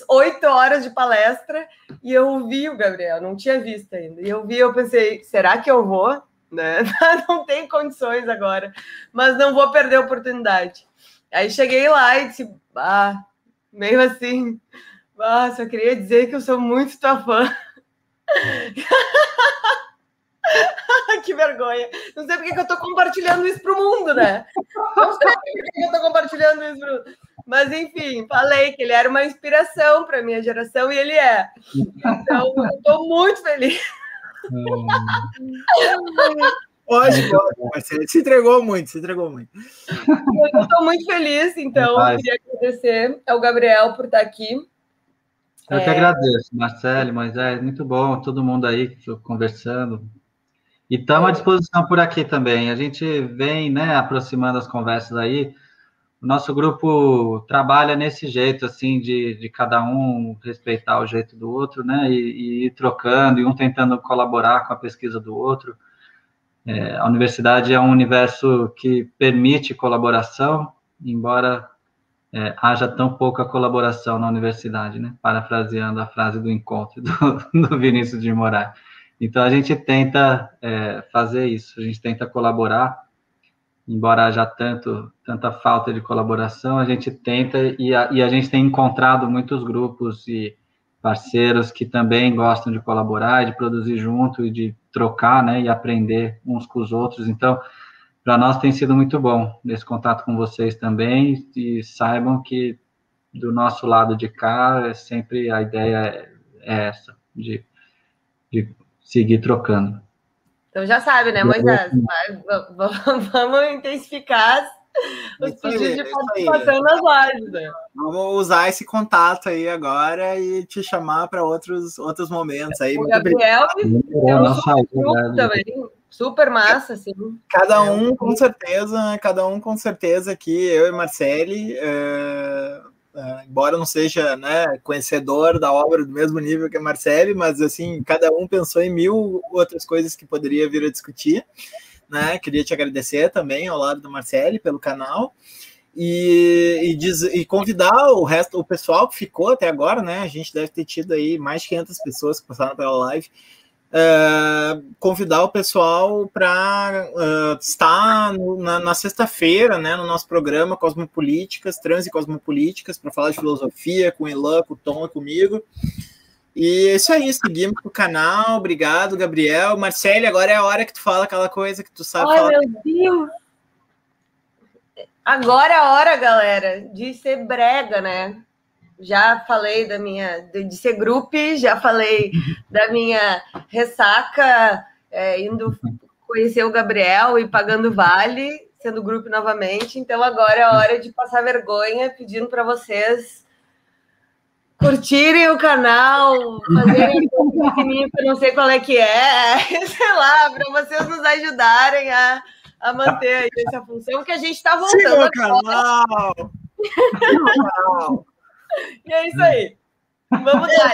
oito horas de palestra e eu vi o Gabriel, não tinha visto ainda. E eu vi, eu pensei, será que eu vou? Né? Não tem condições agora, mas não vou perder a oportunidade. Aí cheguei lá e disse, ah, meio assim. Ah, só queria dizer que eu sou muito tua fã. que vergonha. Não sei porque que eu tô compartilhando isso pro mundo, né? Não sei porque que eu tô compartilhando isso pro Mas, enfim, falei que ele era uma inspiração para minha geração e ele é. Então, eu tô muito feliz. Hum. Ótimo, Marcelo. Se entregou muito, se entregou muito. Eu estou muito feliz, então, eu queria agradecer ao Gabriel por estar aqui. Eu é... que agradeço, Marcelo, Moisés, muito bom, todo mundo aí conversando. E estamos à disposição por aqui também. A gente vem né, aproximando as conversas aí. O nosso grupo trabalha nesse jeito, assim, de, de cada um respeitar o jeito do outro, né? E, e ir trocando, e um tentando colaborar com a pesquisa do outro. É, a universidade é um universo que permite colaboração, embora é, haja tão pouca colaboração na universidade, né? Parafraseando a frase do encontro do, do Vinícius de Moraes. Então a gente tenta é, fazer isso, a gente tenta colaborar, embora haja tanto tanta falta de colaboração, a gente tenta e a, e a gente tem encontrado muitos grupos e parceiros que também gostam de colaborar, de produzir junto e de trocar, né, e aprender uns com os outros. Então, para nós tem sido muito bom esse contato com vocês também. E saibam que do nosso lado de cá é sempre a ideia é essa de, de seguir trocando. Então já sabe, né, Moisés? Vamos intensificar os pedidos de participação nas lives. Né? Vamos usar esse contato aí agora e te chamar para outros, outros momentos aí. O Gabriel eu também. Super massa, assim. Cada é, um, com certeza, cada um com certeza aqui, eu e Marcele, é, é, embora não seja né, conhecedor da obra do mesmo nível que a Marcele, mas assim, cada um pensou em mil outras coisas que poderia vir a discutir né? Queria te agradecer também ao lado do Marcele pelo canal. E, e, diz, e, convidar o resto, o pessoal que ficou até agora, né? A gente deve ter tido aí mais de 500 pessoas que passaram pela live. Uh, convidar o pessoal para uh, estar no, na, na sexta-feira, né, no nosso programa Cosmopolíticas, Trans e Cosmopolíticas, para falar de filosofia com o Elan, com o Tom e comigo. E é isso aí, seguimos pro canal. Obrigado, Gabriel. Marcele, agora é a hora que tu fala aquela coisa que tu sabe Ai, falar. meu Deus! Agora é a hora, galera, de ser brega, né? Já falei da minha de, de ser grupo, já falei da minha ressaca é, indo conhecer o Gabriel e pagando vale, sendo grupo novamente. Então agora é a hora de passar vergonha, pedindo para vocês curtirem o canal, fazerem um pequenininho que eu não sei qual é que é, sei lá, para vocês nos ajudarem a, a manter aí essa função, que a gente está voltando. Siga o canal! e é isso aí. Vamos lá.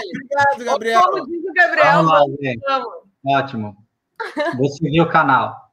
Obrigado, Gabriel. Como diz o Gabriel, vamos lá, vamos. Ótimo. Vou seguir o canal.